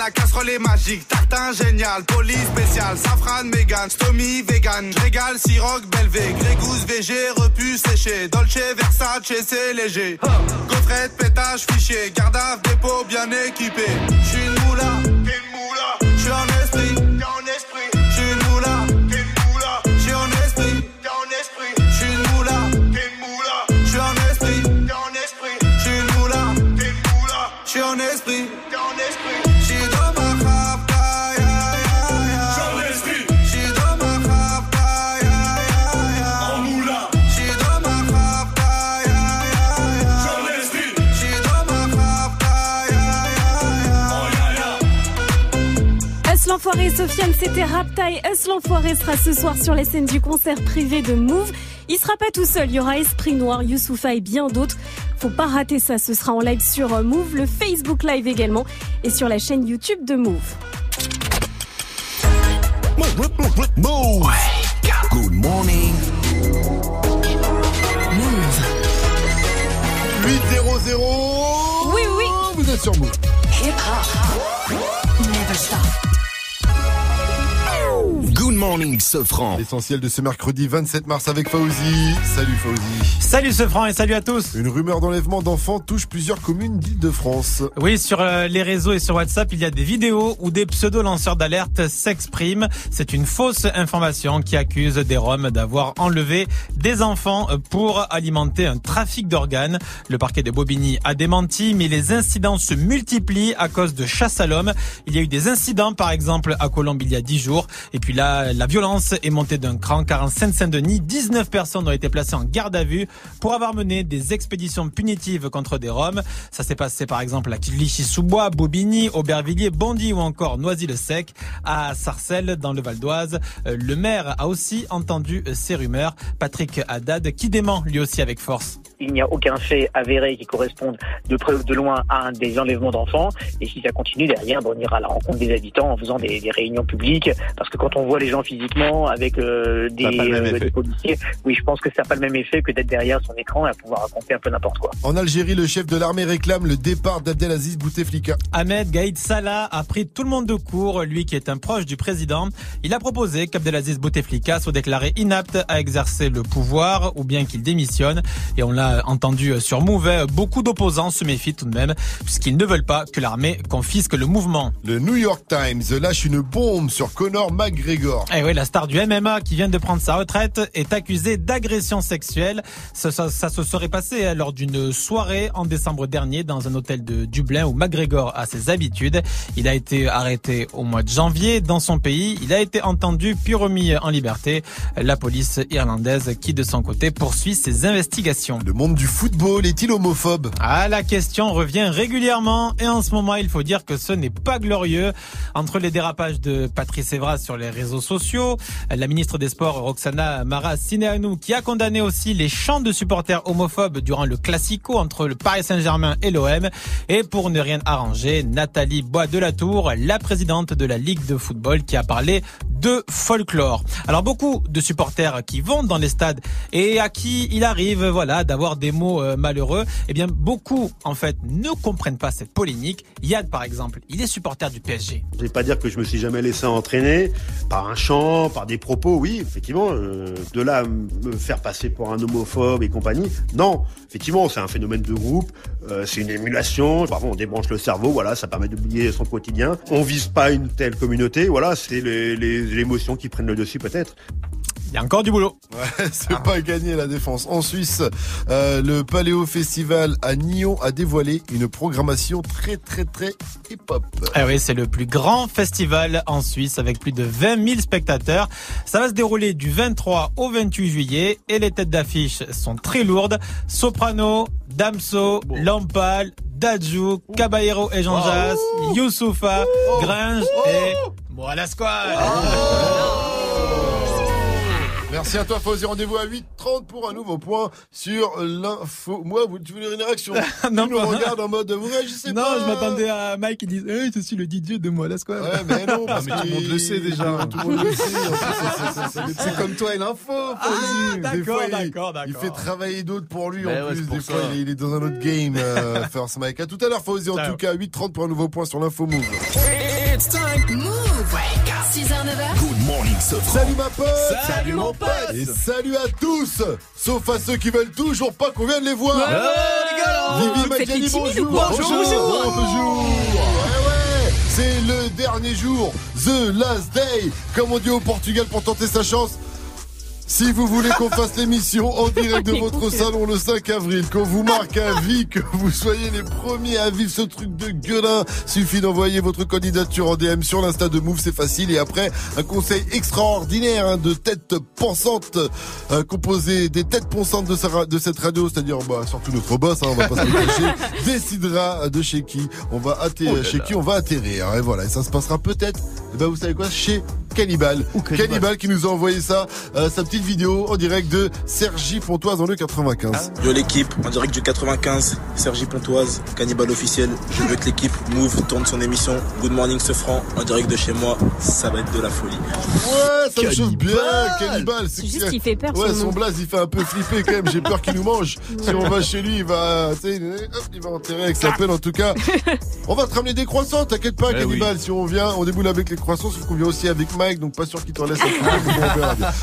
La casserole est magique. Tartin génial, police spécial, safran, mégan, stomy, vegan, régal, siroc, belvé, grégousse, VG, repu, séché, dolce, versace, c'est léger. Gaufrette, pétage, fichier, garde dépôt bien équipé. J'suis une moula. J'suis en esprit. Sofiane, c'était Raptail. Us l'enfoiré sera ce soir sur les scènes du concert privé de Move. Il sera pas tout seul, il y aura Esprit Noir, Youssoufa et bien d'autres. Faut pas rater ça, ce sera en live sur euh, Move, le Facebook Live également et sur la chaîne YouTube de Move. Move. Good morning. Move. 8-0-0. Oui, oui. Vous êtes sur Move. Good morning, Sofran. L'essentiel de ce mercredi 27 mars avec Fauzi. Salut Fauzi. Salut Sofran et salut à tous. Une rumeur d'enlèvement d'enfants touche plusieurs communes d'Île-de-France. Oui, sur euh, les réseaux et sur WhatsApp, il y a des vidéos où des pseudo-lanceurs d'alerte s'expriment. C'est une fausse information qui accuse des Roms d'avoir enlevé des enfants pour alimenter un trafic d'organes. Le parquet de Bobigny a démenti, mais les incidents se multiplient à cause de chasse à l'homme. Il y a eu des incidents, par exemple, à Colombe il y a 10 jours. Et puis là, la violence est montée d'un cran car en Seine-Saint-Denis, 19 personnes ont été placées en garde à vue pour avoir mené des expéditions punitives contre des Roms. Ça s'est passé par exemple à Clichy-sous-Bois, Bobigny, Aubervilliers, Bondy ou encore Noisy-le-Sec. À Sarcelles, dans le Val d'Oise, Euh, le maire a aussi entendu euh, ces rumeurs. Patrick Haddad qui dément lui aussi avec force. il n'y a aucun fait avéré qui corresponde de près ou de loin à un des enlèvements d'enfants. Et si ça continue derrière, on ira à la rencontre des habitants en faisant des, des réunions publiques. Parce que quand on voit les gens physiquement avec euh, des, euh, des policiers, oui, je pense que ça n'a pas le même effet que d'être derrière son écran et à pouvoir raconter un peu n'importe quoi. En Algérie, le chef de l'armée réclame le départ d'Abdelaziz Bouteflika. Ahmed Gaïd Salah a pris tout le monde de court, lui qui est un proche du président. Il a proposé qu'Abdelaziz Bouteflika soit déclaré inapte à exercer le pouvoir ou bien qu'il démissionne. Et on l'a entendu sur Move, beaucoup d'opposants se méfient tout de même puisqu'ils ne veulent pas que l'armée confisque le mouvement. Le New York Times lâche une bombe sur Conor McGregor. Eh oui, la star du MMA qui vient de prendre sa retraite est accusée d'agression sexuelle. Ça, ça- ça se serait passé lors d'une soirée en décembre dernier dans un hôtel de Dublin où McGregor a ses habitudes. Il a été arrêté au mois de janvier dans son pays. Il a été entendu puis remis en liberté. La police irlandaise qui de son côté poursuit ses investigations. Le monde du football est-il homophobe? Ah, la question revient régulièrement et en ce moment, il faut dire que ce n'est pas glorieux. Entre les dérapages de Patrice Evra sur les réseaux sociaux, la ministre des Sports Roxana Mara Sineanou qui a condamné aussi les chants de supporters homophobes durant le Classico entre le Paris Saint-Germain et l'OM. Et pour ne rien arranger, Nathalie Bois de la Tour, la présidente de la Ligue de football qui a parlé de folklore. Alors beaucoup de supporters qui vont dans les stades et à qui il arrive voilà d'avoir des mots euh, malheureux, eh bien beaucoup en fait ne comprennent pas cette polémique. Yann par exemple, il est supporter du PSG. Je vais pas dire que je me suis jamais laissé entraîner par un par des propos, oui, effectivement. euh, de là me faire passer pour un homophobe et compagnie, non. Effectivement, c'est un phénomène de groupe, euh, c'est une émulation. Parfois, on débranche le cerveau, voilà, ça permet d'oublier son quotidien. On vise pas une telle communauté, voilà, c'est les émotions qui prennent le dessus peut-être. Il y a encore du boulot. Ouais, *laughs* c'est pas gagné la défense. En Suisse, euh, le Paléo Festival à Nyon a dévoilé une programmation très très très hip-hop. Ah oui, c'est le plus grand festival en Suisse avec plus de 20 000 spectateurs. Ça va se dérouler du 23 au 28 juillet et les têtes d'affiche sont très lourdes. Soprano, Damso, Lampal, Dadju, Caballero et Jean Jass, Youssoufa, Gringe et moi la squad. Merci à toi, Fauzi. Rendez-vous à 8h30 pour un nouveau point sur l'info. Moi, vous, tu voulais une réaction? *laughs* Non, Tu nous regardes en mode, vous réagissez Non, pas je m'attendais à Mike qui dise hey, Je suis le DJ de moi la squad. Ouais, mais non, *laughs* parce mais tout que le monde le sait déjà. Tout le monde le sait. *laughs* C'est- comme toi et l'info, Fauzi. Ah, d'accord, fois, il- d'accord, Il d'accord. fait travailler d'autres pour lui Ben en ouais, plus. Des fois, il est, il est dans un autre game, euh, First Mike. À tout à l'heure, Fauzi. En tout cas, 8h30 pour un nouveau point sur l'info move. It's time. Move. 6h, 9h. Good morning, Sofran. Salut ma pote Salut, mon pote. Et salut à tous Sauf à ceux qui veulent toujours pas qu'on vienne les voir Vivi Vous faites Maggiani, bonjour Bonjour Bonjour. Bonjour Ouais, ouais. C'est le dernier jour, the last day, comme on dit au Portugal pour tenter sa chance. Si vous voulez qu'on fasse l'émission en direct de votre salon le 5 avril, qu'on vous marque à vie, que vous soyez les premiers à vivre ce truc de gueulin, suffit d'envoyer votre candidature en DM sur l'insta de Move, c'est facile. Et après, un conseil extraordinaire hein, de têtes pensantes, euh, composé des têtes pensantes de, sa- de cette radio, c'est-à-dire bah, surtout notre boss, hein, on va pas se le cacher, *laughs* décidera de chez qui on va atterrir, Oh chez qui on va atterrir. Et voilà, et ça se passera peut-être, eh ben vous savez quoi, chez Cannibal. Cannibal. qui nous a envoyé ça, euh, sa petite vidéo en direct de Sergi Pontoise dans le 95. Yo l'équipe, en direct du 95, Sergi Pontoise, Cannibal officiel. Je veux que l'équipe Move tourne son émission Good Morning Sefran en direct de chez moi. Ça va être de la folie. Ouais, ça me chauffe bien, Cannibal. C'est juste qu'il fait peur, Ouais, son blaze, il fait un peu flipper quand même. J'ai peur qu'il nous mange. *laughs* Si on va chez lui, il va, hop, il va enterrer avec sa pelle. En tout cas, *laughs* on va te ramener des croissants. T'inquiète pas, Eh Cannibal. Si on vient, on déboule avec les croissants. Sauf qu'on vient aussi avec Mike, donc pas sûr qu'il t'en laisse bien.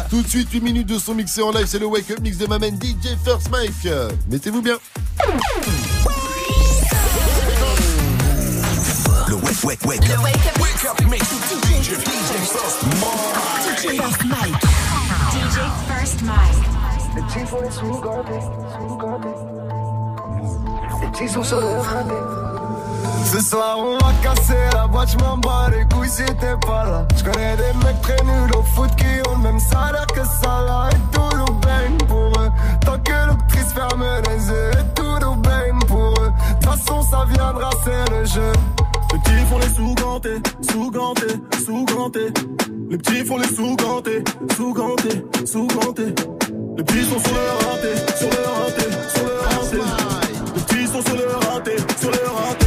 Tout de suite, 8 minutes de son mixé en live. C'est le Wake Up Mix de ma main DJ First Mike. Mettez-vous bien. Le wake, wake, wake. Le wake up, wake up mix. DJ, DJ First Mike. DJ First Mike. DJ First sont sur le. Ce soir on va casser la boîte, je m'en bats les couilles si t'es pas là. Je connais des mecs très nuls au foot qui ont le même salaire que ça là. Et tout nous baigne pour eux. Tant que l'actrice ferme les yeux, et tout nous baigne pour eux. De toute façon ça viendra, c'est le jeu. Les petits font les sous-gantés, sous-gantés, sous-gantés. Les petits font les sous-gantés, sous-gantés, sous-gantés. Les petits sont sur le raté, sur le raté, sur le raté. Les petits sont sur le raté, sur le raté,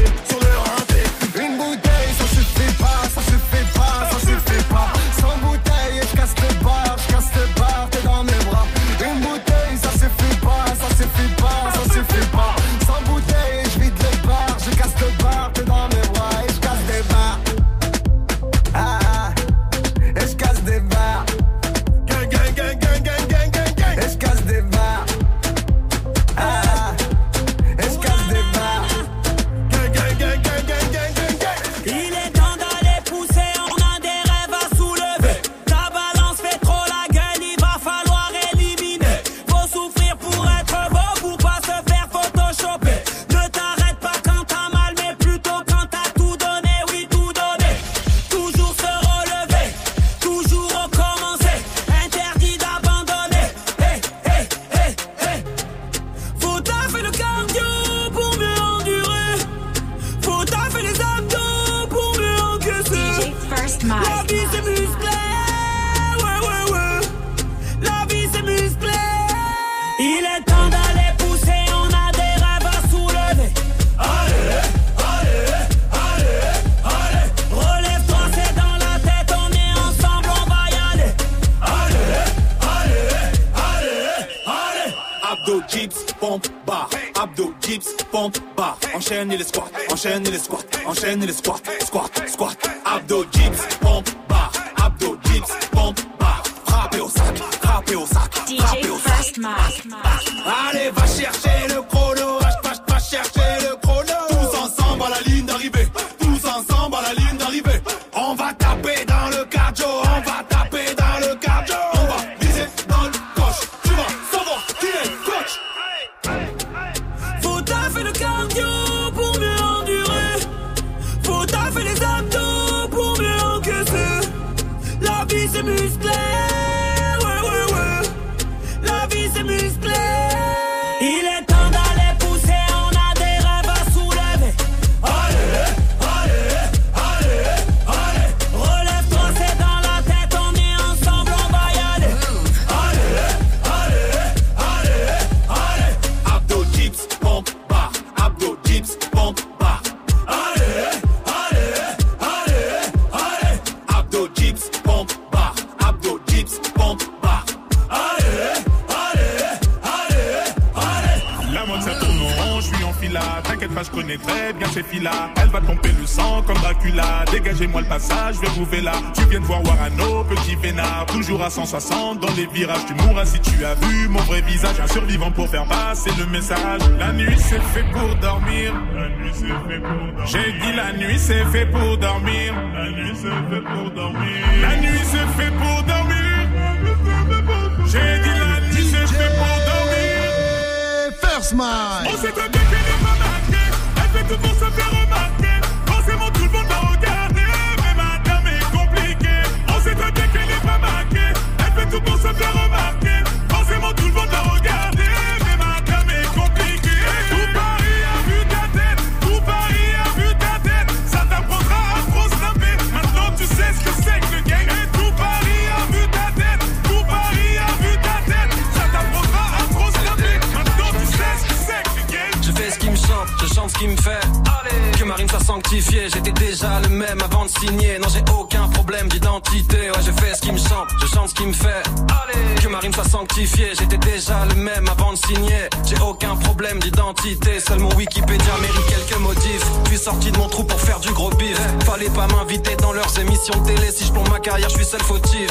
sorti de mon trou pour faire du gros bif. Fallait pas m'inviter dans leurs émissions télé. Si je plombe ma carrière, je suis seul fautif.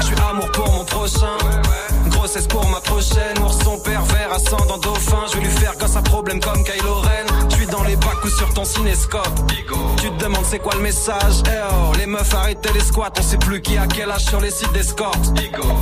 Je suis amour pour mon prochain. Grossesse pour ma prochaine. Ourson pervers, ascendant dauphin. Je vais lui faire gosse à problème comme Kylo Ren. Je suis dans les bacs ou sur ton cinéscope. Tu te demandes c'est quoi le message? Eh oh, les meufs arrêtez les squats. On sait plus qui a quel âge sur les sites d'escorte.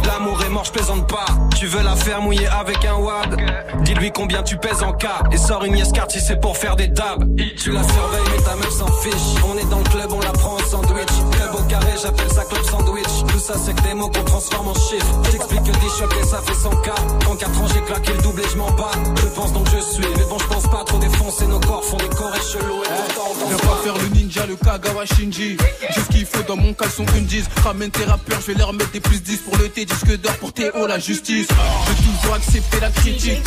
L'amour est mort, je plaisante pas. Tu veux la faire mouiller avec un wad Dis-lui combien tu pèses en cas. Et sors une yes card si c'est pour faire des dabs. Tu la surveilles mais ta meuf s'en fiche. On est dans le club, on la prend en sandwich. Club au carré, j'appelle ça club sandwich. Tout ça c'est que des mots qu'on transforme en chiffres. J'explique que 10 chocs et ça fait 100 k. En 4 ans j'ai claqué le double et je m'en bats. Je pense donc je suis. Mais bon, je pense pas trop défoncer nos corps. Font des corps et et pourtant Viens pas faire le ninja, le Kagawa Shinji. J'ai ce qu'il faut dans mon caleçon une 10. Ramène tes rappeurs, je vais leur mettre des plus 10 pour le T. Disque d'or pour Théo, la justice. J'ai toujours accepté la critique.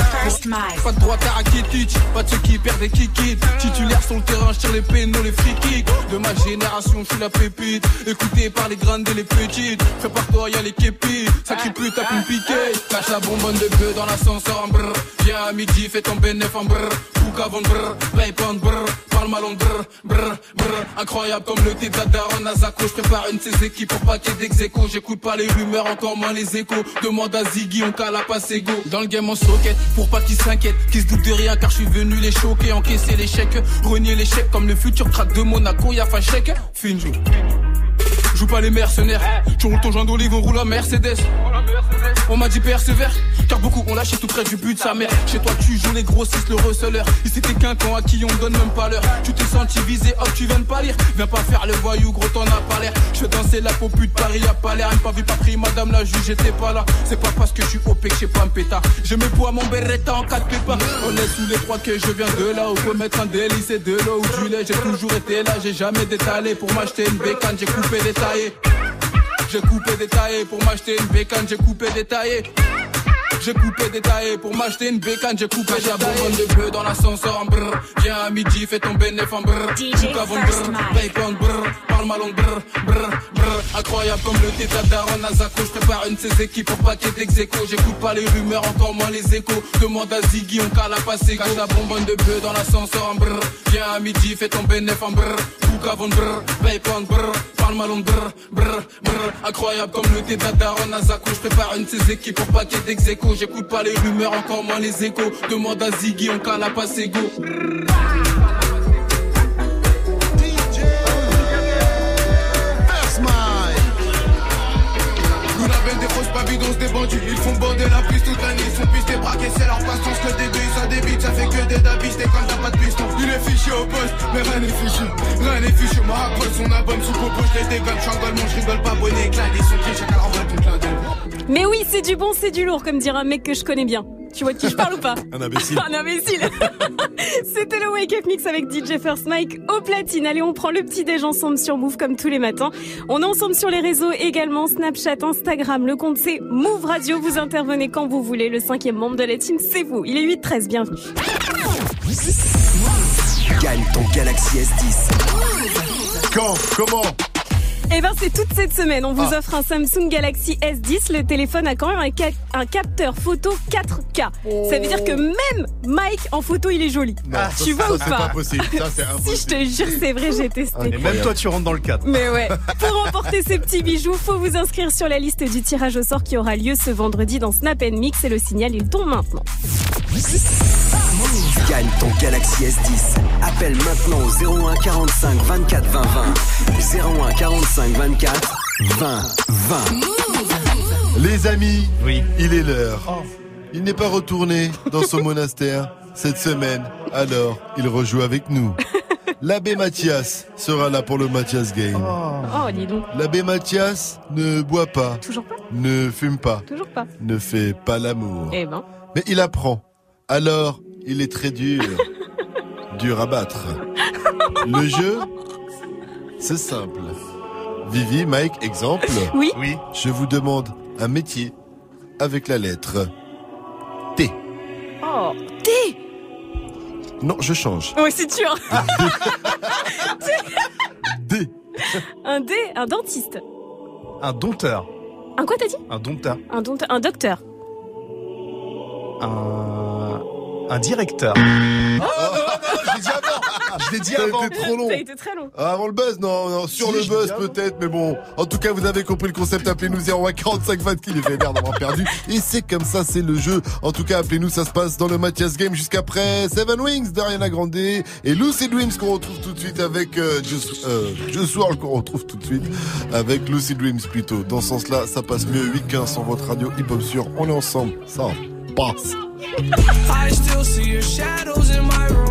Pas de droit à Rakitic, pas de ceux qui perdent des kikis. Titulaire sur le terrain, je tire les pénaux, les free kicks. De ma génération, je suis la pépite. Écouté par les grandes et les petites. Prépare-toi, y'a les képis. Sacré pute, t'as pu me piquer. Cache la bonbonne de bœuf dans l'ascenseur en brr. Viens à midi, fais ton bénéf en brr. Ou qu'avant brr, paye brr. Incroyable comme le thé de la. Je prépare une de ses équipes pour ait d'ex-écho. J'écoute pas les rumeurs, encore moins les échos. Demande à Ziggy, on cala pas ses go. Dans le game en socket, pour pas qu'ils s'inquiètent. Qu'ils se doutent de rien car je suis venu les choquer. Encaisser l'échec, renier l'échec comme le futur crack de Monaco. Y'a fin chèque. Joue pas les mercenaires, tu roules ton joint d'olive, on roule en Mercedes. On m'a dit persévère, beaucoup ont lâché tout près du but de sa mère. Chez toi, tu joues les grossistes, le receleur. Ils c'était qu'un à qui on donne même pas l'heure. Tu t'es senti visé, hop, tu viens de pas lire. Viens pas faire le voyou, gros, t'en as pas l'air. Je danser la peau de Paris, y'a pas l'air. Pas vu, pas pris, madame la juge, j'étais pas là. C'est pas parce que je suis OP que j'ai pas un pétard. Je me bois mon beretta en 4 pépins. On est sous les trois que je viens de là. Où peut mettre un délice et de l'eau ou du lait. J'ai toujours été là, j'ai jamais détalé. Pour m'acheter une bécane, j'ai coupé détaillé. J'ai coupé détaillé pour m'acheter une bécane, j'ai coupé détaillé. J'ai coupé détaillé pour m'acheter une bécane, j'ai coupé j'ai la bonbonne de bleu dans l'ascenseur en brr. Viens à midi, fais ton bénéf en brr. Avant brr, en brr. Parle mal en brr, brr, brr. Incroyable comme le thé de la daronne à Zako. Je prépare une de ses équipes pour ait d'ex-écho. J'écoute pas les rumeurs, encore moins les échos. Demande à Ziggy, on cala pas ses Cache la bonbonne de bleu dans l'ascenseur en brr. Viens à midi, fais ton bénéf en brr. Tout avant brr, en brr. Brr, brr. Incroyable comme le thé daronne à Zako. Je prépare une de ses équipes pour ait d'ex-écho. J'écoute pas les rumeurs, encore moins les échos. Demande à Ziggy, on cala pas ses go. Ils font bander la piste toute l'année. Ils sont pistés, braqués, c'est leur patience que des billes. Ça débite, ça fait que des dabis. T'es quand t'as pas de piston. Il est fiché au poste, mais rien n'est fichu. Rien n'est fichu. Moi, Apple, son album sous popo, je les dégomme. J'engole, mon je rigole pas, bonnet, éclat. Ils sont qui, chacun renvoie ton clin. Mais oui, c'est du bon, c'est du lourd, comme dirait un mec que je connais bien. Tu vois de qui je parle ou pas *laughs* Un imbécile. *laughs* Un imbécile *laughs* C'était le Wake Up Mix avec DJ First Mike au platine. Allez, on prend le petit déj ensemble sur Move comme tous les matins. On est ensemble sur les réseaux également, Snapchat, Instagram. Le compte c'est Move Radio. Vous intervenez quand vous voulez. Le cinquième membre de la team, c'est vous. Il est 8-13, bienvenue. Gagne ton Galaxy S10. Quand Comment? Eh ben, c'est toute cette semaine. On vous Ah. offre un Samsung Galaxy S10. Le téléphone a quand même un, ca- un capteur photo 4K. Ça veut dire que même Mike en photo, il est joli. Non, ça, tu vois ça, ou c'est pas pas possible. Ça, c'est *laughs* Si je te jure, c'est vrai, j'ai testé. Et même toi, tu rentres dans le cadre. Mais ouais. *laughs* Pour remporter ces petits bijoux, faut vous inscrire sur la liste du tirage au sort qui aura lieu ce vendredi dans Snap Mix et le signal il tombe maintenant. Gagne ton Galaxy S10. Appelle maintenant au 01 45 24 20 20. 01 45 24 20 20. Les amis, il est l'heure. Il n'est pas retourné dans son *laughs* monastère. cette semaine. Alors, il rejoue avec nous. L'abbé Mathias sera là pour le Mathias Game. Oh, dis donc. L'abbé Mathias ne boit pas, Toujours pas ne fume pas, Toujours pas. ne fait pas l'amour. Eh ben. Mais il apprend. Alors, il est très dur. *laughs* dur à battre. Le jeu, c'est simple. Vivi, Mike, exemple. Oui. Oui. Je vous demande un métier avec la lettre T. Oh, T Non, je change. Oui, c'est sûr. *laughs* D. Un D, un dentiste. Un dompteur. Un quoi t'as dit? Un dompteur. Un, don- un docteur. Un. Un directeur. Oh, dit avant. Je l'ai dit Ça a avant. été trop long. Ça a été très long. Ah, avant le buzz, non, non, sur Si, le buzz peut-être, mais bon. En tout cas, vous avez compris le concept. Appelez-nous 0145 20 qui est vénère d'avoir perdu. Et c'est comme ça, c'est le jeu. En tout cas, appelez-nous, ça se passe dans le Mathias Game jusqu'après Seven Wings d'Ariana Grande et Lucy Dreams qu'on retrouve tout de suite avec euh, Just, euh, Just World qu'on retrouve tout de suite avec Lucy Dreams plutôt. Dans ce sens-là, ça passe mieux 8-15 sur votre radio hip-hop sur On est ensemble. Ça passe. I still see your shadows in my room.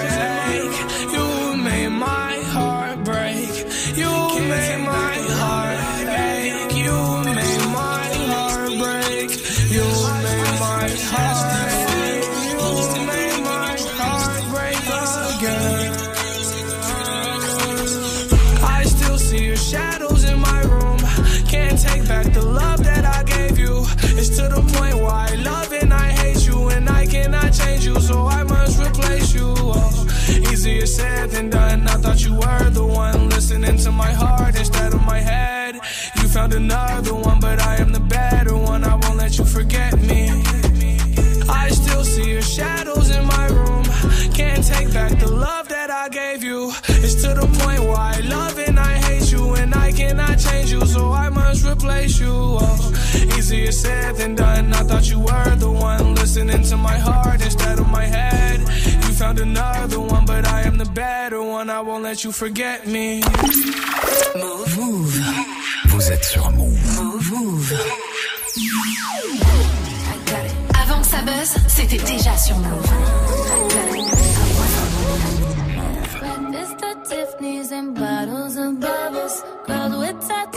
Oh, easier said than done. I thought you were the one listening to my heart instead of my head. You found another one, but I am the better one. I won't let you forget me. Move. Vous êtes sur Move. Move. Avant que ça buzz, c'était déjà sur Move. Breakfast at Tiffany's and bottles of bubbles.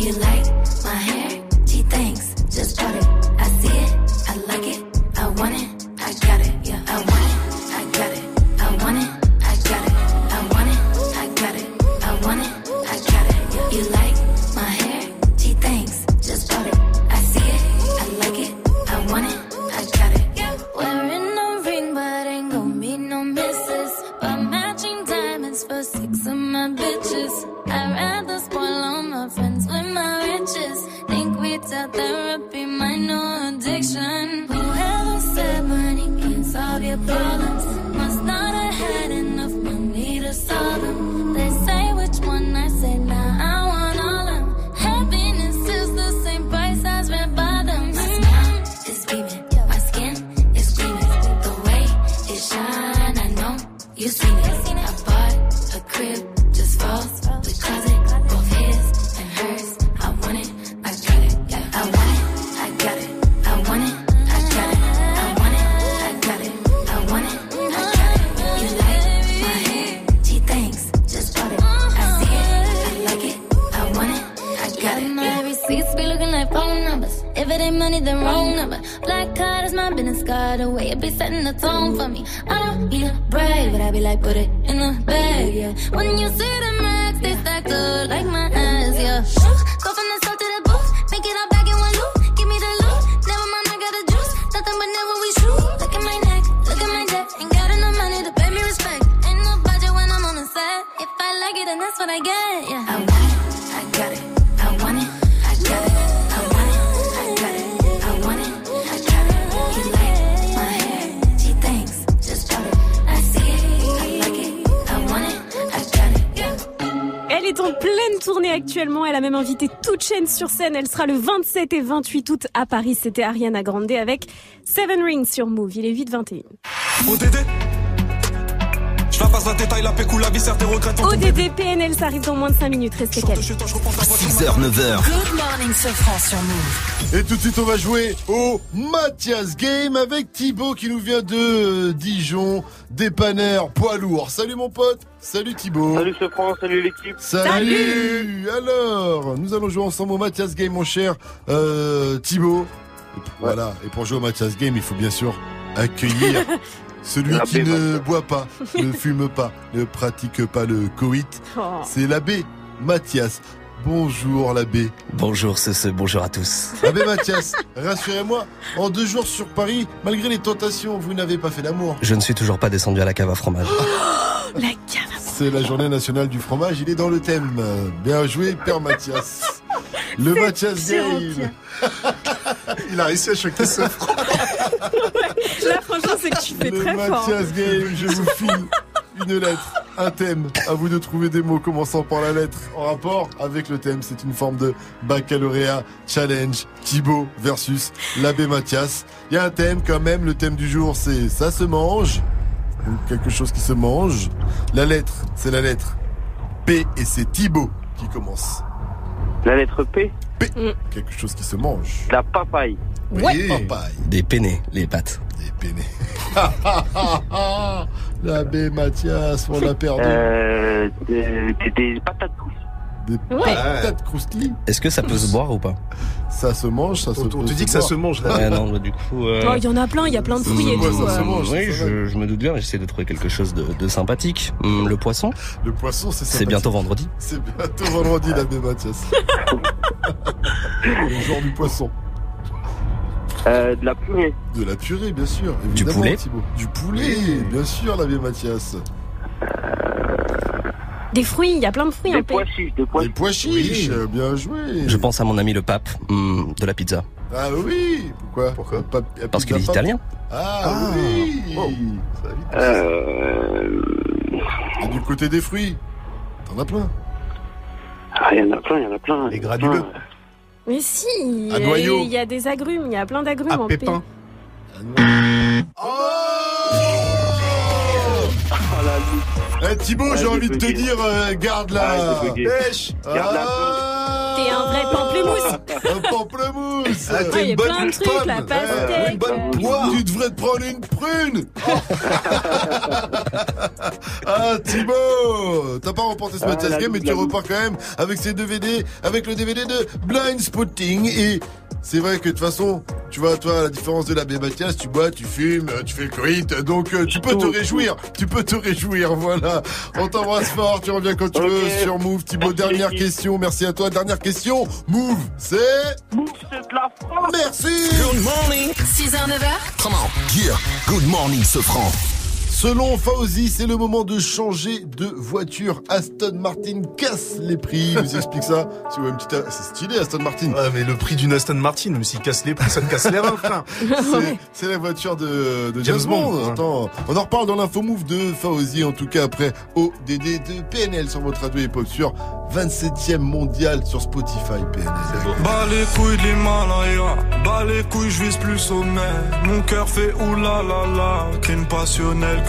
You like sur scène. Elle sera le 27 et 28 août à Paris. C'était Ariana Grande avec Seven Rings sur Move. Il est 8-21. Passe la détail, la pécou, la regrets. ODD PNL, ça arrive dans moins de 5 minutes. Restez calmes. 6h, 9h. Good morning, Sofran sur Move. Et tout de suite, on va jouer au Mathias Game avec Thibaut qui nous vient de Dijon, dépanneur poids lourd. Salut mon pote, salut Thibaut. Salut ce France, salut l'équipe. Salut, Alors, nous allons jouer ensemble au Mathias Game, mon cher euh, Thibaut. Voilà, et pour jouer au Mathias Game, il faut bien sûr accueillir *laughs* celui qui ne boit pas, ne *laughs* fume pas, ne pratique pas le coït. Oh. C'est l'abbé Mathias. Bonjour l'abbé. Bonjour ce, bonjour à tous. Abbé Mathias, *laughs* rassurez-moi, en deux jours sur Paris, malgré les tentations, vous n'avez pas fait l'amour. Je ne suis toujours pas descendu à la cave à fromage. *gasps* La cave. C'est la journée nationale du fromage, il est dans le thème. Bien joué, Père Mathias. Le Mathias Game. *laughs* Il a réussi à choquer ce franc. Là, franchement, c'est que tu fais Le très fort. Mathias Game, je vous file une lettre, un thème. À vous de trouver des mots commençant par la lettre en rapport avec le thème. C'est une forme de baccalauréat challenge. Thibaut versus l'abbé Mathias. Il y a un thème quand même. Le thème du jour, c'est ça se mange. Quelque chose qui se mange. La lettre, c'est la lettre P et c'est Thibaut qui commence. La lettre P P. Quelque chose qui se mange. La papaye. Oui. Papaye. Des peinés, les pattes. Des peinés. *laughs* L'abbé Mathias, on l'a perdu. Euh, des, des- des patates douces. Des Ouais. patates croustilles. Est-ce que ça peut se *laughs* boire ou pas Ça se mange, ça se On te dit que ça se mange là. Ouais, non, bah, du coup. euh, Oh, il y en a plein, il y a plein de fruits et tout. euh. oui, je, je me doute bien, j'essaie de trouver quelque chose de, de sympathique. Hum, le poisson Le poisson, c'est C'est bientôt vendredi. C'est bientôt vendredi, l'abbé Mathias. *laughs* Le jour du poisson. Euh, de la purée. De la purée, bien sûr. évidemment, poulet Thibaut. Du poulet, bien sûr, l'abbé Mathias. Des fruits, il y a plein de fruits en Des paix. pois chiches, des pois Des pois chiches, euh, bien joué. Je pense à mon ami le pape hum, de la pizza. Ah oui Pourquoi? Pourquoi? Parce qu'il est italien. Ah, oui Euh... Et du côté des fruits T'en as plein? Ah, il y en a plein, il y en a plein. Les granuleux. Mais si, il y À a- noyaux. il y a des agrumes, il y a plein d'agrumes en paix. Eh Thibaut, j'ai envie de te dire, euh, garde la pêche. Garde la Ah, t'es un vrai pamplemousse. Un pamplemousse. Ah, il y a plein de trucs, la pastèque. Une bonne poire. Tu devrais te prendre une prune. *laughs* ah, Thibaut. T'as pas remporté ce Ah, Mathias la Game, mais tu repars quand même avec ces DVD, avec le DVD de Blind Spotting. Et c'est vrai que de toute façon, tu vois, toi, à la différence de l'abbé Mathias, tu bois, tu fumes, euh, tu fais le coït, donc euh, tu peux te réjouir. Tu peux te réjouir, voilà. On t'embrasse fort, tu reviens quand tu veux sur Move. Thibaut, dernière question. Merci à toi. Dernière question. Move, c'est... Move, c'est de la France. Merci. Good morning. 6h, 9h. Come on. Yeah. Good morning, Sofran. Selon Fauzi, c'est le moment de changer de voiture. Aston Martin casse les prix. Il nous explique ça. Si vous une petite- C'est stylé, Aston Martin. Ouais, mais le prix d'une Aston Martin, même s'il casse les prix, ça te casse les reins, *laughs* frère. C'est- la voiture de, de James, James Bond. Bond, ouais. Attends, on en reparle dans l'info move de Fauzi, en tout cas après ODD de PNL sur votre radio hip-hop sur 27e mondial sur Spotify PNL. Bas les couilles de l'Himalaya, bas les couilles, je vise plus sommet. Mon cœur fait oulala la, crime passionnel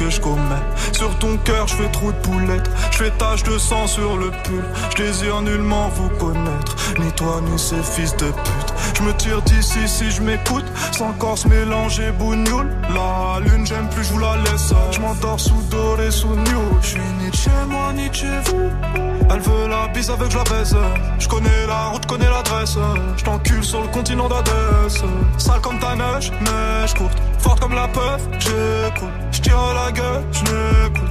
Sur ton cœur, je fais trou de poulette, je fais tache de sang sur le pull. Je désire nullement vous connaître, ni toi ni ces fils de pute. Je me tire d'ici si je m'écoute, sans corps mélanger bougnoule. La lune, j'aime plus, je vous la laisse. Je m'endors sous doré, sous new. Je suis ni chez moi, ni chez vous. Elle veut la bise avec la baise. Je connais la route, connais l'adresse. Je t'encule sur le continent d'Adès. Sale comme ta neige, neige courte. Forte comme la peur, j'écoute. Je tire la gueule, je n'écoute.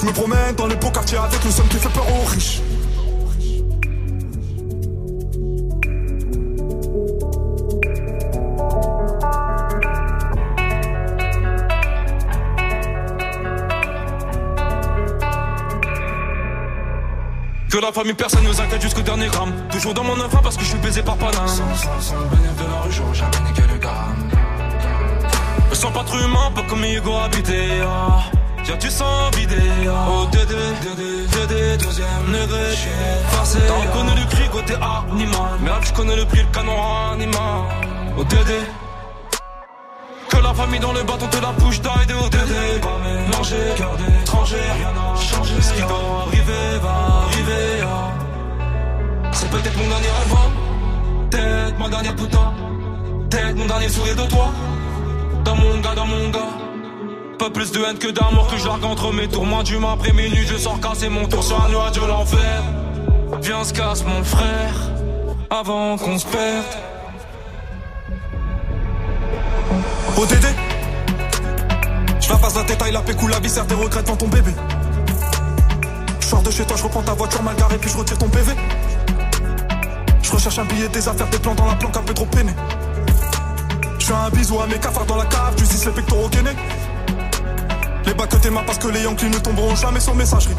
Je me promène dans les beaux quartiers avec le somme qui fait peur aux riches. Que la famille, personne nous inquiète jusqu'au dernier gramme. Toujours dans mon enfant parce que je suis baisé par Paname. Sans, sans, sans le bénéfice de la rue, j'aurais jamais niqué le gramme. Me sens pas trop humain, pas comme Hugo habité. Ah. Tiens, tu sens vidé. Oh, Dédé, Dédé, Dédé, deuxième degré. J'suis farcé. T'as reconnu le cri côté animal. Là, je connais le prix, le canon animal. Oh, Dédé. Que la famille dans le bâton te la bouche d'ail de ODD Pas mélanger, cœur d'étranger, rien n'a changé Ce qui doit arriver va arriver ah. C'est peut-être mon dernier rêve hein. Peut-être ma dernière putain Peut-être mon dernier sourire de toi Dans mon gars, dans mon gars Pas plus de haine que d'amour que je entre mes Moi du après minuit je sors casser mon tour sur un nuage de l'enfer. Viens se casse mon frère Avant qu'on se perde. ODD Je la passe la détail, la pécou, la viscère, tes regrets devant ton bébé. Je de chez toi, je reprends ta voiture mal garée, puis je retire ton PV Je recherche un billet, des affaires, des plans dans la planque, un peu trop peiné Je fais un bisou à mes cafards dans la cave, tu dis les pectoraux gainés Les bacs que mains parce que les Yankees ne tomberont jamais sur messagerie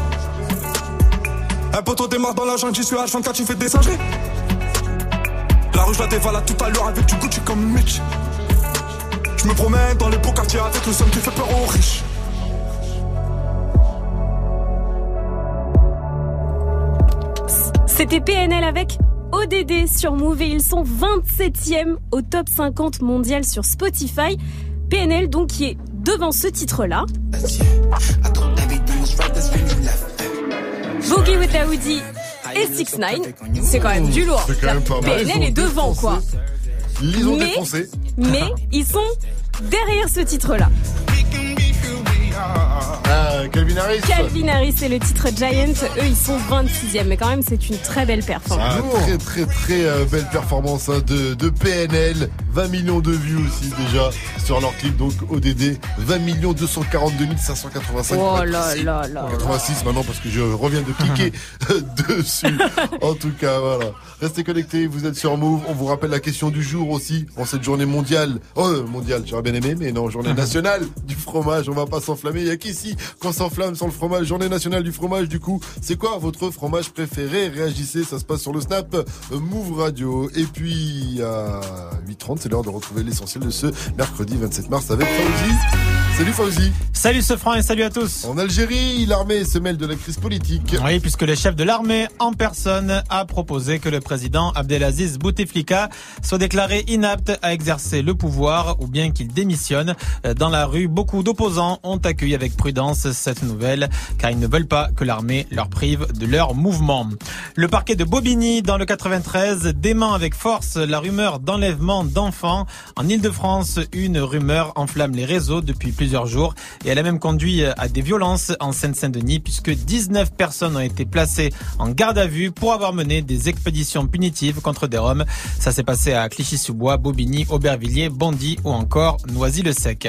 Un poteau démarre dans la jungle, j'y suis H24, j'y fais des singeries La rue, je la dévalade tout à l'heure avec du Gucci comme Mitch je me promène dans les beaux quartiers avec le somme qui fait peur aux riches. C'était PNL avec ODD sur Move et ils sont 27e au top 50 mondial sur Spotify. PNL donc qui est devant ce titre-là. Boogie with Daoudi et 6 9 c'est quand même du lourd. C'est quand même pas mal. PNL est devant quoi. Ils ont Mais- défoncé. Mais ils sont derrière ce titre-là. *laughs* Ah Calvin Harris. Calvin Harris et le titre Giant, eux ils sont 26e, mais quand même c'est une très belle performance. Ah, très très très euh, belle performance hein, de, de PNL. 20 millions de vues aussi déjà sur leur clip donc ODD. 20 millions 242 585. Oh là là là. 86 maintenant parce que je reviens de cliquer *laughs* *laughs* dessus. En tout cas, voilà. Restez connectés, vous êtes sur Move. On vous rappelle la question du jour aussi en cette journée mondiale. Oh, euh, mondiale, j'aurais bien aimé, mais non, journée *laughs* nationale du fromage. On va pas s'enflammer. Il y a qu'ici qu'on s'enflamme sans le fromage. Journée nationale du fromage, du coup. C'est quoi votre fromage préféré? Réagissez, ça se passe sur le Snap euh, Move Radio. Et puis, à 8h30, c'est l'heure de retrouver l'essentiel de ce mercredi 27 mars avec Fauzi. Salut Fauzi. Salut ce franc et salut à tous. En Algérie, l'armée se mêle de la crise politique. Oui, puisque le chef de l'armée en personne a proposé que le président Abdelaziz Bouteflika soit déclaré inapte à exercer le pouvoir ou bien qu'il démissionne. Dans la rue, beaucoup d'opposants ont accueilli avec prudence cette nouvelle car ils ne veulent pas que l'armée leur prive de leur mouvement. Le parquet de Bobigny dans le 93 dément avec force la rumeur d'enlèvement d'enfants. En Ile-de-France, une rumeur enflamme les réseaux depuis plusieurs jours et elle a même conduit à des violences en Seine-Saint-Denis puisque 19 personnes ont été placées en garde à vue pour avoir mené des expéditions punitives contre des Roms. Ça s'est passé à Clichy-sous-Bois, Bobigny, Aubervilliers, Bondy ou encore Noisy-le-Sec.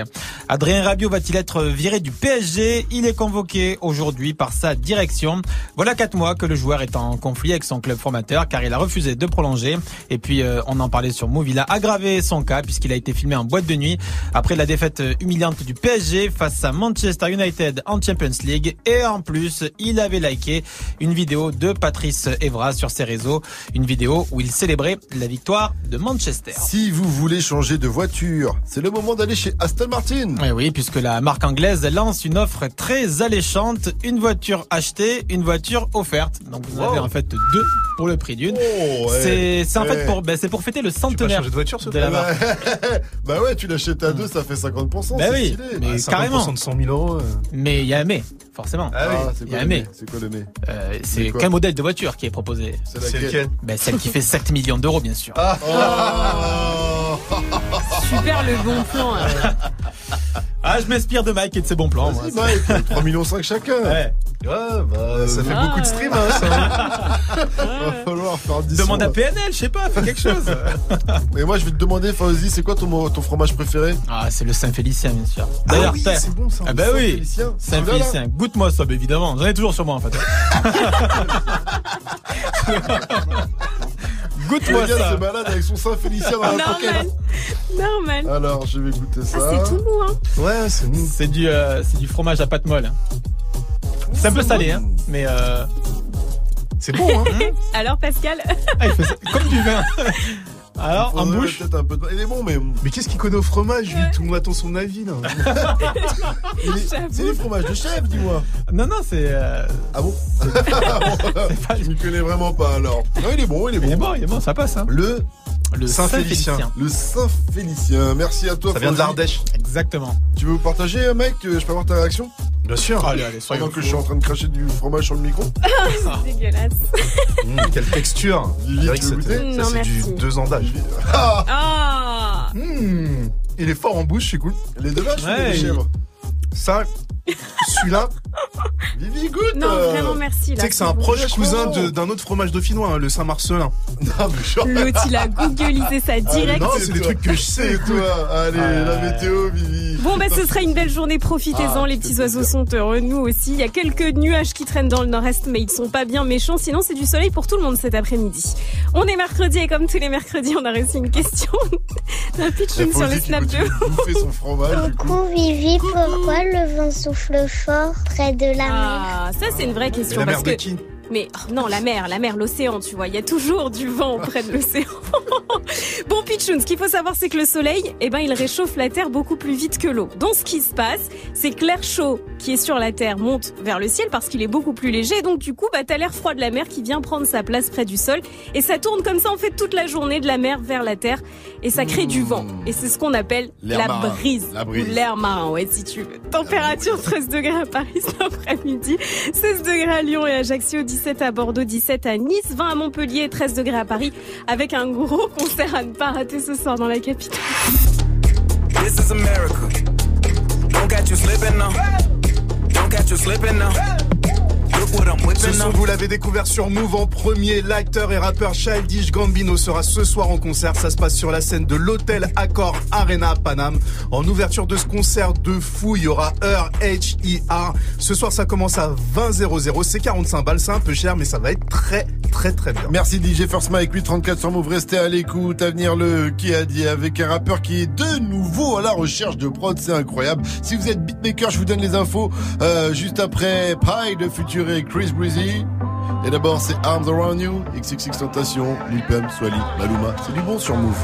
Adrien Rabiot va-t-il être viré du PSG Il est convoqué aujourd'hui par sa direction. Voilà quatre mois que le joueur est en conflit avec son club formateur car il a refusé de prolonger. Et puis euh, on en parlait sur Move, il a aggravé son cas puisqu'il a été filmé en boîte de nuit après la défaite euh, humiliante du PSG face à Manchester United en Champions League. Et en plus, il avait liké une vidéo de Patrice Evra sur ses réseaux, une vidéo où il célébrait la victoire de Manchester. Si vous voulez changer de voiture, c'est le moment d'aller chez Aston Martin. Oui, oui, puisque la marque anglaise lance une offre très alléchante, une voiture achetée, une voiture offerte. Donc vous en avez en fait deux pour le prix d'une. Oh, ouais. c'est en fait Ouais. pour ben, c'est pour fêter le centenaire changer de voiture, ce de la marque. *laughs* bah ouais, tu l'achètes à deux, ça fait 50%. Bah c'est oui, stylé. Mais Ah, carrément. 50% de 100 000 euros. euh. Mais il y a un mais, forcément. Ah oui. c'est il y a quoi un le mais. C'est quoi le mais Euh, C'est c'est quel modèle de voiture qui est proposé C'est laquelle ben, Celle qui fait 7 millions d'euros, bien sûr. Ah. *laughs* Super le bon plan. hein. *laughs* Ah, je m'inspire de Mike et de ses bons plans. moi. Vas-y, Mike, *laughs* 3 millions 5 chacun. Ouais. Ouais, bah, Ça fait va beaucoup de stream, hein, ça. *laughs* falloir faire 10 Demande à sons. PNL, je sais pas, fais quelque chose. Mais moi, je vais te demander, Fauzi, c'est quoi ton, ton fromage préféré? Ah, c'est le Saint-Félicien, bien sûr. Ah D'ailleurs, oui, c'est bon, ça. Ah bah oui, Saint-Félicien. Saint-Félicien. Goûte-moi ça, bah, évidemment. J'en ai toujours sur moi, en fait. Goûte-moi Le gars ça. se balade avec son Saint-Félicien dans la Normal. pocket. Normal. Alors, je vais goûter ça. Ah, c'est tout mou, hein. Ouais, c'est mou. C'est du, euh, c'est du fromage à pâte molle. hein. C'est un peu salé, hein. Mais euh... C'est bon, hein. *laughs* Alors Pascal ah, il fait ça comme du vin. *laughs* Alors, en bouche. peut-être un peu de- Il est bon, mais. Mais qu'est-ce qu'il connaît au fromage, lui Tout le monde attend son avis, là. *laughs* C'est des fromages de chef, dis-moi. Non, non, c'est. euh, Ah bon *laughs* Je ne connais vraiment pas alors. Non, il est bon, il est bon. Il est bon, il est bon, ça passe. Hein. Le Le Saint-Félicien. Le Saint-Félicien. Merci à toi. Ça vient de l'Ardèche. Exactement. Tu veux vous partager, euh, mec Je peux avoir ta réaction? Bien sûr. Allez, allez, soyons Pendant que je suis en train de cracher du fromage sur le micro. *laughs* C'est dégueulasse. Mmh, quelle texture. Tu veux ça, c'est du deux ans d'âge. *laughs* Ah Ah Mmh, Il est fort en bouche, c'est cool. Les deux vaches ou Ouais, les il- chèvres? Ça, celui-là, Vivi, goûte Non, euh. vraiment merci. tu sais que c'est un proche cousin d'un autre fromage dauphinois, hein, le Saint-Marcelin. *laughs* Non, mais genre. L'autre, il a googlisé ça direct. non, c'est des trucs que je sais. *laughs* Toi. Allez, Ah. la météo, Vivi. Bon, bah, ce sera une belle journée. Profitez-en. Ah, les petits oiseaux sont heureux. Nous aussi. Il y a quelques nuages qui traînent dans le nord-est, mais ils sont pas bien méchants. Sinon, c'est du soleil pour tout le monde cet après-midi. On est mercredi et comme tous les mercredis, on a reçu une question *laughs* d'un pitching sur le snap. Coucou Vivi, pourquoi le vent souffle fort près de la mer. Ah, ça c'est une vraie question la parce mère de que qui? Mais oh, non la mer, la mer, l'océan, tu vois, il y a toujours du vent auprès de l'océan. *laughs* bon Pichoun, ce qu'il faut savoir c'est que le soleil, eh ben il réchauffe la terre beaucoup plus vite que l'eau. Donc ce qui se passe, c'est que l'air chaud qui est sur la terre monte vers le ciel parce qu'il est beaucoup plus léger donc du coup, bah t'as l'air froid de la mer qui vient prendre sa place près du sol et ça tourne comme ça en fait toute la journée de la mer vers la terre et ça crée du vent et c'est ce qu'on appelle la marin. brise, La brise. l'air marin, ouais si tu veux. Température 13 degrés à Paris cet après-midi, 16 degrés à Lyon et Ajaccio, 17 17 à Bordeaux, 17 à Nice, 20 à Montpellier, 13 degrés à Paris, avec un gros concert à ne pas rater ce soir dans la capitale. This is America. Don't you slipping now. Don't you slipping now. Ce vous l'avez découvert sur Move en premier. L'acteur et rappeur Childish Gambino sera ce soir en concert. Ça se passe sur la scène de l'hôtel Accor Arena à Paname. En ouverture de ce concert de fou, il y aura Heure H.I.R. Ce soir, ça commence à 20.00. C'est 45 balles, c'est un peu cher, mais ça va être très, très, très bien. Merci DJ First Mike, 834 sur Move. Restez à l'écoute. Avenir le qui a dit avec un rappeur qui est de nouveau à la recherche de prod. C'est incroyable. Si vous êtes beatmaker, je vous donne les infos euh, juste après Pie de Futuré Chris Breezy. Et d'abord, c'est Arms Around You, XXX Tentation, Lil Pump, Swally, Maluma. C'est du bon sur Move.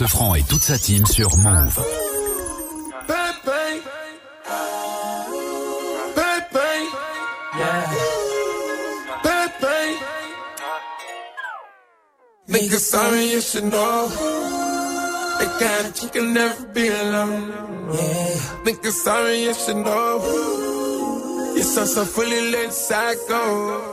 Sefranc et toute sa team sur Move. Nigga, sorry, you should know. The kind of chick can never be alone. Yeah. Sorry, you should know. You're so, so fully let go.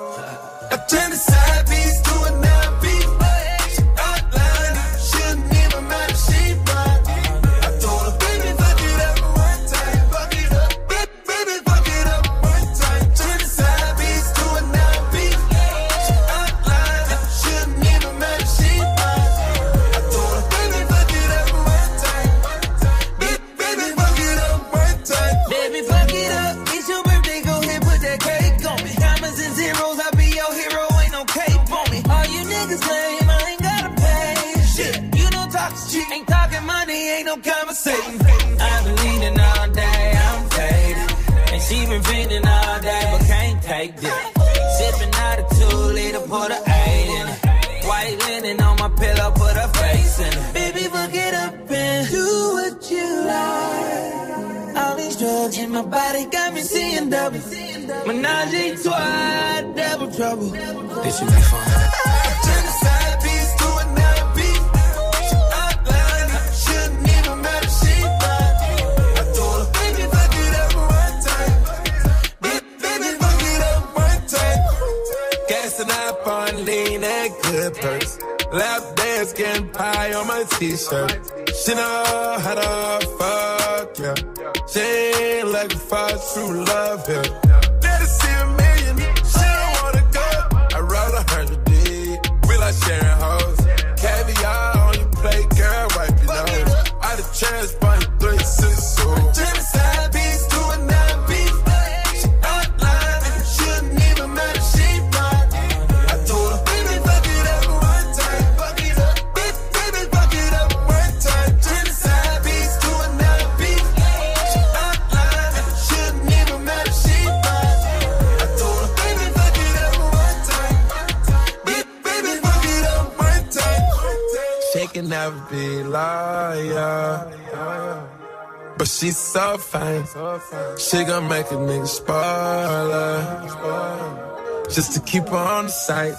Keep her on the site.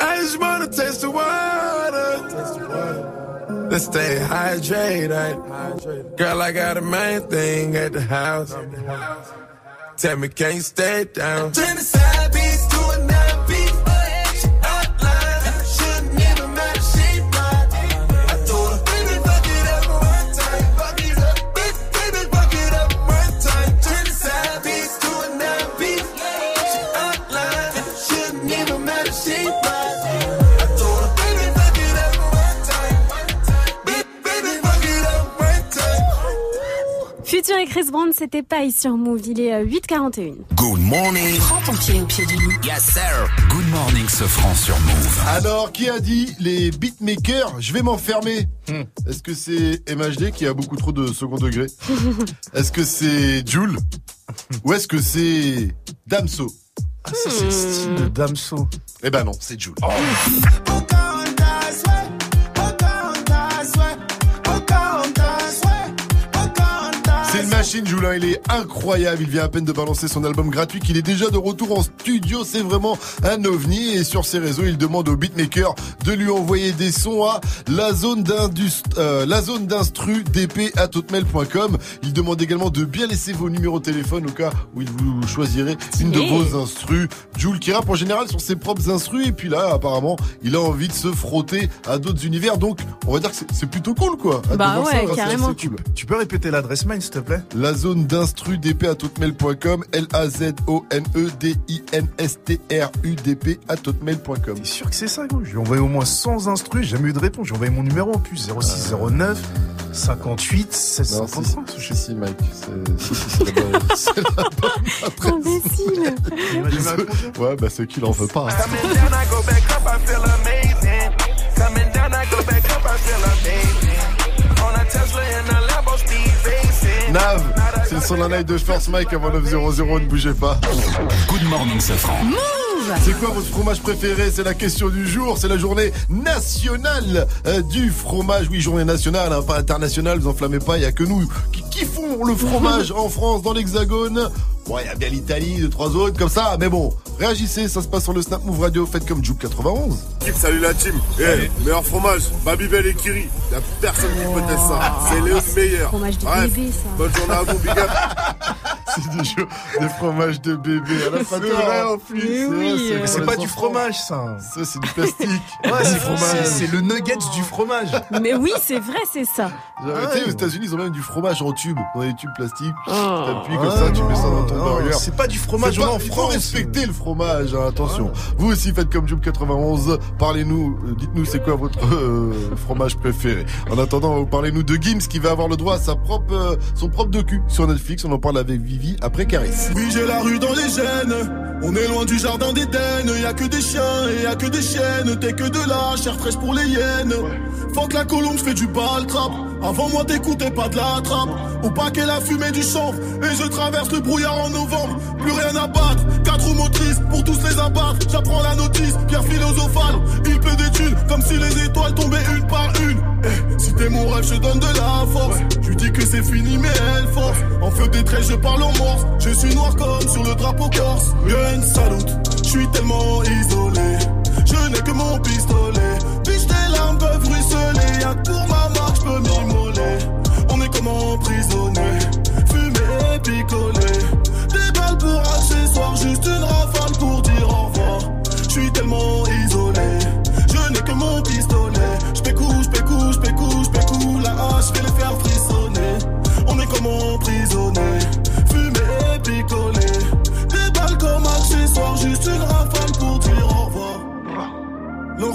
I just wanna taste the water. Let's stay hydrated. Girl, I got a main thing at the house. Tell me, can you stay down? Genocide Chris Brown, c'était pareil sur Move. Il est euh, 8h41. Good morning. Prends ton pied au pied du lit. Yes, sir. Good morning, ce franc sur Move. Alors, qui a dit les beatmakers Je vais m'enfermer? Est-ce que c'est MHD qui a beaucoup trop de second degré? *laughs* Est-ce que c'est Jules? Ou est-ce que c'est Damso? Ah, ça, c'est le style de Damso. Eh ben non, c'est Jules. C'est machine, Jules, hein, il est incroyable. Il vient à peine de balancer son album gratuit, qu'il est déjà de retour en studio. C'est vraiment un ovni. Et sur ses réseaux, il demande au beatmaker de lui envoyer des sons à la zone d'industrie, la zone d'instru dp à hotmail.com. Il demande également de bien laisser vos numéros de téléphone au cas où il vous choisirez une de vos instrus. Jules qui rappe en général sur ses propres instrus. Et puis là, apparemment, il a envie de se frotter à d'autres univers. Donc, on va dire que c'est- plutôt cool, quoi. À Bah ouais, ça, carrément. Tu peux répéter l'adresse mail, s'il te plaît? La zone d'instru dp à hotmail.com, L-A-Z-O-N-E-D-I-N-S-T-R-U-D-P à hotmail.com. T'es sûr que c'est ça, gros Je lui ai envoyé au moins 100 instrus, j'ai jamais eu de réponse. J'ai envoyé mon numéro en plus, 0609 58 Non, si, 753. si, si, Mike. C'est si, si, c'est la bonne- adresse. *laughs* Imbécile. Ouais, bah c'est qu'il en veut pas. Coming Nav, c'est le son d'un live de First Mike avant 900, ne bougez pas. Good morning, ce franc. C'est quoi votre fromage préféré? C'est la question du jour. C'est la journée nationale euh, du fromage. Oui, journée nationale, hein, pas internationale. Vous enflammez pas. Il y a que nous qui kiffons le fromage *laughs* en France, dans l'Hexagone. Bon, il y a bien l'Italie, deux trois autres comme ça. Mais bon, réagissez. Ça se passe sur le Snap Move Radio. Faites comme Juke 91. Salut la team. Eh, meilleur fromage, Babybel et Kiri. Y'a personne qui peut tester ça. C'est le meilleur. Fromage de Bref, bébé, ça. bonne journée à vous, big up. *laughs* C'est des, jeux- des fromages de bébé. À la fin C'est vrai, en plus. Mais oui, euh. C'est les pas du fromage, ça. Ça, c'est du plastique. *laughs* Ouais, c'est fromage. c'est- c'est le nuggets du fromage. Mais oui, c'est vrai, c'est ça. Tu sais, aux États-Unis, ils ont même du fromage en tube, dans des tubes plastiques. Oh. T'appuies comme ça, tu mets ça dans ton non, burger. c'est pas du fromage, on en il faut France. respecter le fromage, hein, attention. Vous aussi faites comme Joub 91. Parlez-nous, euh, dites-nous c'est quoi votre euh, fromage préféré. En attendant, parlez-nous de Gims qui va avoir le droit à sa propre, euh, son propre docu sur Netflix. On en parle avec Vivi après Caris. Oui, j'ai la rue dans les gènes. On est loin du jardin d'Éden. Y a que des chiens et y a que des chiennes. T'es que de la chair fraîche pour les hyènes. Faut que la colombe, fais du bal trap. Avant moi t'écoutais pas de la trappe. Au paquet la fumée du chanvre. Et je traverse le brouillard en novembre. Plus rien à battre. Quatre motrices pour tous les abattre. J'apprends la notice, pierre philosophale. Il pleut des thunes comme si les étoiles tombaient une par une. Eh, si t'es mon rêve, je donne de la force. Je dis que c'est fini, mais elle force. En feu des traits, je parle en morse. Je suis noir comme sur le drapeau corse. Gun salute, suis tellement isolé. Je n'ai que mon pistolet. Biche, tes larmes peuvent ruisseler? Y'a pour ma marque, je peux m'immoler. On est comme emprisonné. Fumé et picolé. Des balles pour accessoires, juste une rafale pour dire au revoir. Je suis tellement isolé. Je n'ai que mon pistolet. Je pécou, je pécou, je je. La hache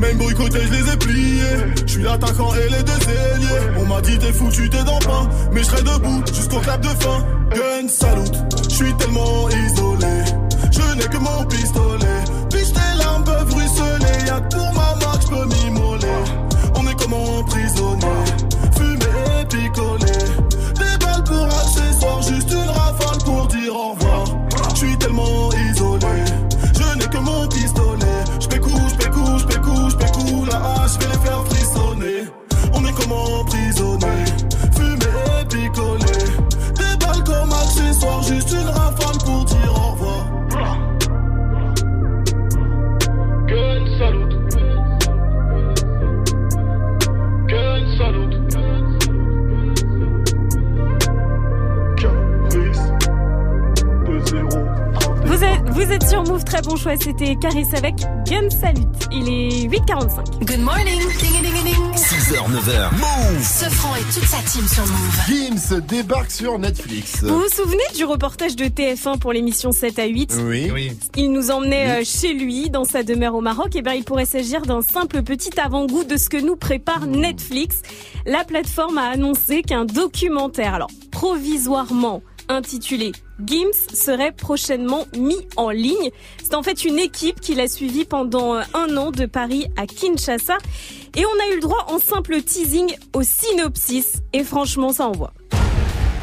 Même boycotté, je les ai pliés. Je suis l'attaquant et les deux ailiers. On m'a dit t'es foutu, t'es dans pain. Mais je serai debout jusqu'au clap de fin. Gun salute, je suis tellement isolé. Je n'ai que mon pistolet. Biche, tes larmes peuvent ruisseler. Y'a que pour ma marque, je peux m'immoler. On est comme emprisonné. Fumé et picolé. Des balles pour accessoires, juste une rafale pour dire au revoir. Je suis tellement je vais les faire frissonner. On est comme Vous êtes, sur Move, très bon choix. C'était Caris avec Gun Salute. Il est 8h45. Good morning. Ding, ding, ding. 6h, 9h. Move Sofran et toute sa team sur Move. Gims débarque sur Netflix. Vous vous souvenez du reportage de TF1 pour l'émission 7 à 8 Oui. Il nous emmenait euh, chez lui, dans sa demeure au Maroc. Et bien, il pourrait s'agir d'un simple petit avant-goût de ce que nous prépare Netflix. La plateforme a annoncé qu'un documentaire, alors provisoirement intitulé Gims serait prochainement mis en ligne. C'est en fait une équipe qui l'a suivi pendant euh, un an de Paris à Kinshasa. Et on a eu le droit en simple teasing au synopsis. Et franchement, ça envoie.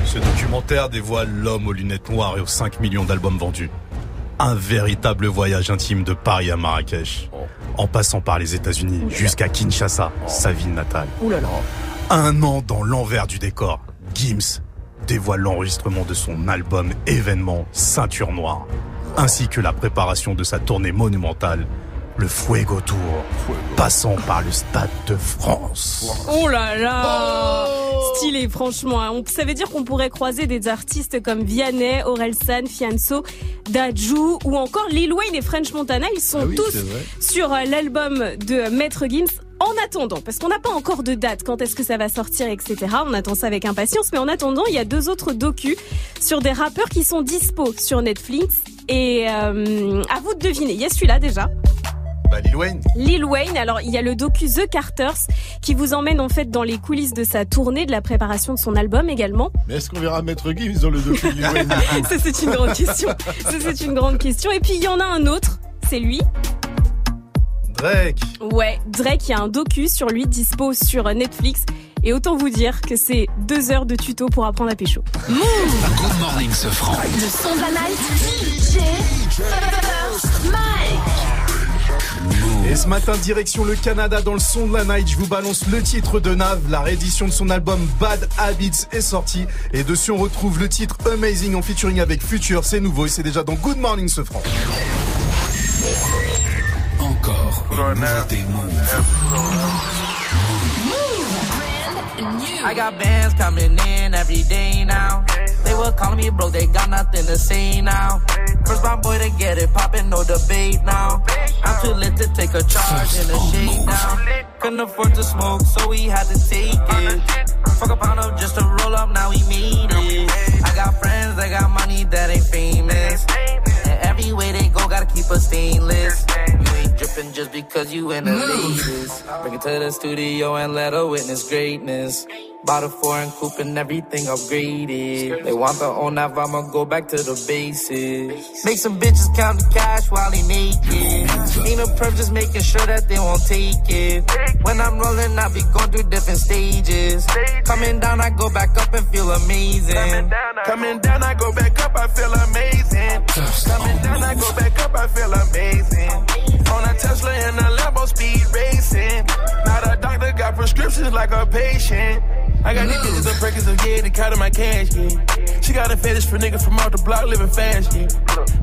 Ce documentaire dévoile l'homme aux lunettes noires et aux 5 millions d'albums vendus. Un véritable voyage intime de Paris à Marrakech, en passant par les États-Unis jusqu'à Kinshasa, sa ville natale. Un an dans l'envers du décor, Gims dévoile l'enregistrement de son album événement Ceinture Noire, ainsi que la préparation de sa tournée monumentale, le Fuego Tour, passant par le Stade de France. Oh là là Stylé, franchement. hein. On- Ça veut dire qu'on pourrait croiser des artistes comme Vianney, Orelsan, Fianso, Dajou ou encore Lil Wayne et French Montana. Ils sont Ah oui, tous sur euh, l'album de Maître Gims. En attendant, parce qu'on n'a pas encore de date, quand est-ce que ça va sortir, etc. On attend ça avec impatience. Mais en attendant, il y a deux autres docus sur des rappeurs qui sont dispo sur Netflix. Et euh, à vous de deviner. Il y a celui-là déjà. Bah, Lil Wayne. Lil Wayne, alors il y a le docu The Carters qui vous emmène en fait dans les coulisses de sa tournée, de la préparation de son album également. Mais est-ce qu'on verra Maître Gims dans le docu Lil Wayne *laughs* Ça c'est une grande question. Ça c'est une grande question. Et puis il y en a un autre, c'est lui. Drake. Ouais, Drake, il y a un docu sur lui dispo sur Netflix. Et autant vous dire que c'est deux heures de tuto pour apprendre à pécho. Good morning, ce franc. Le son de la night. DJ First Mike. Et ce matin, direction le Canada dans le son de la night. Je vous balance le titre de Nav. La réédition de son album Bad Habits est sortie. Et dessus, on retrouve le titre Amazing en featuring avec Future. C'est nouveau et c'est déjà dans Good Morning ce franc. Encore I got bands coming in every day now. They were calling me broke, they got nothing to say now. First my boy to get it poppin', no debate now. I'm too lit to take a charge in a shake now. Couldn't afford to smoke, so we had to take it. Fuck a pound of just to roll up, now we made it. I got friends that got money that ain't famous. And every way they go, gotta keep a stainless. Dripping just because you in the latest. Bring it to the studio and let her witness greatness. Bought a foreign coupe and everything upgraded. They want the own now I'ma go back to the basics. Make some bitches count the cash while he naked. Ain't no perp, just making sure that they won't take it. When I'm rolling, I be going through different stages. Coming down, I go back up and feel amazing. Coming down, I go back up, I feel amazing. Coming down, I go back up, I feel amazing. A Tesla and a Lambo speed racing. Now the doctor got prescriptions like a patient. I got these bitches up breakers of yeah, they counting my cash, yeah. She got a fetish for niggas from out the block living fast, yeah.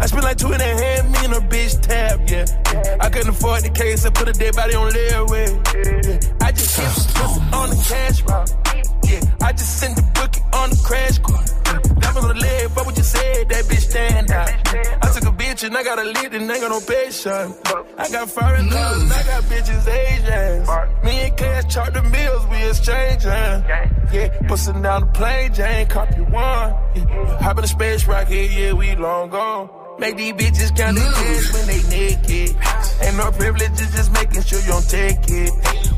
I spent like two and a half million a bitch tab, yeah. I couldn't afford the case, I put a dead body on layaway. Yeah. I just hit some on the cash route. Yeah, I just sent the bookie on the crash course. Diamonds on the leg, but what you said, that bitch stand out. I took a bitch and I got a lead and ain't got no patience. I got foreign cars and I got bitches Asians. Me and Cash chart the meals, we exchanging. Yeah, bustin' down the plane, Jane, copy one. Yeah, hop in the space rocket, yeah, we long gone. Make these bitches count the cash when they naked. Ain't no privileges, just making sure you don't take it.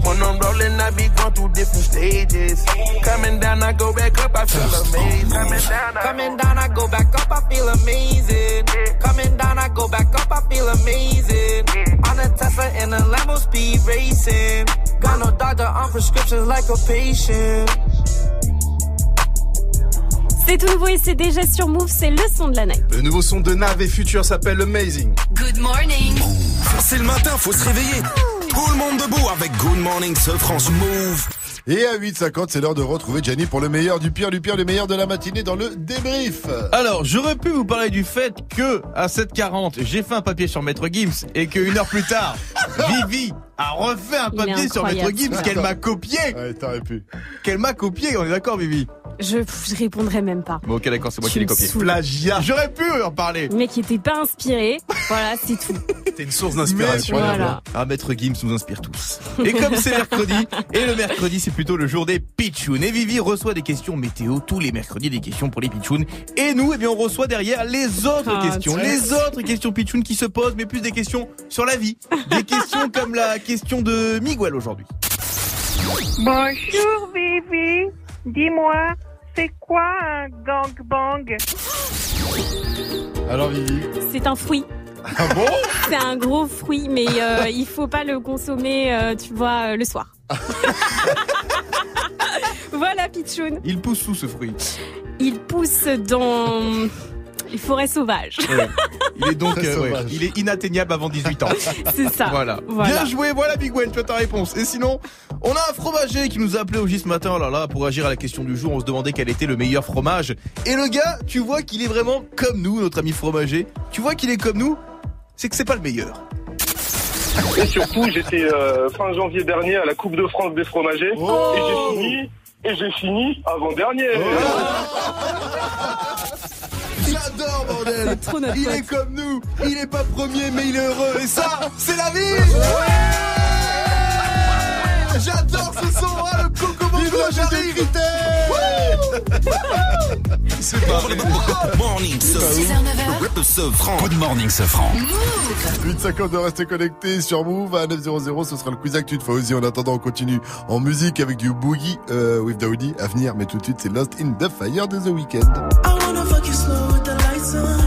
When I'm rolling, I be going through different stages. Coming down, I go back up, I feel amazing. Coming down, I, Coming down, I go back up, I feel amazing. Coming down, I go back up, I feel amazing. On a Tesla and a Lambo speed racing. Got no doctor on prescriptions like a patient. C'est tout nouveau et c'est déjà sur Move, c'est le son de la night. Le nouveau son de Nav et Future s'appelle Amazing. Good morning. C'est le matin, faut se réveiller. Tout le monde debout avec Good Morning ce France Move. Et à 8h50, c'est l'heure de retrouver Gianni pour le meilleur du pire, du pire, le meilleur de la matinée dans le débrief. Alors, j'aurais pu vous parler du fait que, à 7h40, j'ai fait un papier sur Maître Gims et qu'une heure plus tard, *laughs* Vivi a refait un papier sur Maître Gims qu'elle m'a copié. Ouais, t'aurais pu. Qu'elle m'a copié, on est d'accord, Vivi? Je, je répondrai même pas. Bon, ok, d'accord, c'est moi Tu qui l'ai copié. Plagiat. J'aurais pu en parler. Le mec était pas inspiré. Voilà, c'est tout. T'es une source d'inspiration. Voilà. Ah, Maître Gims nous inspire tous. *laughs* Et comme c'est mercredi, et le mercredi c'est plutôt le jour des pitchouns. Et Vivi reçoit des questions météo tous les mercredis, des questions pour les pitchouns. Et nous, eh bien, on reçoit derrière les autres Ah, questions. Les autres questions pitchouns qui se posent, mais plus des questions sur la vie. Des *laughs* questions comme la question de Miguel aujourd'hui. Bonjour Vivi, dis-moi, c'est quoi un gangbang? Alors Vivi? C'est un fruit. Ah bon? *laughs* C'est un gros fruit, mais euh, *laughs* il faut pas le consommer, euh, tu vois, euh, le soir. *laughs* voilà, Pichoun. Il pousse où ce fruit Il pousse dans les forêts sauvages. Ouais. Il est donc euh, ouais, il est inatteignable avant 18 ans. *laughs* C'est ça. Voilà. Voilà. Bien joué, voilà Big Gwen, tu as ta réponse. Et sinon, on a un fromager qui nous a appelé au J ce matin, oh là là, pour agir à la question du jour, on se demandait quel était le meilleur fromage. Et le gars, tu vois qu'il est vraiment comme nous, notre ami fromager. Tu vois qu'il est comme nous, c'est que c'est pas le meilleur. Et surtout, j'étais euh, fin janvier dernier à la Coupe de France des fromagers Oh. et j'ai fini et j'ai fini avant dernier. *laughs* J'adore bordel. trop notre Il pote. est comme nous, il est pas premier mais il est heureux. Et ça, c'est la vie. J'adore ce son, ah, le coco C'est pas vrai. Good Morning ce 6h, 9h. ce franc. Good Morning ce franc. 8h50 de rester connecté sur Move à 900, ce sera le quiz actu de Fauzi. En attendant, on continue en musique avec du Boogie euh, with Daoudi à venir, mais tout de suite, c'est Lost in the Fire de The Weeknd. I wanna fuck you slow with the. Lights on,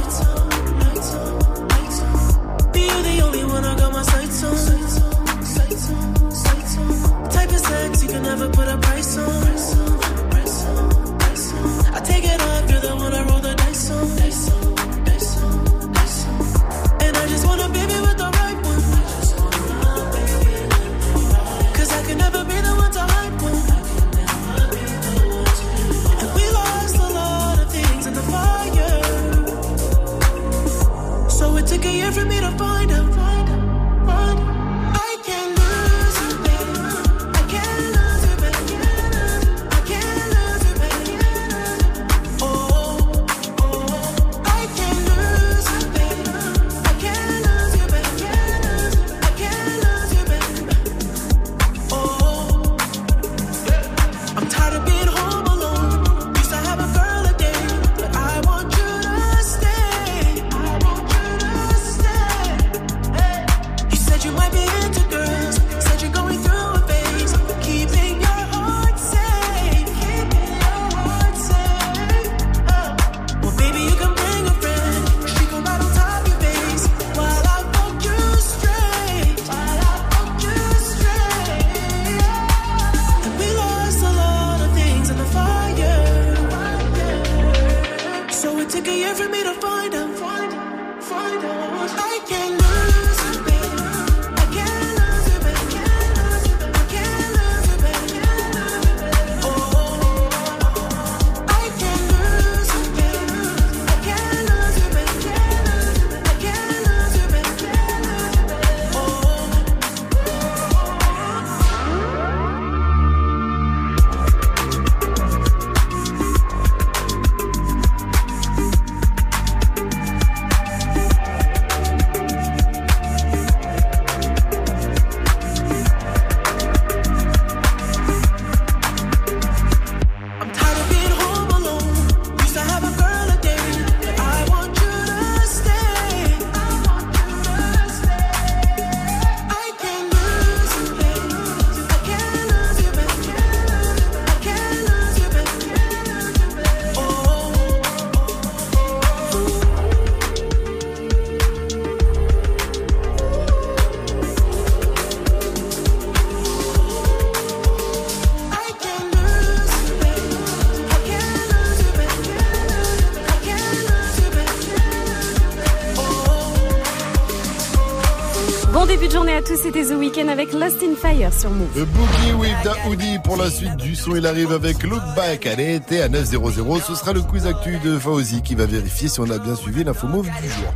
c'était The Weeknd avec Lost in Fire sur Move. The Boogie with Daoudi pour la suite du son. Il arrive avec Look Back. Allez, était à 9.00. Ce sera le quiz actu de Fauzi qui va vérifier si on a bien suivi l'info Move du jour.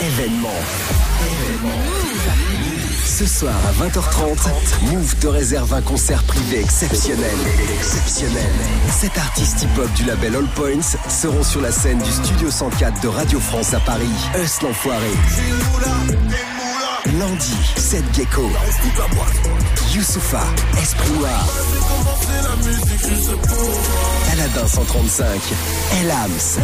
Événement. Ce soir à 20h30, Move te réserve un concert privé exceptionnel. Exceptionnel. Sept artistes hip-hop du label All Points seront sur la scène du Studio 104 de Radio France à Paris. Us l'enfoiré. Landy, Seth Gecko. Youssoufa, Esprit Noir. Aladdin 135. Elams.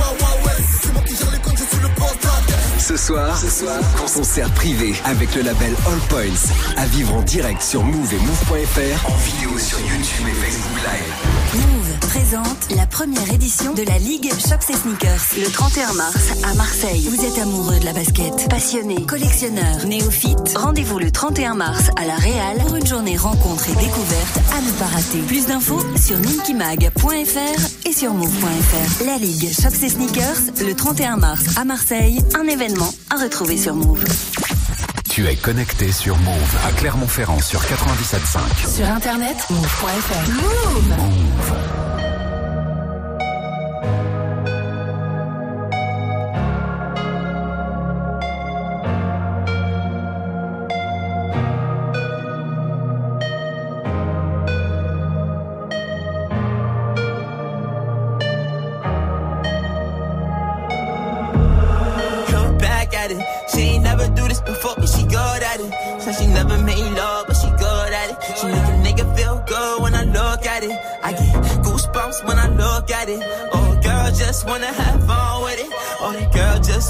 Ce soir, ce soir, concert privé avec le label All Points. À vivre en direct sur Move et Move.fr. En vidéo sur YouTube et Facebook Live. Move présente la première édition de la Ligue Shops et Sneakers le 31 mars à Marseille. Vous êtes amoureux de la basket, passionné, collectionneur, néophyte. Rendez-vous le 31 mars à la Réal pour une journée rencontre et découverte à ne pas rater. Plus d'infos sur ninkimag.fr et sur move.fr. La Ligue Shops et Sneakers le 31 mars à Marseille. Un événement à retrouver sur Move. Tu es connecté sur Move à Clermont-Ferrand sur 97.5. Sur internet, move.fr. Move. Look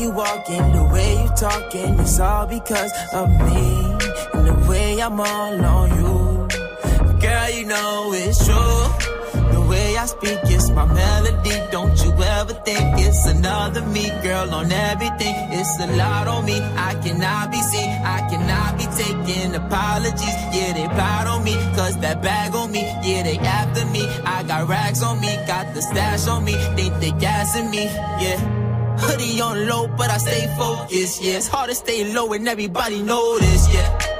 You walking, the way you talking, it's all because of me. And the way I'm all on you. Girl, you know it's true. The way I speak is my melody. Don't you ever think it's another me, girl, on everything. It's a lot on me. I cannot be seen. I cannot be taking apologies. Yeah, they proud on me. Cause that bag on me. Yeah, they after me. I got rags on me. Got the stash on me. Think they gassing me. Yeah. Hoodie on low, but I stay focused. Yeah, it's hard to stay low and everybody this. Yeah.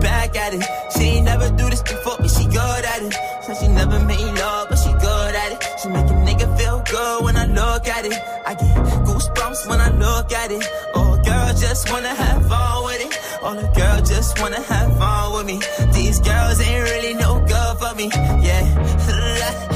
Back at it. She ain't never do this before, but she good at it. Said she never made love, but she good at it. She make a nigga feel good when I look at it. I get goosebumps when I look at it. Oh, girl, just wanna have fun with it. All the girl just wanna have fun with me. These girls ain't really no good for me. Yeah. *laughs*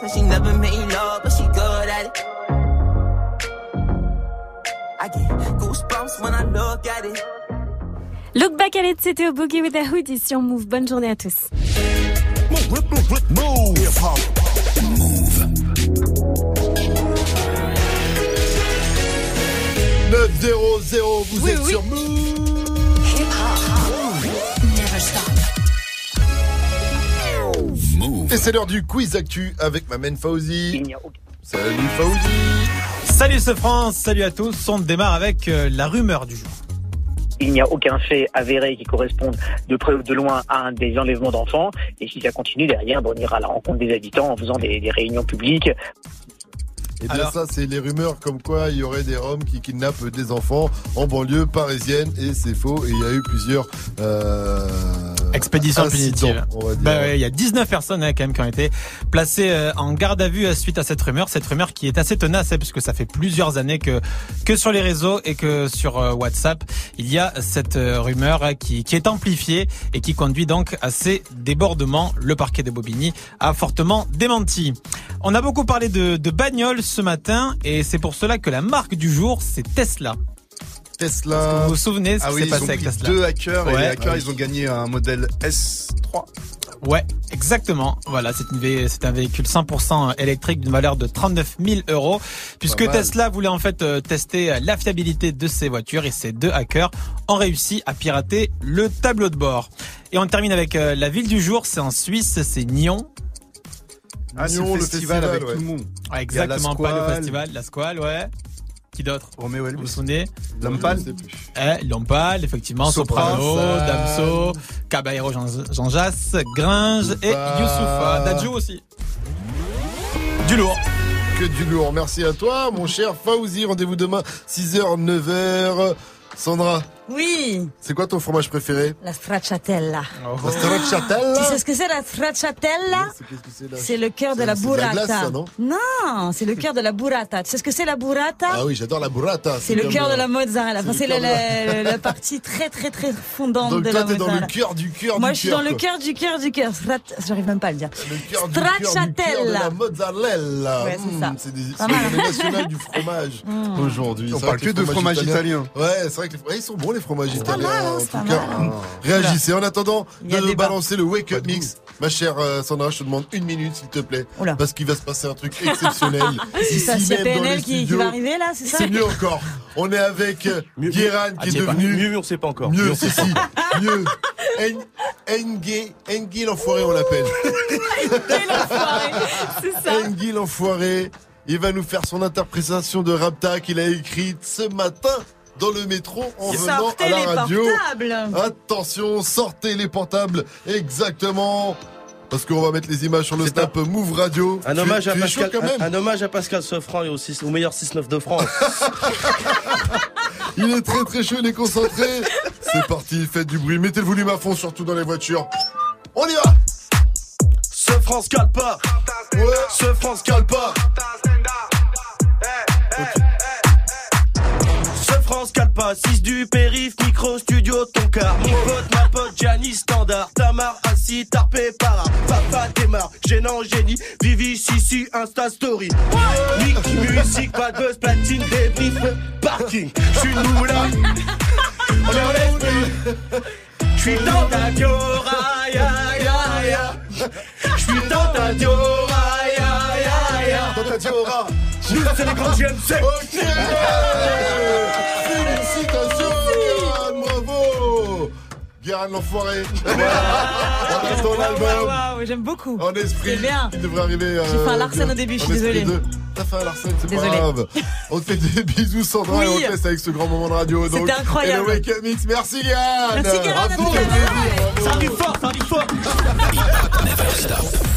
Said she never made love, but she good at it. I get goosebumps when I look at it. Look back at it, c'était au Boogie with a Hoodie sur Move. Bonne journée à tous. Move. 9-0-0, vous Oui, êtes oui. sur Move. Et c'est l'heure du quiz actu avec ma main Fauzi. Salut Fauzi. Salut ce France, salut à tous. On démarre avec euh, la rumeur du jour. Il n'y a aucun fait avéré qui corresponde de près ou de loin à un des enlèvements d'enfants. Et si ça continue derrière, on ira à la rencontre des habitants en faisant des, des réunions publiques. Et bien Alors- ça, c'est les rumeurs comme quoi il y aurait des Roms qui kidnappent des enfants en banlieue parisienne et c'est faux. Et il y a eu plusieurs euh, Expédition incidents, punitive. on va dire. Bah ouais, il y a 19 personnes hein, quand même qui ont été placées euh, en garde à vue euh, suite à cette rumeur. Cette rumeur qui est assez tenace hein, puisque ça fait plusieurs années que que sur les réseaux et que sur euh, WhatsApp, il y a cette rumeur hein, qui, qui est amplifiée et qui conduit donc à ces débordements. Le parquet de Bobigny a fortement démenti. On a beaucoup parlé de, de bagnoles ce matin et c'est pour cela que la marque du jour, c'est Tesla. Tesla. Vous vous souvenez ce Ah qui oui, s'est passé ont avec Tesla deux hackers et les hackers ils ont gagné un modèle S3. Ouais, exactement. Voilà, c'est un véhicule 100% électrique d'une valeur de 39 000 euros, puisque. Tesla voulait en fait euh, tester la fiabilité de ses voitures et ces deux hackers ont réussi à pirater le tableau de bord. Et on termine avec euh, la ville du jour, c'est en Suisse, c'est Nyon. Ah, c'est le le festival, avec ouais. tout le monde. Ouais, Il y a exactement, pas le festival, la Squale, ouais. Qui d'autre Roméo Vous Elvis. vous souvenez Lampal. Eh, Lompal, effectivement, Soprano, Soprano, Damso, Caballero Jean, Jean Jass, Gringe et Youssoufa. Dadjo aussi. Du lourd. Que du lourd. Merci à toi, mon cher Fauzi. Rendez-vous demain, 6h, 9h. Sandra, Oui, c'est quoi ton fromage préféré la stracciatella. La stracciatella Tu sais ce que c'est la stracciatella c'est le cœur de la c'est de la burrata. glace, ça, non non, c'est le cœur de la burrata. Tu sais ce que c'est la burrata Ah oui, j'adore la burrata. C'est le comme, cœur de euh, la mozzarella. Enfin, c'est la, *laughs* partie très très très fondante Donc de toi, la t'es dans le mozzarella. cœur du cœur Moi, du je suis cœur, dans le cœur du cœur du cœur. Strat- J'arrive même pas à le dire. Le cœur du cœur du cœur de la mozzarella. Ouais, c'est Mmh, ça. C'est des Pas c'est du fromage *laughs* Mmh. aujourd'hui. On C'est parle que de fromage fromages italien. Ouais, c'est vrai que les fromages, ils sont bons les fromages pas italiens. mal, hein, en c'est tout cas, mal, hein. réagissez. En attendant de balancer le wake up mix, ma chère euh, Sandra, je te demande une minute s'il te plaît, Oula. parce qu'il va se passer un truc exceptionnel. *laughs* C'est c'est dans PNL les qui, qui va arriver là, c'est ça C'est mieux encore. On est avec euh, Guéran Ah, qui est c'est pas- devenu Mieux, on sait pas encore. mieux, on si si, *laughs* mieux. En- Engue, Engue l'enfoiré, on l'appelle. *laughs* C'est ça. Engue l'enfoiré, il va nous faire son interprétation de Rapta qu'il a écrite ce matin dans le métro en venant à la les radio. portables. Attention, sortez les portables, exactement. Parce qu'on va mettre les images sur le snap Move Radio. Un Tu hommage, à tu Pascal, quand même. un, un hommage à Pascal Sofran et au, au meilleur 6-9 de France. *laughs* Il est très très chaud, il est concentré. C'est parti, faites du bruit, mettez le volume à fond, surtout dans les voitures. On y va Ce France cale pas. Ouais. Ce France cale pas. Ce France cale pas. 6 du périph, micro, studio, ton car. Mon pote, ma pote, Gianni, standard. Tamar, assis, tarpé, para. Papa démarre, gênant, génie. Vivi, Sissi, Insta Story. Nick, musique, pas de buzz, platine, débrief, parking. J'suis une moula. On est en esprit. J'suis dans ta diora, ya, ya, ya. J'suis dans ta diora, ya, ya, ya. Dans ta diora. Nous, c'est les grands GMC. Ok Félicitations, Guéran, bravo Guéran l'enfoiré. On l'album. Waouh, waouh, j'aime beaucoup. En esprit. C'est bien. Il devrait arriver. euh, J'ai fait un Larsen bien. au début, je suis désolée. T'as fait un Larsen, c'est pas Désolée. grave. On te fait des *laughs* bisous, Sandra, Oui. et on te laisse avec ce grand moment de radio. C'était donc. incroyable. Et le Wake Up Mix. Merci, Guéran. Merci, Guéran, à tout à l'heure. bravo. Ça arrive fort, ça arrive fort. *laughs*